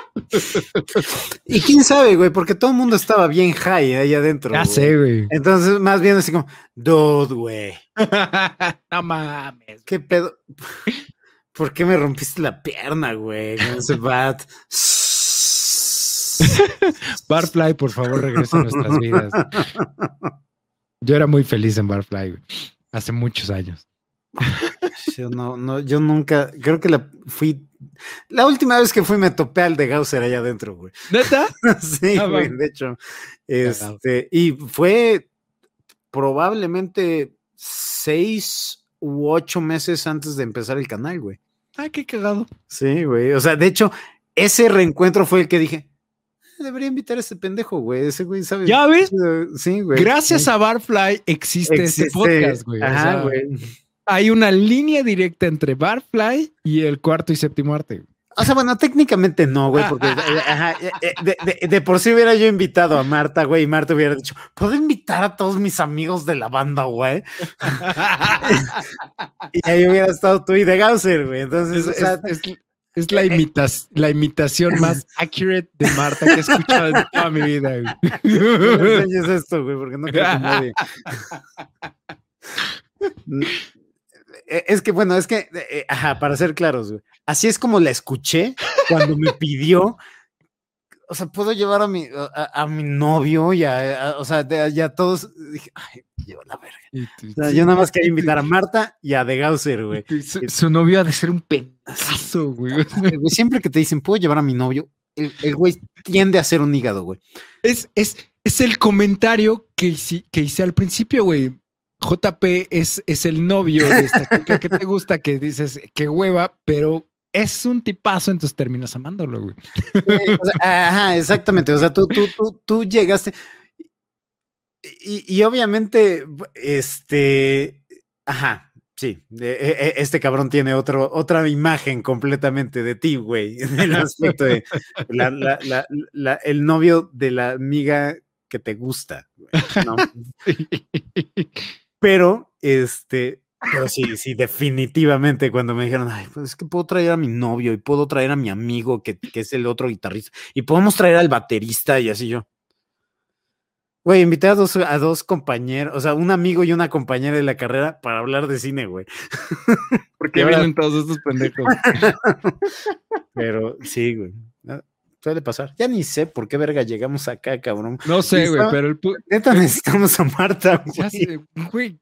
Y quién sabe, güey, porque todo el mundo estaba bien high ahí adentro. Ya sé, güey. Entonces, más bien así como, dude, güey. no mames. ¿Qué pedo? ¿Por qué me rompiste la pierna, güey? Con ese bat. Barfly, por favor, regresa a nuestras vidas. Yo era muy feliz en Barfly, güey. Hace muchos años. Yo no, no, yo nunca, creo que la fui, la última vez que fui me topé al de Gausser allá adentro, güey. ¿Neta? sí, ah, güey, de hecho. Este, y fue probablemente seis u ocho meses antes de empezar el canal, güey. Ay, qué cagado. Sí, güey. O sea, de hecho, ese reencuentro fue el que dije, debería invitar a ese pendejo, güey. Ese güey sabe. ¿Ya ves? Sí, güey. Gracias a Barfly existe, este podcast, güey. Ajá, güey hay una línea directa entre Barfly y el cuarto y séptimo arte. O sea, bueno, técnicamente no, güey, porque eh, eh, de, por sí hubiera yo invitado a Marta, güey, y Marta hubiera dicho, ¿puedo invitar a todos mis amigos de la banda, güey? y ahí hubiera estado tú y de Gausser, güey. Entonces, es, o sea, es, la, la imitación más accurate de Marta que he escuchado en toda mi vida, güey. No enseñes esto, güey, porque no quiero que nadie. Eh, es que, bueno, es que, eh, ajá, para ser claros, así es como la escuché cuando me pidió, o sea, puedo llevar a mi, a, mi novio y a, o sea, ya todos, dije, ay, lleva la verga. yo nada más quería invitar a Marta y a De Gausser, güey. Su, novio ha de ser un pedazo, güey. Siempre que te dicen, puedo llevar a mi novio, el, güey tiende a ser un hígado, güey. Es, es, es el comentario que, que hice al principio, güey. JP es, es el novio de esta chica que te gusta, que dices, qué hueva, pero es un tipazo, entonces terminas amándolo, güey. ajá, exactamente. O sea, tú, tú, tú, tú llegaste. Y, obviamente, este, ajá, sí, e, e, este cabrón tiene otro, otra imagen completamente de ti, güey, en el aspecto de el novio de la amiga que te gusta. Pero, este, pero sí, sí, definitivamente cuando me dijeron, ay, pues es que puedo traer a mi novio y puedo traer a mi amigo que, es el otro guitarrista y podemos traer al baterista y así yo. Güey, invité a dos, a dos compañeros, o sea, un amigo y una compañera de la carrera para hablar de cine, güey. Porque vienen todos estos pendejos. Pero sí, güey. Suele pasar. Ya ni sé por qué verga llegamos acá, cabrón. No sé, güey, pero el. Neta necesitamos a Marta, güey. Ya sé, güey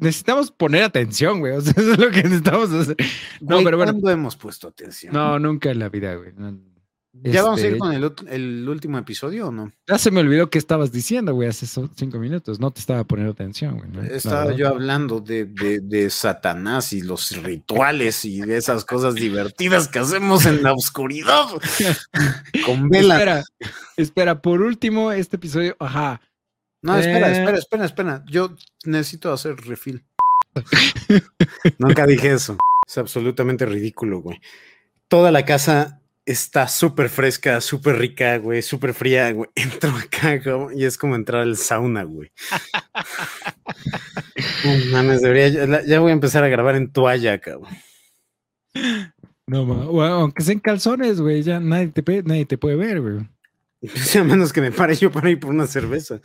necesitamos poner atención, güey. O sea, eso es lo que necesitamos hacer. No, pero bueno. ¿Cuándo hemos puesto atención? No, nunca en la vida, güey. ¿Ya vamos a ir este, con el, último episodio o no? Ya se me olvidó qué estabas diciendo, güey, hace cinco minutos. No te estaba poniendo atención, güey. Estaba yo hablando de, Satanás y los rituales y de esas cosas divertidas que hacemos en la oscuridad. con vela. Espera, espera, por último, este episodio, ajá no, espera, eh. espera, espera, espera. Yo necesito hacer refill. Nunca dije eso. Es absolutamente ridículo, güey. Toda la casa está súper fresca, súper rica, güey, súper fría, güey. Entro acá, güey, y es como entrar al sauna, güey. mames, debería, ya, voy a empezar a grabar en toalla, cabrón. No, bueno, aunque sean calzones, güey, ya nadie te, nadie te puede ver, güey. A menos que me pare yo para ir por una cerveza.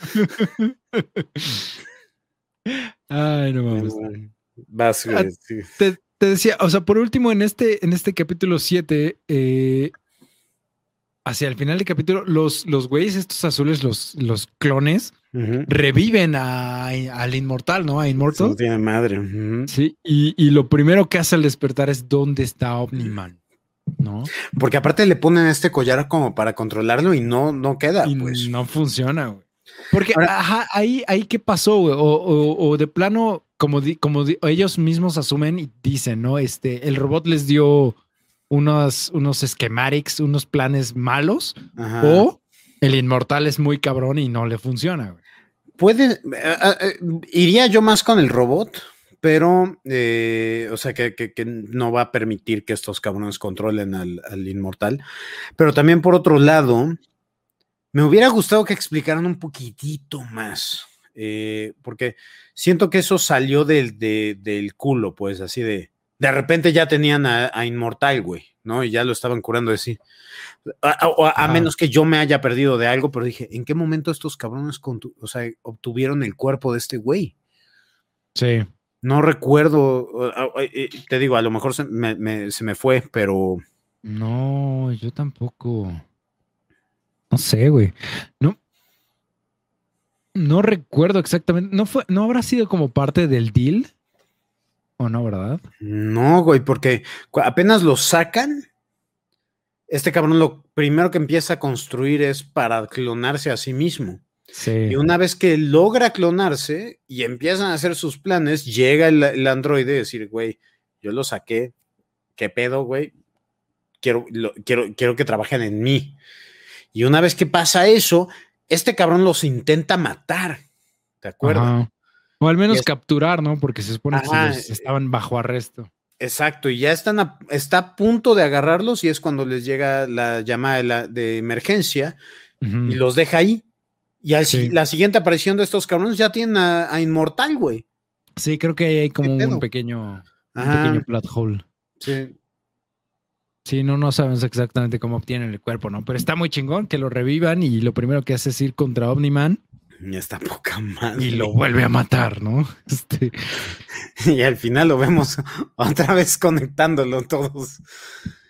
Ay, no mames. Vas, ah, te, decía, o sea, por último, en este, en este capítulo 7, eh, hacia el final del capítulo, los, los güeyes estos azules, los, los clones, reviven a, al inmortal, ¿no? A Inmortal. No tiene madre. Sí, y, y, lo primero que hace al despertar es dónde está Omniman. ¿no? Porque aparte le ponen este collar como para controlarlo y no, no queda, y pues. No funciona, güey. Porque, ajá, ahí, ahí qué pasó, güey. O, de plano, como, como ellos mismos asumen y dicen, ¿no? Este, el robot les dio unos, unos schematics, unos planes malos, o el inmortal es muy cabrón y no le funciona, güey. Puede, eh, iría yo más con el robot, pero, eh, o sea, que, no va a permitir que estos cabrones controlen al, inmortal. Pero también, por otro lado, me hubiera gustado que explicaran un poquitito más, eh, porque siento que eso salió del, del culo, pues, así de, de repente ya tenían a, Inmortal, güey, ¿no? Y ya lo estaban curando de sí. A, menos que yo me haya perdido de algo, pero dije, ¿en qué momento estos cabrones o sea, obtuvieron el cuerpo de este güey? Sí. No recuerdo, eh, te digo, a lo mejor se me, fue, pero... No, yo tampoco. No sé, güey. No, no recuerdo exactamente. ¿No, fue, ¿No habrá sido como parte del deal? ¿O no, verdad? No, güey, porque apenas lo sacan, este cabrón lo primero que empieza a construir es para clonarse a sí mismo. Y una vez que logra clonarse y empiezan a hacer sus planes, llega el, androide y decir, güey, yo lo saqué, ¿qué pedo, güey? Quiero, quiero, quiero que trabajen en mí. Y una vez que pasa eso, este cabrón los intenta matar. ¿De acuerdo? O al menos capturar, ¿no? Porque se supone que eh, estaban bajo arresto. Exacto, y ya están a, está a punto de agarrarlos y es cuando les llega la llamada de, emergencia y los deja ahí. Y así, la siguiente aparición de estos cabrones ya tienen a, Inmortal, güey. Sí, creo que hay como un pequeño, un pequeño plot hole. Sí. Sí, no, no sabemos exactamente cómo obtienen el cuerpo, ¿no? Pero está muy chingón que lo revivan y lo primero que hace es ir contra Omniman. Está poca madre. Y lo vuelve a matar, ¿no? Este, Y al final lo vemos otra vez conectándolo todos.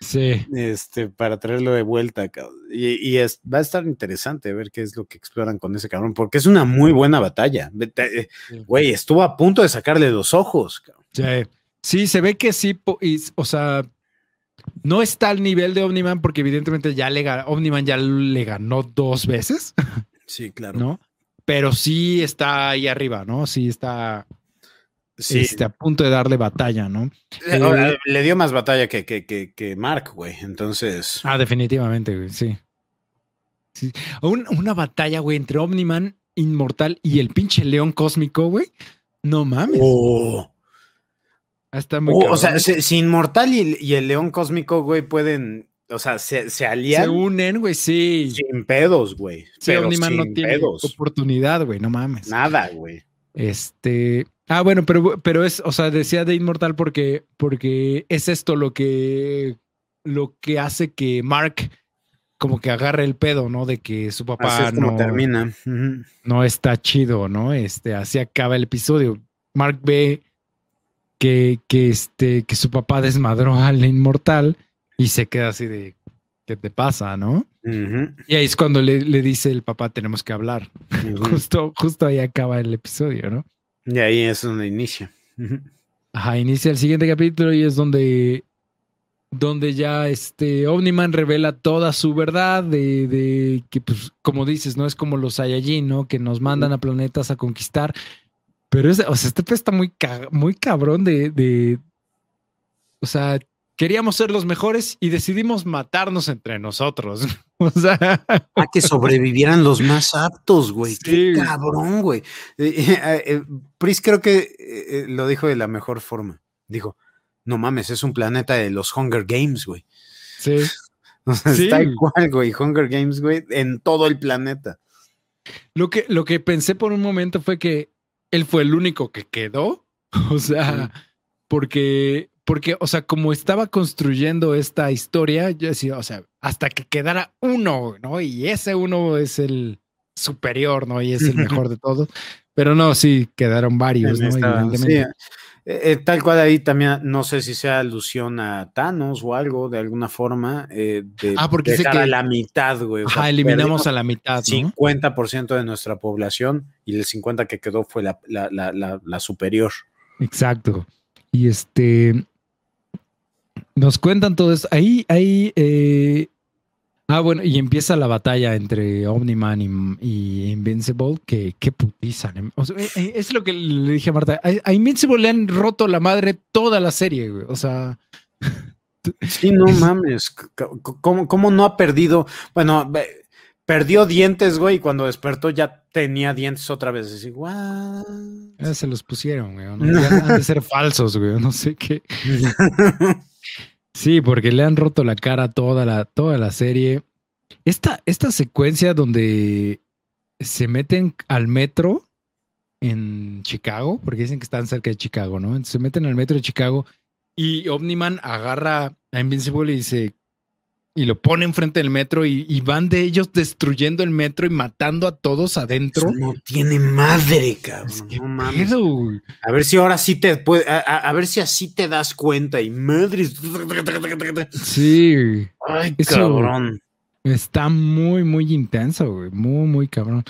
sí. Este, para traerlo de vuelta. Y, y es- va a estar interesante ver qué es lo que exploran con ese cabrón, porque es una muy buena batalla. Eh. Güey, estuvo a punto de sacarle los ojos. cabrón. Sí, Sí, se ve que sí, y, o sea, no está al nivel de Omniman porque evidentemente ya le Omniman ya le ganó dos veces, Sí, claro. ¿no? Pero sí está ahí arriba, ¿no? Sí está Sí. este, a punto de darle batalla, ¿no? Eh, ahora, le dio más batalla que, que, que, que Mark, güey. Entonces. Ah, definitivamente, güey, sí. Sí. Un- una batalla, güey, entre Omniman, Inmortal y el pinche león cósmico, güey. No mames. Oh. Está muy Oh, o sea, si, si Inmortal y, y el León Cósmico, güey, pueden. O sea, se, se se alían unen, güey, sí. sin pedos, güey. Sí, pero Omniman no sin tiene pedos. oportunidad, güey, no mames. Nada, güey. Este. Ah, bueno, pero, pero es, o sea, decía de Inmortal porque, porque es esto lo que, lo que hace que Mark como que agarre el pedo, ¿no? De que su Así papá es como no, termina. No está chido, ¿no? Este, así acaba el episodio. Mark ve que, que, este, que su papá desmadró al Inmortal y se queda así de, ¿qué te pasa, no? Ujú. Y ahí es cuando le, le dice el papá, tenemos que hablar. Justo, justo ahí acaba el episodio, ¿no? Y ahí es donde inicia. Ujú. Ajá, inicia el siguiente capítulo y es donde, donde ya este Omniman revela toda su verdad de, de que, pues, como dices, no es como los Saiyajin, ¿no? Que nos mandan a planetas a conquistar. Pero es, o sea, este pez está muy, ca- muy cabrón de, de, o sea, queríamos ser los mejores y decidimos matarnos entre nosotros. O sea, Ah, que sobrevivieran los más aptos, güey. Qué cabrón, güey. Eh, eh, eh, Pris creo que eh, eh, lo dijo de la mejor forma. Dijo, no mames, es un planeta de los Hunger Games, güey. sí. O sea, Sí. está igual, güey. Hunger Games, güey, en todo el planeta. Lo que, lo que pensé por un momento fue que él fue el único que quedó. O sea, porque, porque, o sea, como estaba construyendo esta historia, yo decía, o sea, hasta que quedara uno, ¿no? Y ese uno es el superior, ¿no? Y es el mejor de todos. Pero no, sí, quedaron varios, En ¿no? esta- sí, eh, eh, tal cual ahí también, no sé si sea alusión a Thanos o algo, de alguna forma, eh, de Ah, porque dice dejar que- a la mitad, güey. o sea, Ajá, eliminamos a la mitad, ¿no? 50% de nuestra población y el 50% que quedó fue la, la- la- la- la superior. Exacto. Y este nos cuentan todo esto. Ahí, ahí, eh, ah, bueno, y empieza la batalla entre Omniman y, y Invincible, que qué putiza. ¿no? O sea, eh, eh, es lo que le dije a Marta. A, a Invincible le han roto la madre toda la serie, güey. O sea, Sí, no mames. ¿Cómo, cómo no ha perdido? Bueno, perdió dientes, güey, y cuando despertó ya tenía dientes otra vez. Así, "What?". ya se los pusieron, güey. ¿no? Ya han de ser falsos, güey. No sé qué. Sí, porque le han roto la cara toda la, toda la serie. Esta, esta secuencia donde se meten al metro en Chicago, porque dicen que están cerca de Chicago, ¿no? Entonces se meten al metro de Chicago y Omniman agarra a Invincible y dice, y lo pone enfrente del metro y, y van de ellos destruyendo el metro y matando a todos adentro. Eso no tiene madre, cabrón. Es que no mames. A ver si ahora sí te puede, a, ver si así te das cuenta y madre. Sí. Ay, Eso- cabrón. Está muy, muy intenso, güey. Muy, muy cabrón.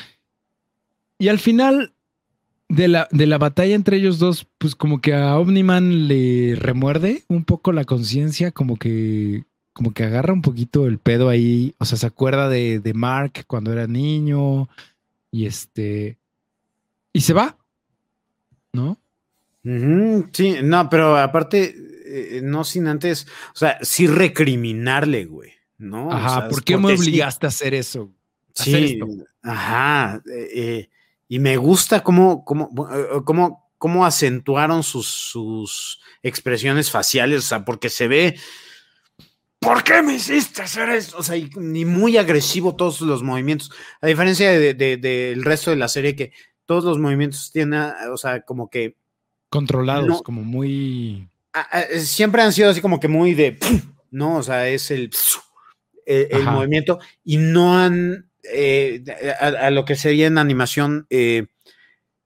Y al final de la, de la batalla entre ellos dos, pues como que a Omniman le remuerde un poco la conciencia, como que, como que agarra un poquito el pedo ahí. O sea, se acuerda de, de Mark cuando era niño y este. Y se va, ¿no? Sí, no, pero aparte, eh, no sin antes, o sea, sí recriminarle, güey, ¿no? O Ajá, sea, ¿por qué me sí- obligaste a hacer eso? a Sí, ajá. eh, eh, y me gusta cómo, cómo, eh, cómo, cómo acentuaron sus, sus expresiones faciales, o sea, porque se ve. ¿Por qué me hiciste hacer esto? O sea, y, ni muy agresivo todos los movimientos. A diferencia de- de- del resto de la serie, que todos los movimientos tienen, o sea, como que Controlados, No. como muy. a- a- siempre han sido así como que muy de, ¿no? O sea, es el, el, movimiento y no han eh, a, lo que sería en animación eh,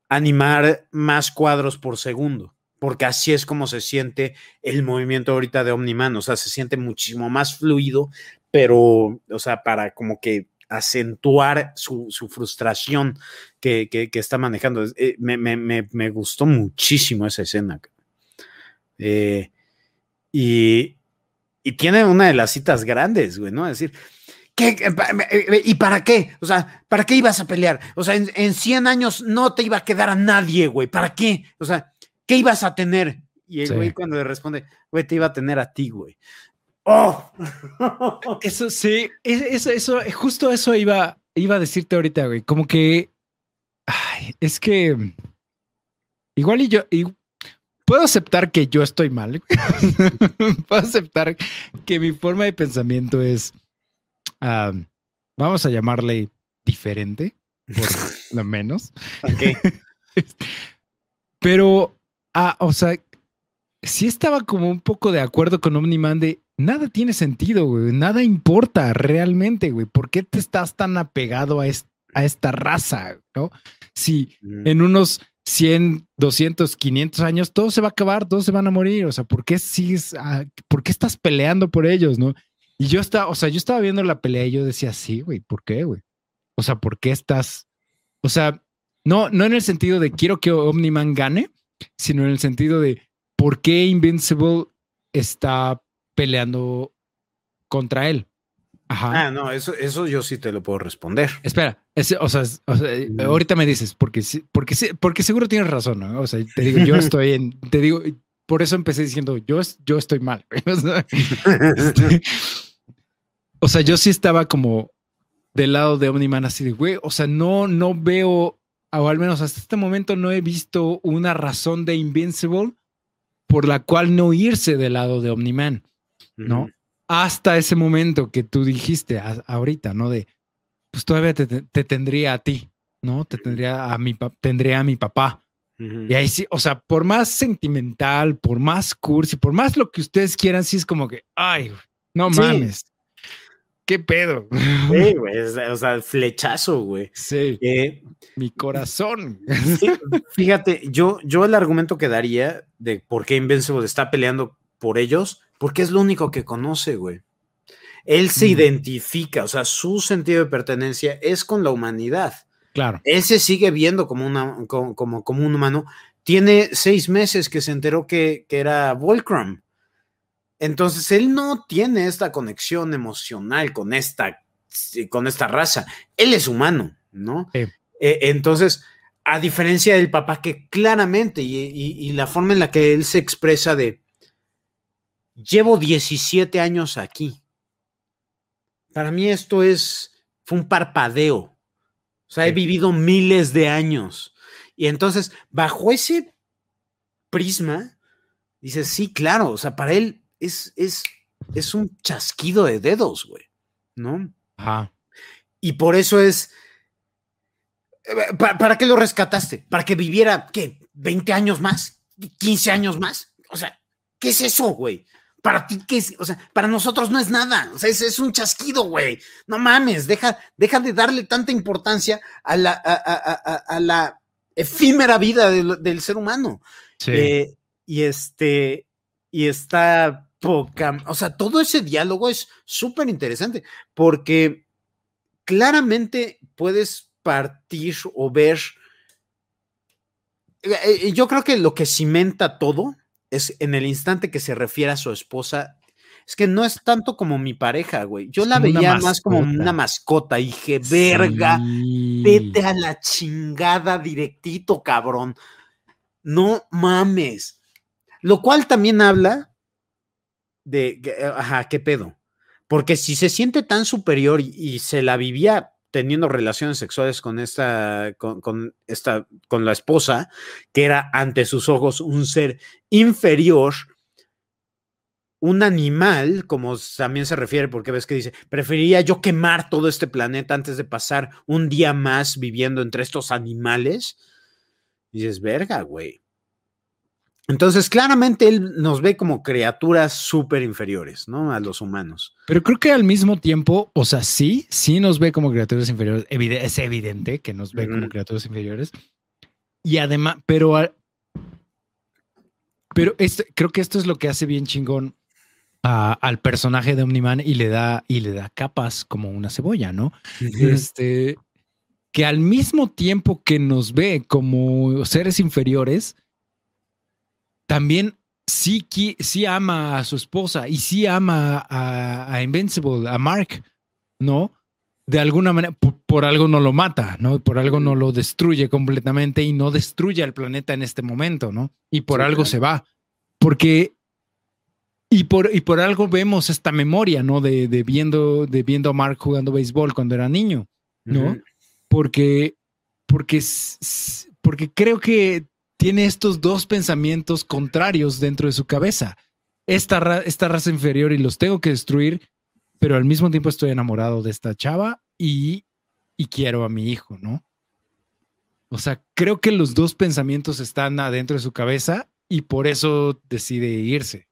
animar más cuadros por segundo, porque así es como se siente el movimiento ahorita de Omniman, o sea, se siente muchísimo más fluido, pero, o sea, para como que acentuar su, frustración que, está manejando. Eh, me, gustó muchísimo esa escena. y, y tiene una de las citas grandes, güey, ¿no? Es decir, ¿Qué, ¿Y para qué? O sea, ¿para qué ibas a pelear? O sea, en, 100 años no te iba a quedar a nadie, güey. ¿Para qué? O sea, ¿qué ibas a tener? Y el güey cuando le responde, güey, te iba a tener a ti, güey. ¡Oh! Eso sí, eso, eso, justo eso iba, iba a decirte ahorita, güey. Como que, ay, es que igual y yo, puedo aceptar que yo estoy mal. puedo aceptar que mi forma de pensamiento es vamos a llamarle diferente, por lo menos. Pero, ah, o sea, sí estaba como un poco de acuerdo con Omniman de nada tiene sentido, güey. Nada importa realmente, güey. ¿Por qué te estás tan apegado a, a esta raza, no? Si mm. en unos 100, 200, 500 años todo se va a acabar, todos se van a morir. O sea, ¿por qué sigues, por qué estás peleando por ellos, no? Y yo estaba, o sea, yo estaba viendo la pelea y yo decía, sí, güey, ¿por qué, güey? O sea, ¿por qué estás? O sea, no, no en el sentido de quiero que Omniman gane, sino en el sentido de por qué Invincible está peleando contra él. Ajá. Ah, no, eso, eso yo sí te lo puedo responder. Espera, o, sea, ahorita me dices, porque, porque, porque seguro tienes razón, ¿no? O sea, te digo, yo estoy en, te digo, por eso empecé diciendo, yo, yo estoy mal. Este, o sea, yo sí estaba como del lado de Omniman así de, güey, o sea, no, no veo, o al menos hasta este momento no he visto una razón de Invincible por la cual no irse del lado de Omniman, ¿no? Hasta ese momento que tú dijiste ahorita, ¿no? De, pues todavía te, tendría a ti, ¿no? Te tendría a mi, tendría a mi papá. Y ahí sí, o sea, por más sentimental, por más cursi, por más lo que ustedes quieran, sí es como que, ay, no mames. ¿Qué pedo? Sí, güey, o sea, flechazo, güey. Sí. Eh, mi corazón. fíjate, yo, yo el argumento que daría de por qué Invincible está peleando por ellos, porque es lo único que conoce, güey. Él se identifica, o sea, su sentido de pertenencia es con la humanidad. Claro. Él se sigue viendo como, una, como, como, un humano. Tiene seis meses que se enteró que, que era Volcrum. Entonces, él no tiene esta conexión emocional con esta, con esta raza. Él es humano, ¿no? E, entonces, a diferencia del papá que claramente, y, la forma en la que él se expresa de, llevo 17 años aquí. Para mí esto es, fue un parpadeo. O sea, he vivido miles de años. Y entonces, bajo ese prisma, dices, sí, claro, o sea, para él es, es, es un chasquido de dedos, güey, ¿no? Ajá. Y por eso es, eh, ¿para, qué lo rescataste? ¿Para que viviera, qué, 20 años más? ¿15 años más? O sea, ¿qué es eso, güey? Para ti, ¿qué es? O sea, para nosotros no es nada. O sea, es, es un chasquido, güey. No mames, deja, deja de darle tanta importancia a la, a, la efímera vida del, ser humano. Sí. Eh, y este, y está poca, o sea, todo ese diálogo es súper interesante porque claramente puedes partir o ver, eh, eh, yo creo que lo que cimenta todo es en el instante que se refiere a su esposa, es que no es tanto como mi pareja, güey. Yo la veía más como una mascota y dije, verga, vete a la chingada directito, cabrón. No mames. Lo cual también habla de, eh, ajá, ¿qué pedo? Porque si se siente tan superior y, se la vivía teniendo relaciones sexuales con esta, con, esta, con la esposa, que era ante sus ojos un ser inferior, un animal, como también se refiere, porque ves que dice, preferiría yo quemar todo este planeta antes de pasar un día más viviendo entre estos animales. Y dices, verga, güey. Entonces, claramente él nos ve como criaturas súper inferiores, ¿no? A los humanos. Pero creo que al mismo tiempo, o sea, sí, sí nos ve como criaturas inferiores. es evidente que nos ve como criaturas inferiores. Y además, pero, pero este, creo que esto es lo que hace bien chingón al personaje de Omniman y le da, y le da capas como una cebolla, ¿no? Este, que al mismo tiempo que nos ve como seres inferiores, también sí, sí ama a su esposa y sí ama a, Invincible, a Mark, ¿no? De alguna manera, por, algo no lo mata, ¿no? Por algo no lo destruye completamente y no destruye al planeta en este momento, ¿no? Y por algo se va. Porque y por, y por algo vemos esta memoria, ¿no? De, de, viendo, de viendo a Mark jugando béisbol cuando era niño, ¿no? Porque, porque, porque creo que tiene estos dos pensamientos contrarios dentro de su cabeza. Esta, esta raza inferior y los tengo que destruir, pero al mismo tiempo estoy enamorado de esta chava y, y quiero a mi hijo, ¿no? O sea, creo que los dos pensamientos están adentro de su cabeza y por eso decide irse.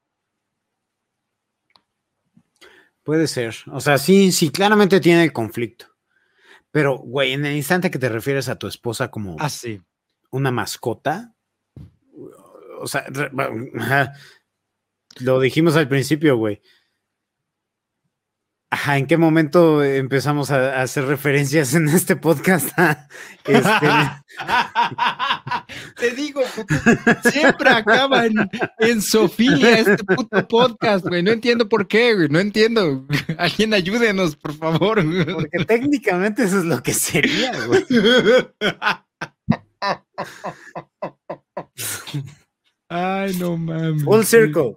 Puede ser. O sea, sí, sí, claramente tiene el conflicto. Pero, güey, en el instante que te refieres a tu esposa como ah, una mascota, o sea, lo dijimos al principio, güey. Ajá, ¿en qué momento empezamos a, hacer referencias en este podcast? Este, Te digo, siempre acaba en, Sofía este puto podcast, güey. No entiendo por qué, güey. No entiendo. Alguien ayúdenos, por favor. Porque técnicamente eso es lo que sería, güey. Ay, no mames. Full circle.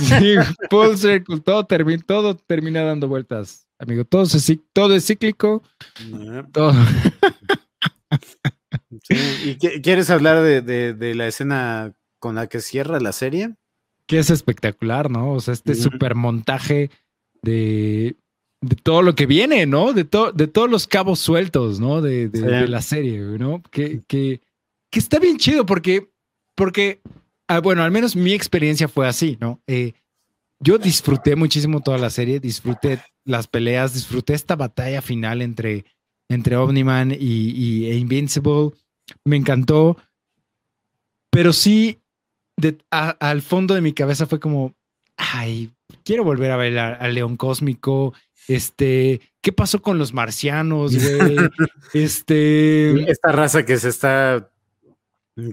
Sí, full circle. Todo, termina, todo termina dando vueltas, amigo. Todo, es, todo es cíclico. Todo. ¿Y quieres hablar de, la escena con la que cierra la serie? Que es espectacular, ¿no? O sea, este super montaje de, todo lo que viene, ¿no? De, de todos los cabos sueltos, ¿no? De, la serie, ¿no? Que, que, que, está bien chido porque, porque Ah, bueno, al menos mi experiencia fue así, ¿no? Eh, yo disfruté muchísimo toda la serie, disfruté las peleas, disfruté esta batalla final entre, entre Omniman y, e Invincible. Me encantó. Pero sí, al fondo de mi cabeza fue como, ay, quiero volver a ver al León Cósmico. Este, ¿qué pasó con los marcianos, güey? Este. Esta raza que se está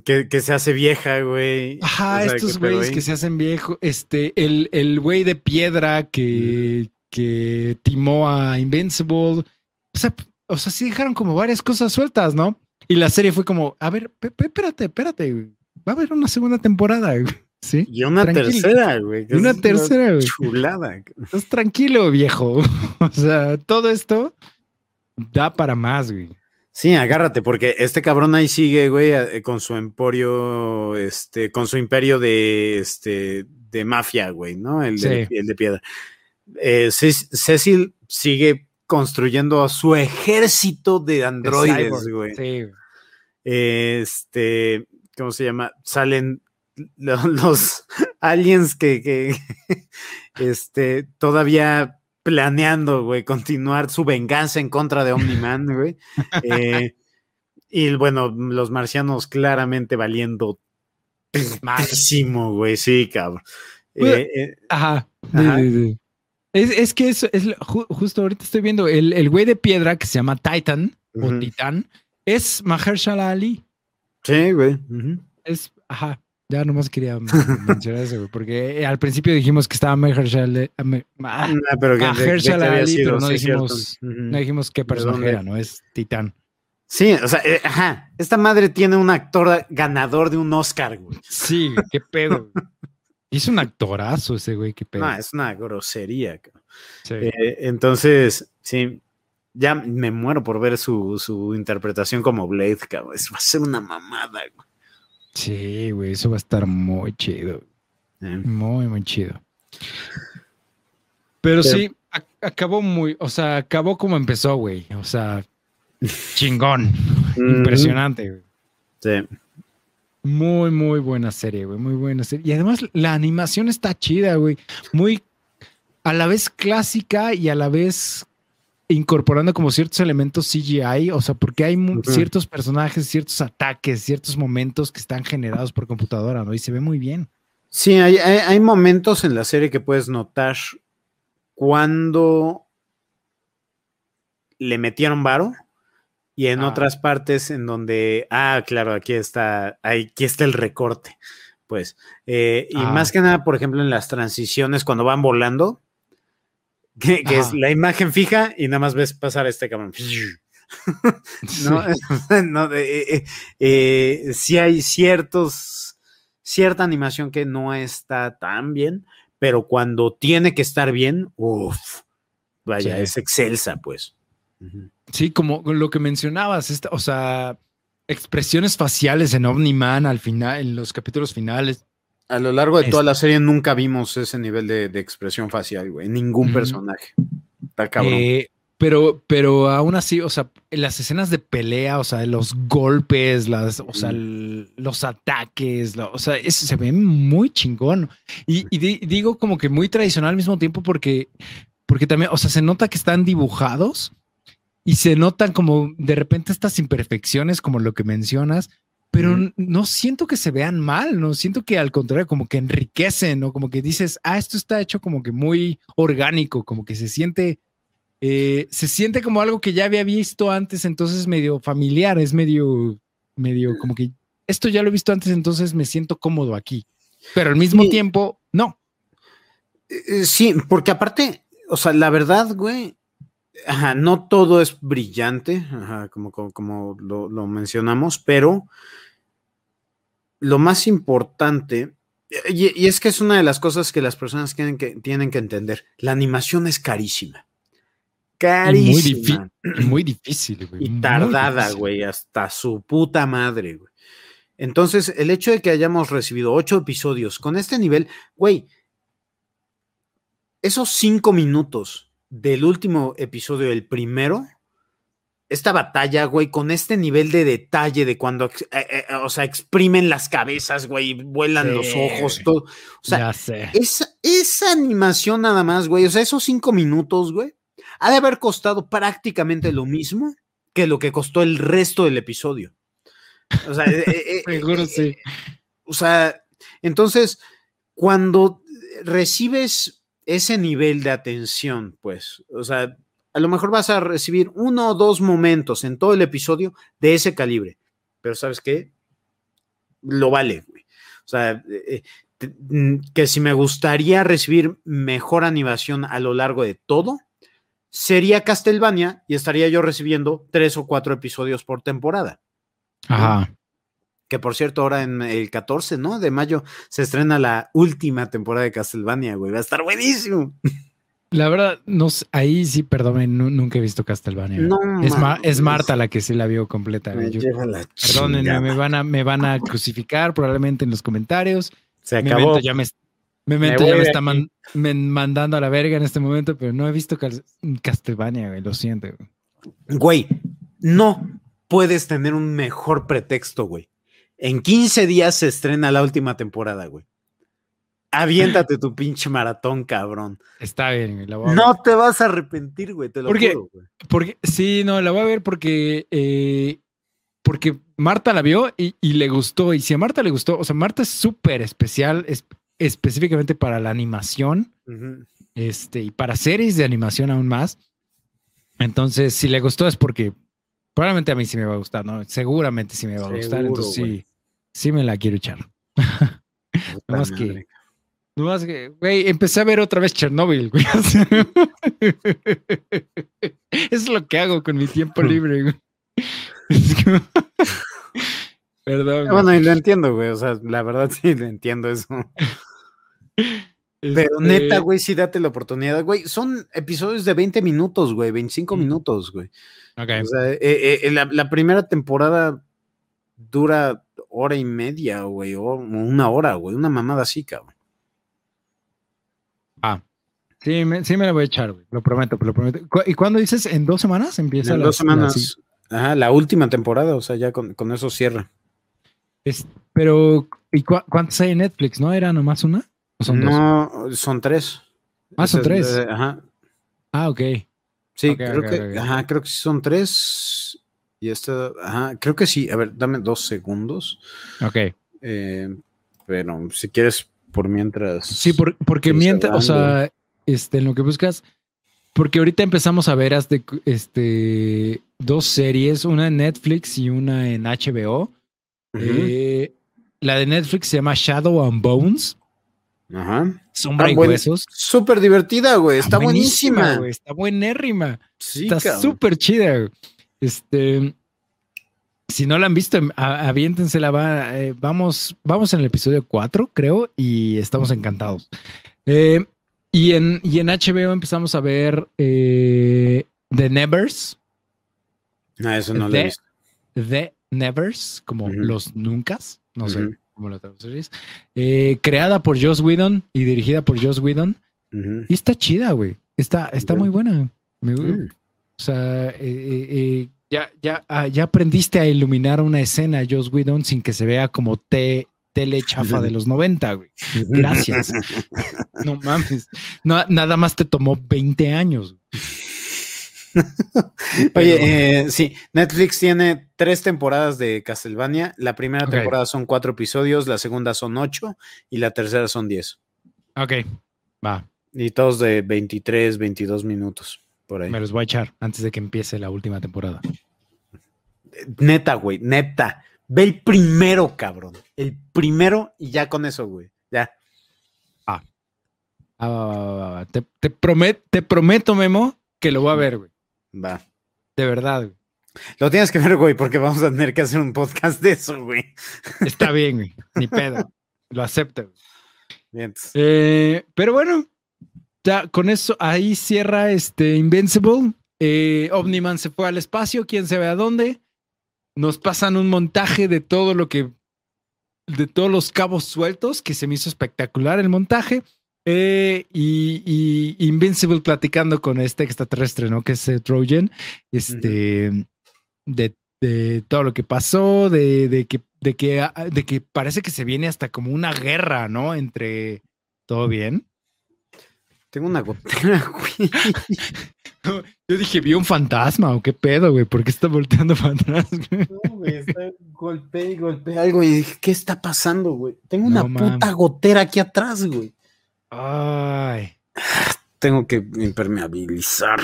que, se hace vieja, güey. Ajá, estos güeyes que se hacen viejos. Este, el, el güey de piedra que, que timó a Invincible. O sea, o sea, sí dejaron como varias cosas sueltas, ¿no? Y la serie fue como, a ver, espérate, espérate, va a haber una segunda temporada, ¿sí? Y una tercera, güey. Y una tercera, güey. Chulada. Estás tranquilo, viejo. o sea, todo esto da para más, güey. Sí, agárrate, porque este cabrón ahí sigue, güey, eh, con su emporio, este, con su imperio de, este, de mafia, güey, ¿no? El de, el de piedra. Eh, Cecil sigue construyendo su ejército de androides, güey. Sí. Este, ¿cómo se llama? Salen los, aliens que, que este, todavía planeando, güey, continuar su venganza en contra de Omni-Man, güey. Eh, y bueno, los marcianos claramente valiendo máximo, güey, sí, cabrón. Eh, eh, ajá. Es, que es, justo ahorita estoy viendo el, güey de piedra que se llama Titan o Titán es Mahershala Ali. Sí, güey. Es, ajá. Ya nomás quería mencionar eso, porque eh, al principio dijimos que estaba Mahershala, ah, pero Ali, pero no dijimos, no dijimos qué personaje era, ¿no? Es Titán. Sí, o sea, eh, ajá, esta madre tiene un actor ganador de un Oscar, güey. Sí, qué pedo. es un actorazo ese güey, qué pedo. No, es una grosería. Eh, entonces, sí, ya me muero por ver su, su interpretación como Blade, cabrón. Va a ser una mamada, güey. Sí, güey, eso va a estar muy chido. Muy, muy chido. Pero, sí, acabó muy, o sea, acabó como empezó, güey. O sea, chingón. Impresionante, güey. Sí. Muy, muy buena serie, güey. Muy buena serie. Y además la animación está chida, güey. Muy a la vez clásica y a la vez incorporando como ciertos elementos CGI, o sea, porque hay ciertos personajes, ciertos ataques, ciertos momentos que están generados por computadora, ¿no? Y se ve muy bien. Sí, hay, hay momentos en la serie que puedes notar cuando le metieron varo y en ah. otras partes en donde, ah, claro, aquí está, aquí está el recorte, pues. Eh, y ah. más que nada, por ejemplo, en las transiciones cuando van volando, que, es la imagen fija y nada más ves pasar este cabrón. no, no eh, eh, sí hay ciertos, cierta animación que no está tan bien, pero cuando tiene que estar bien, uff, vaya, es excelsa, pues. Sí, como lo que mencionabas, o sea, expresiones faciales en Omni-Man al final, en los capítulos finales. A lo largo de toda la serie nunca vimos ese nivel de, expresión facial, güey, ningún personaje. Está cabrón. Eh, pero, pero aún así, o sea, las escenas de pelea, o sea, los golpes, las, o sea, los ataques, o sea, se ve muy chingón. Y, digo como que muy tradicional al mismo tiempo porque, porque también, o sea, se nota que están dibujados y se notan como de repente estas imperfecciones, como lo que mencionas, pero no siento que se vean mal, no siento que al contrario, como que enriquecen o como que dices, ah, esto está hecho como que muy orgánico, como que se siente, eh, se siente como algo que ya había visto antes, entonces medio familiar, es medio, medio como que esto ya lo he visto antes, entonces me siento cómodo aquí, pero al mismo tiempo, no. Eh, eh, sí, porque aparte, o sea, la verdad, güey, Ajá, no todo es brillante, como, como, lo, mencionamos, pero lo más importante, y, es que es una de las cosas que las personas tienen que, tienen que entender, la animación es carísima. Carísima. muy, difícil, güey. Y tardada, güey, hasta su puta madre, güey. Entonces, el hecho de que hayamos recibido ocho episodios con este nivel, güey, esos cinco minutos del último episodio, el primero, esta batalla, güey, con este nivel de detalle de cuando, eh, eh, o sea, exprimen las cabezas, güey, vuelan los ojos, todo. O sea, Esa, esa animación nada más, güey, o sea, esos cinco minutos, güey, ha de haber costado prácticamente lo mismo que lo que costó el resto del episodio. O sea, eh, seguro sí. O sea, entonces, cuando recibes ese nivel de atención, pues, o sea, a lo mejor vas a recibir uno o dos momentos en todo el episodio de ese calibre, pero ¿sabes qué? Lo vale, güey. O sea, eh, eh, que si me gustaría recibir mejor animación a lo largo de todo, sería Castlevania y estaría yo recibiendo tres o cuatro episodios por temporada. Ajá. Que por cierto, ahora en el 14, ¿no? De mayo se estrena la última temporada de Castlevania, güey. Va a estar buenísimo. La verdad, no, ahí sí, perdón, nunca he visto Castlevania. No, es, es, Marta la que sí la vio completa. Me perdónenme, me van, a, me van a crucificar probablemente en los comentarios. Se acabó. ya me, me, ya me está mandando a la verga en este momento, pero no he visto Castlevania, güey. Lo siento. Güey, no puedes tener un mejor pretexto, güey. En 15 días se estrena la última temporada, güey. Aviéntate tu pinche maratón, cabrón. Está bien, la voy a No te vas a arrepentir, güey, te lo juro, güey. Porque, sí, no, la voy a ver porque, eh, porque Marta la vio y, le gustó. Y si a Marta le gustó, o sea, Marta es súper especial, específicamente para la animación, este, y para series de animación aún más. Entonces, si le gustó es porque Probablemente a mí sí me va a gustar, ¿no? Seguramente sí me va a gustar, entonces sí, sí me la quiero echar. no más que, no más que, güey, empecé a ver otra vez Chernobyl, güey. es lo que hago con mi tiempo libre, güey. Perdón. Bueno, y lo entiendo, güey. O sea, la verdad sí lo entiendo eso. Pero neta, este güey, sí date la oportunidad, güey. Son episodios de 20 minutos, güey, 25 minutos, güey. O sea, eh, eh, la, primera temporada dura hora y media, güey, o una hora, güey, una mamada así, cabrón. Ah, sí me, sí me la voy a echar, güey, lo prometo, lo prometo. ¿Y cuándo dices? ¿En dos semanas empieza? En dos semanas, ajá, la última temporada, o sea, ya con, eso cierra. Es, pero ¿y cuántas hay en Netflix? ¿No era nomás una? ¿O son no, son tres. Ah, son tres. ajá. Ah, ok. Sí, creo que, ajá, creo que son tres. Y esta, ajá, creo que sí. A ver, dame dos segundos. Ok. Eh, pero si quieres, por mientras. Sí, porque mientras, o sea, este, en lo que buscas, porque ahorita empezamos a ver este, dos series, una en Netflix y una en HBO. Eh, la de Netflix se llama Shadow and Bones. Ajá. Sombra y huesos. Súper divertida, güey. Está, buenísima. güey. Está buenérrima. está súper chida. Este. Si no la han visto, aviéntensela. Va, eh, vamos, vamos en el episodio 4, creo, y estamos encantados. Eh, y, en, y en HBO empezamos a ver eh, The Nevers. No, eso no lo he visto. The Nevers, como los nunca, no sé cómo lo traducirías. Eh, creada por Joss Whedon y dirigida por Joss Whedon. Y está chida, güey. Está, está muy buena. Mm. O sea, eh, ya, ya, ah, ya aprendiste a iluminar una escena, Joss Whedon, sin que se vea como te, tele chafa de los 90, güey. Gracias. no mames. nada más te tomó 20 años. Oye, eh, sí, Netflix tiene tres temporadas de Castlevania. La primera temporada son cuatro episodios, la segunda son ocho y la tercera son diez. Ok, va. Y todos de 23, 22 minutos, por ahí. Me los voy a echar antes de que empiece la última temporada. Neta, güey, neta. Ve el primero, cabrón. El primero y ya con eso, güey. Ya. Ah. ah te, te, te prometo, Memo, que lo voy a ver, güey. Va. De verdad, Lo tienes que ver, güey, porque vamos a tener que hacer un podcast de eso, güey. Está bien, güey. Ni pedo. Lo acepto. Bien. Eh, pero bueno, ya con eso ahí cierra este Invincible. Eh, Omniman se fue al espacio, quién sabe a dónde. Nos pasan un montaje de todo lo que, de todos los cabos sueltos, que se me hizo espectacular el montaje. Eh, y, Invincible platicando con este extraterrestre, ¿no? Que es Trojan, este, de, todo lo que pasó, de, que, de, que, ah, de que parece que se viene hasta como una guerra, ¿no? Entre, ¿todo bien? Tengo una gotera, güey. Yo dije, ¿vi un fantasma o qué pedo, güey? ¿Por qué está volteando para atrás? No, güey, está golpeé y golpeé algo y dije, ¿qué está pasando, güey? Tengo una puta gotera aquí atrás, güey. Ay. Tengo que impermeabilizar.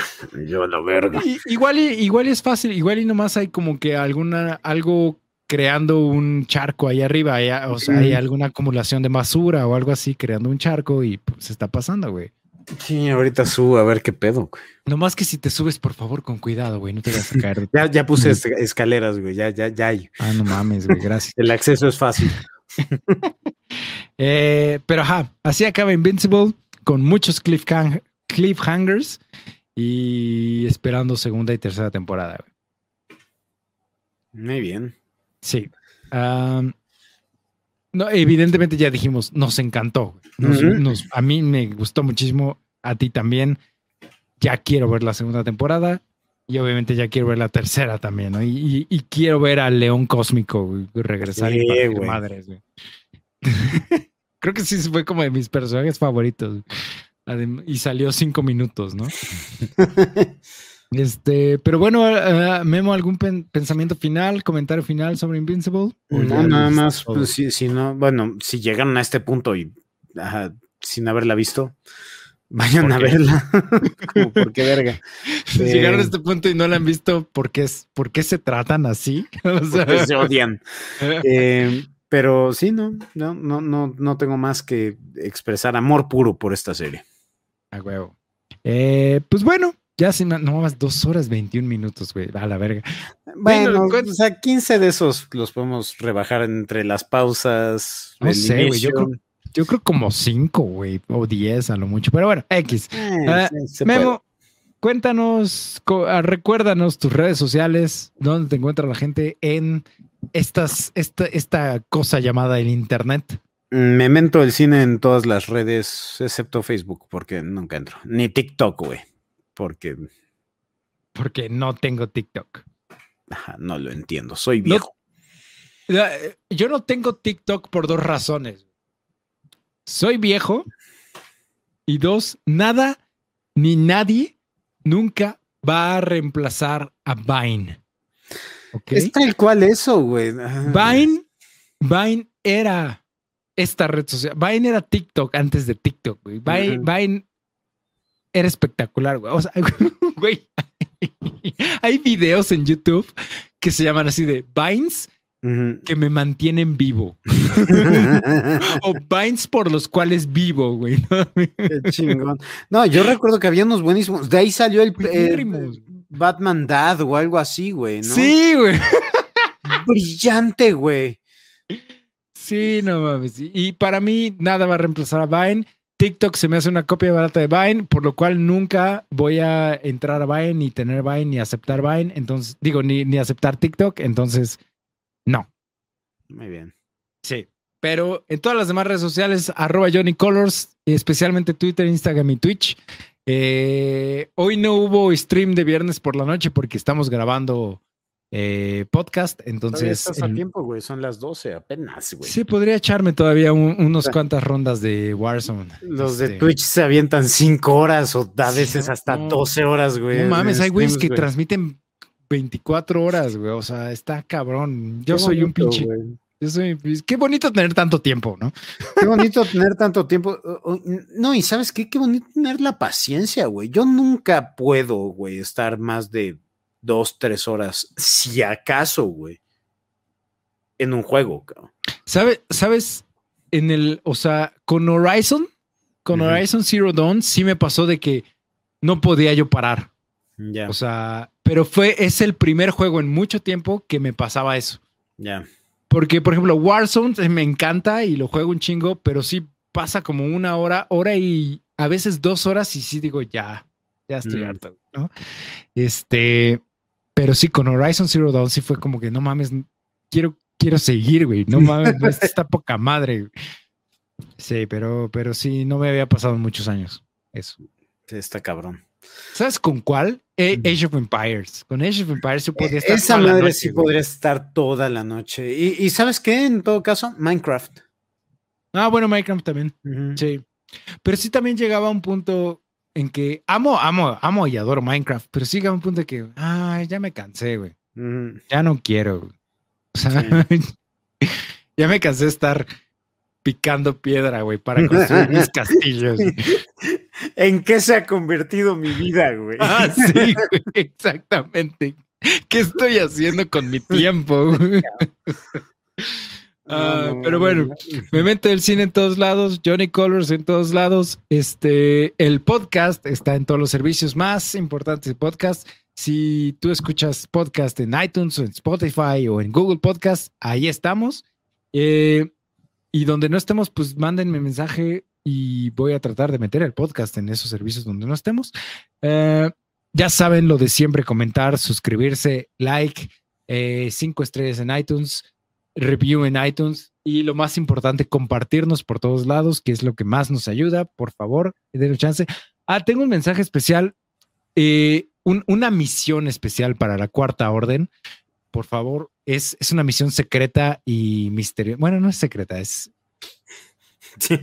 Yo a la verga. igual, y, igual es fácil, igual y nomás hay como que alguna, algo creando un charco ahí arriba, o sea, hay alguna acumulación de basura o algo así creando un charco y pues, se está pasando, güey. Sí, ahorita subo a ver qué pedo, güey. Nomás que si te subes, por favor, con cuidado, güey, no te vas a caer. ya, ya puse escaleras, güey, ya, ya, ya hay. Ah, no mames, güey, gracias. El acceso es fácil. Eh, pero ajá, así acaba Invincible con muchos cliffhangers y esperando segunda y tercera temporada. Muy bien. Sí. no, evidentemente ya dijimos, nos encantó. a mí me gustó muchísimo, a ti también. Ya quiero ver la segunda temporada y obviamente ya quiero ver la tercera también, ¿no? Y, quiero ver al León Cósmico regresar y madres, Creo que sí fue como de mis personajes favoritos. Y salió cinco minutos, ¿no? Este, pero bueno, eh, Memo, ¿algún pensamiento final, comentario final sobre Invincible? No, nada más, pues, si, no, bueno, si llegan a este punto y sin haberla visto, vayan a verla. ¿por qué verga? Si llegaron a eh, este punto y no la han visto, ¿por qué, por qué se tratan así? Porque se odian. eh, pero sí, no, no, no, no, no tengo más que expresar amor puro por esta serie. A huevo. Eh, pues bueno, ya sin no más dos horas 21 minutos, güey, a la verga. Bueno, o sea, 15 de esos los podemos rebajar entre las pausas. No sé, güey, yo creo, yo creo como 5, güey, o 10 a lo mucho, pero bueno, X. Eh, ah, Memo, cuéntanos, ah, recuérdanos tus redes sociales, dónde te encuentra la gente en estas, esta, esta cosa llamada el Internet? Me mento el cine en todas las redes, excepto Facebook, porque nunca entro. Ni TikTok, güey. Porque. Porque no tengo TikTok. Ajá, no lo entiendo. Soy viejo. Yo no tengo TikTok por dos razones. Soy viejo y dos, nada ni nadie nunca va a reemplazar a Vine. ¿Okay? Es tal cual eso, güey. Vine, Vine era esta red social. Vine era TikTok antes de TikTok, güey. Vine, Vine era espectacular, güey. O sea, güey, hay videos en YouTube que se llaman así de Vines que me mantienen vivo. o Vines por los cuales vivo, güey. Qué chingón. No, yo recuerdo que había unos buenísimos. De ahí salió el, Batman Dad o algo así, güey, ¿no? Sí, güey. Brillante, güey. Sí, no mames. Y para mí, nada va a reemplazar a Vine. TikTok se me hace una copia barata de Vine, por lo cual nunca voy a entrar a Vine, ni tener Vine, ni aceptar Vine. Entonces, digo, ni, ni aceptar TikTok. Entonces, no. Muy bien. Sí. Pero en todas las demás redes sociales, arroba Johnny Colors, especialmente Twitter, Instagram y Twitch. Eh, hoy no hubo stream de viernes por la noche porque estamos grabando eh, podcast. Entonces. Estás a tiempo, güey. Son las 12 apenas, güey. Sí, podría echarme todavía unos cuantas rondas de Warzone. Los de este Twitch se avientan 5 horas o a veces hasta 12 horas, güey. No mames, hay güeyes que transmiten 24 horas, güey. O sea, está cabrón. Yo soy un pinche. Yo soy, qué bonito tener tanto tiempo, ¿no? Qué bonito tener tanto tiempo. No, y sabes qué, qué bonito tener la paciencia, güey. Yo nunca puedo, güey, estar más de dos, tres horas, si acaso, güey, en un juego, cabrón. ¿Sabes? ¿Sabes? En el, o sea, con Horizon, con Horizon Zero Dawn, sí me pasó de que no podía yo parar. Ya. O sea, pero fue, es el primer juego en mucho tiempo que me pasaba eso. Ya. Porque, por ejemplo, Warzone me encanta y lo juego un chingo, pero sí pasa como una hora, hora y a veces dos horas y sí digo, ya, ya estoy mm. harto, ¿no? Este, pero sí, con Horizon Zero Dawn sí fue como que, no mames, quiero, quiero seguir, güey, no mames, está poca madre. Sí, pero, pero sí, no me había pasado en muchos años eso. Sí, está cabrón. ¿Sabes con cuál? Age of Empires. Con Age of Empires yo podría estar. Esa madre sí podría estar toda la noche. ¿Y, sabes qué? En todo caso, Minecraft. Ah, bueno, Minecraft también. Sí. Pero sí también llegaba a un punto en que amo, amo, amo y adoro Minecraft, pero sí llegaba a un punto de que, ay, ya me cansé, güey. Ya no quiero. O sea, ya me cansé de estar picando piedra, güey, para construir mis castillos. ¿En qué se ha convertido mi vida, güey? Ah, sí, güey, exactamente. ¿Qué estoy haciendo con mi tiempo? Ah, pero bueno, me meto el cine en todos lados, Johnny Colors en todos lados. Este, el podcast está en todos los servicios más importantes de podcast. Si tú escuchas podcast en iTunes o en Spotify o en Google Podcast, ahí estamos. Eh, y donde no estemos, pues mándenme mensaje y voy a tratar de meter el podcast en esos servicios donde no estemos. Eh, ya saben lo de siempre, comentar, suscribirse, like, eh, cinco estrellas en iTunes, review en iTunes y lo más importante, compartirnos por todos lados, que es lo que más nos ayuda. Por favor, denle chance. Ah, tengo un mensaje especial, eh, una misión especial para la cuarta orden por favor, es, es una misión secreta y misteriosa. Bueno, no es secreta, es.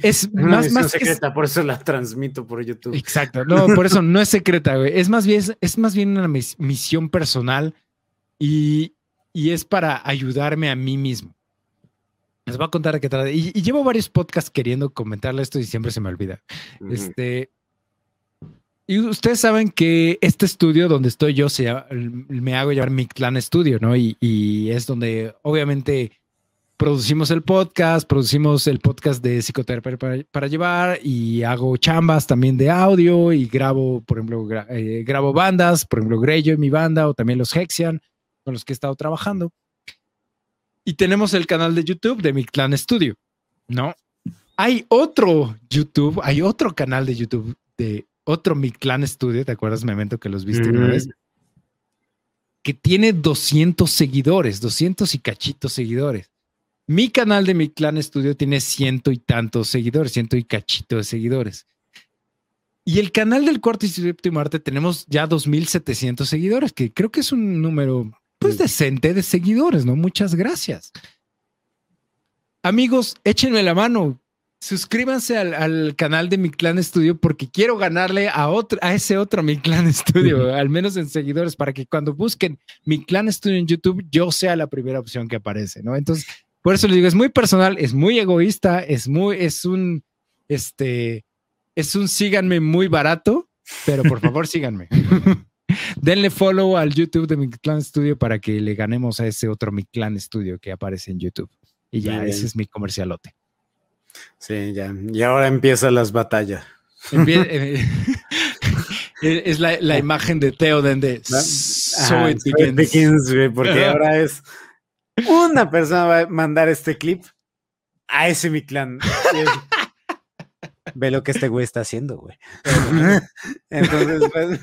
Es más, más secreta, por eso la transmito por YouTube. Exacto, no, por eso no es secreta, güey. Es más bien, es, más bien una misión personal y, y, es para ayudarme a mí mismo. Les voy a contar de qué trata. Y, llevo varios podcasts queriendo comentarle esto y siempre se me olvida. Este, y ustedes saben que este estudio donde estoy yo se me hago llamar mi clan Studio, ¿no? Y, es donde obviamente producimos el podcast, producimos el podcast de psicoterapia para, llevar y hago chambas también de audio y grabo, por ejemplo, eh, grabo bandas, por ejemplo, Greyo en mi banda o también los Hexian con los que he estado trabajando. Y tenemos el canal de YouTube de mi clan Studio, ¿no? Hay otro YouTube, hay otro canal de YouTube de otro Mi Clan Studio, ¿te acuerdas, Memento, que los viste una vez? Que tiene 200 seguidores, 200 y cachitos seguidores. Mi canal de Mi Clan Studio tiene ciento y tantos seguidores, ciento y cachitos de seguidores. Y el canal del Cuarto y Séptimo Arte tenemos ya 2.700 seguidores, que creo que es un número pues decente de seguidores, ¿no? Muchas gracias. amigos, échenme la mano. Suscríbanse al, canal de Mi Clan Studio porque quiero ganarle a, otro, a ese otro Mi Clan Studio, al menos en seguidores, para que cuando busquen Mi Clan Studio en YouTube, yo sea la primera opción que aparece, ¿no? Entonces, por eso les digo, es muy personal, es muy egoísta, es muy, es un, este, es un síganme muy barato, pero por favor síganme. Denle follow al YouTube de Mi Clan Studio para que le ganemos a ese otro Mi Clan Studio que aparece en YouTube. Y ya, ese es mi comercialote. Sí, ya. Y ahora empiezan las batallas. Eh, es la, imagen de Theoden de porque ahora es una persona va a mandar este clip a ese mi clan. Ve lo que este güey está haciendo, güey. Entonces, pues...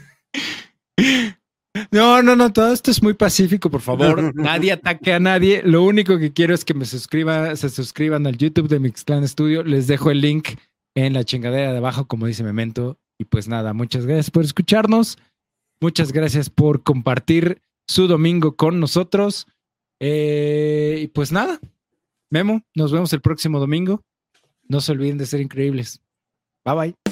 No, no, no, todo esto es muy pacífico, por favor. Nadie ataque a nadie. Lo único que quiero es que me suscriban, se suscriban al YouTube de Mixclan Studio. Les dejo el link en la chingadera de abajo, como dice Memento. Y pues nada, muchas gracias por escucharnos. Muchas gracias por compartir su domingo con nosotros. Eh, y pues nada, Memo, nos vemos el próximo domingo. No se olviden de ser increíbles. Bye bye.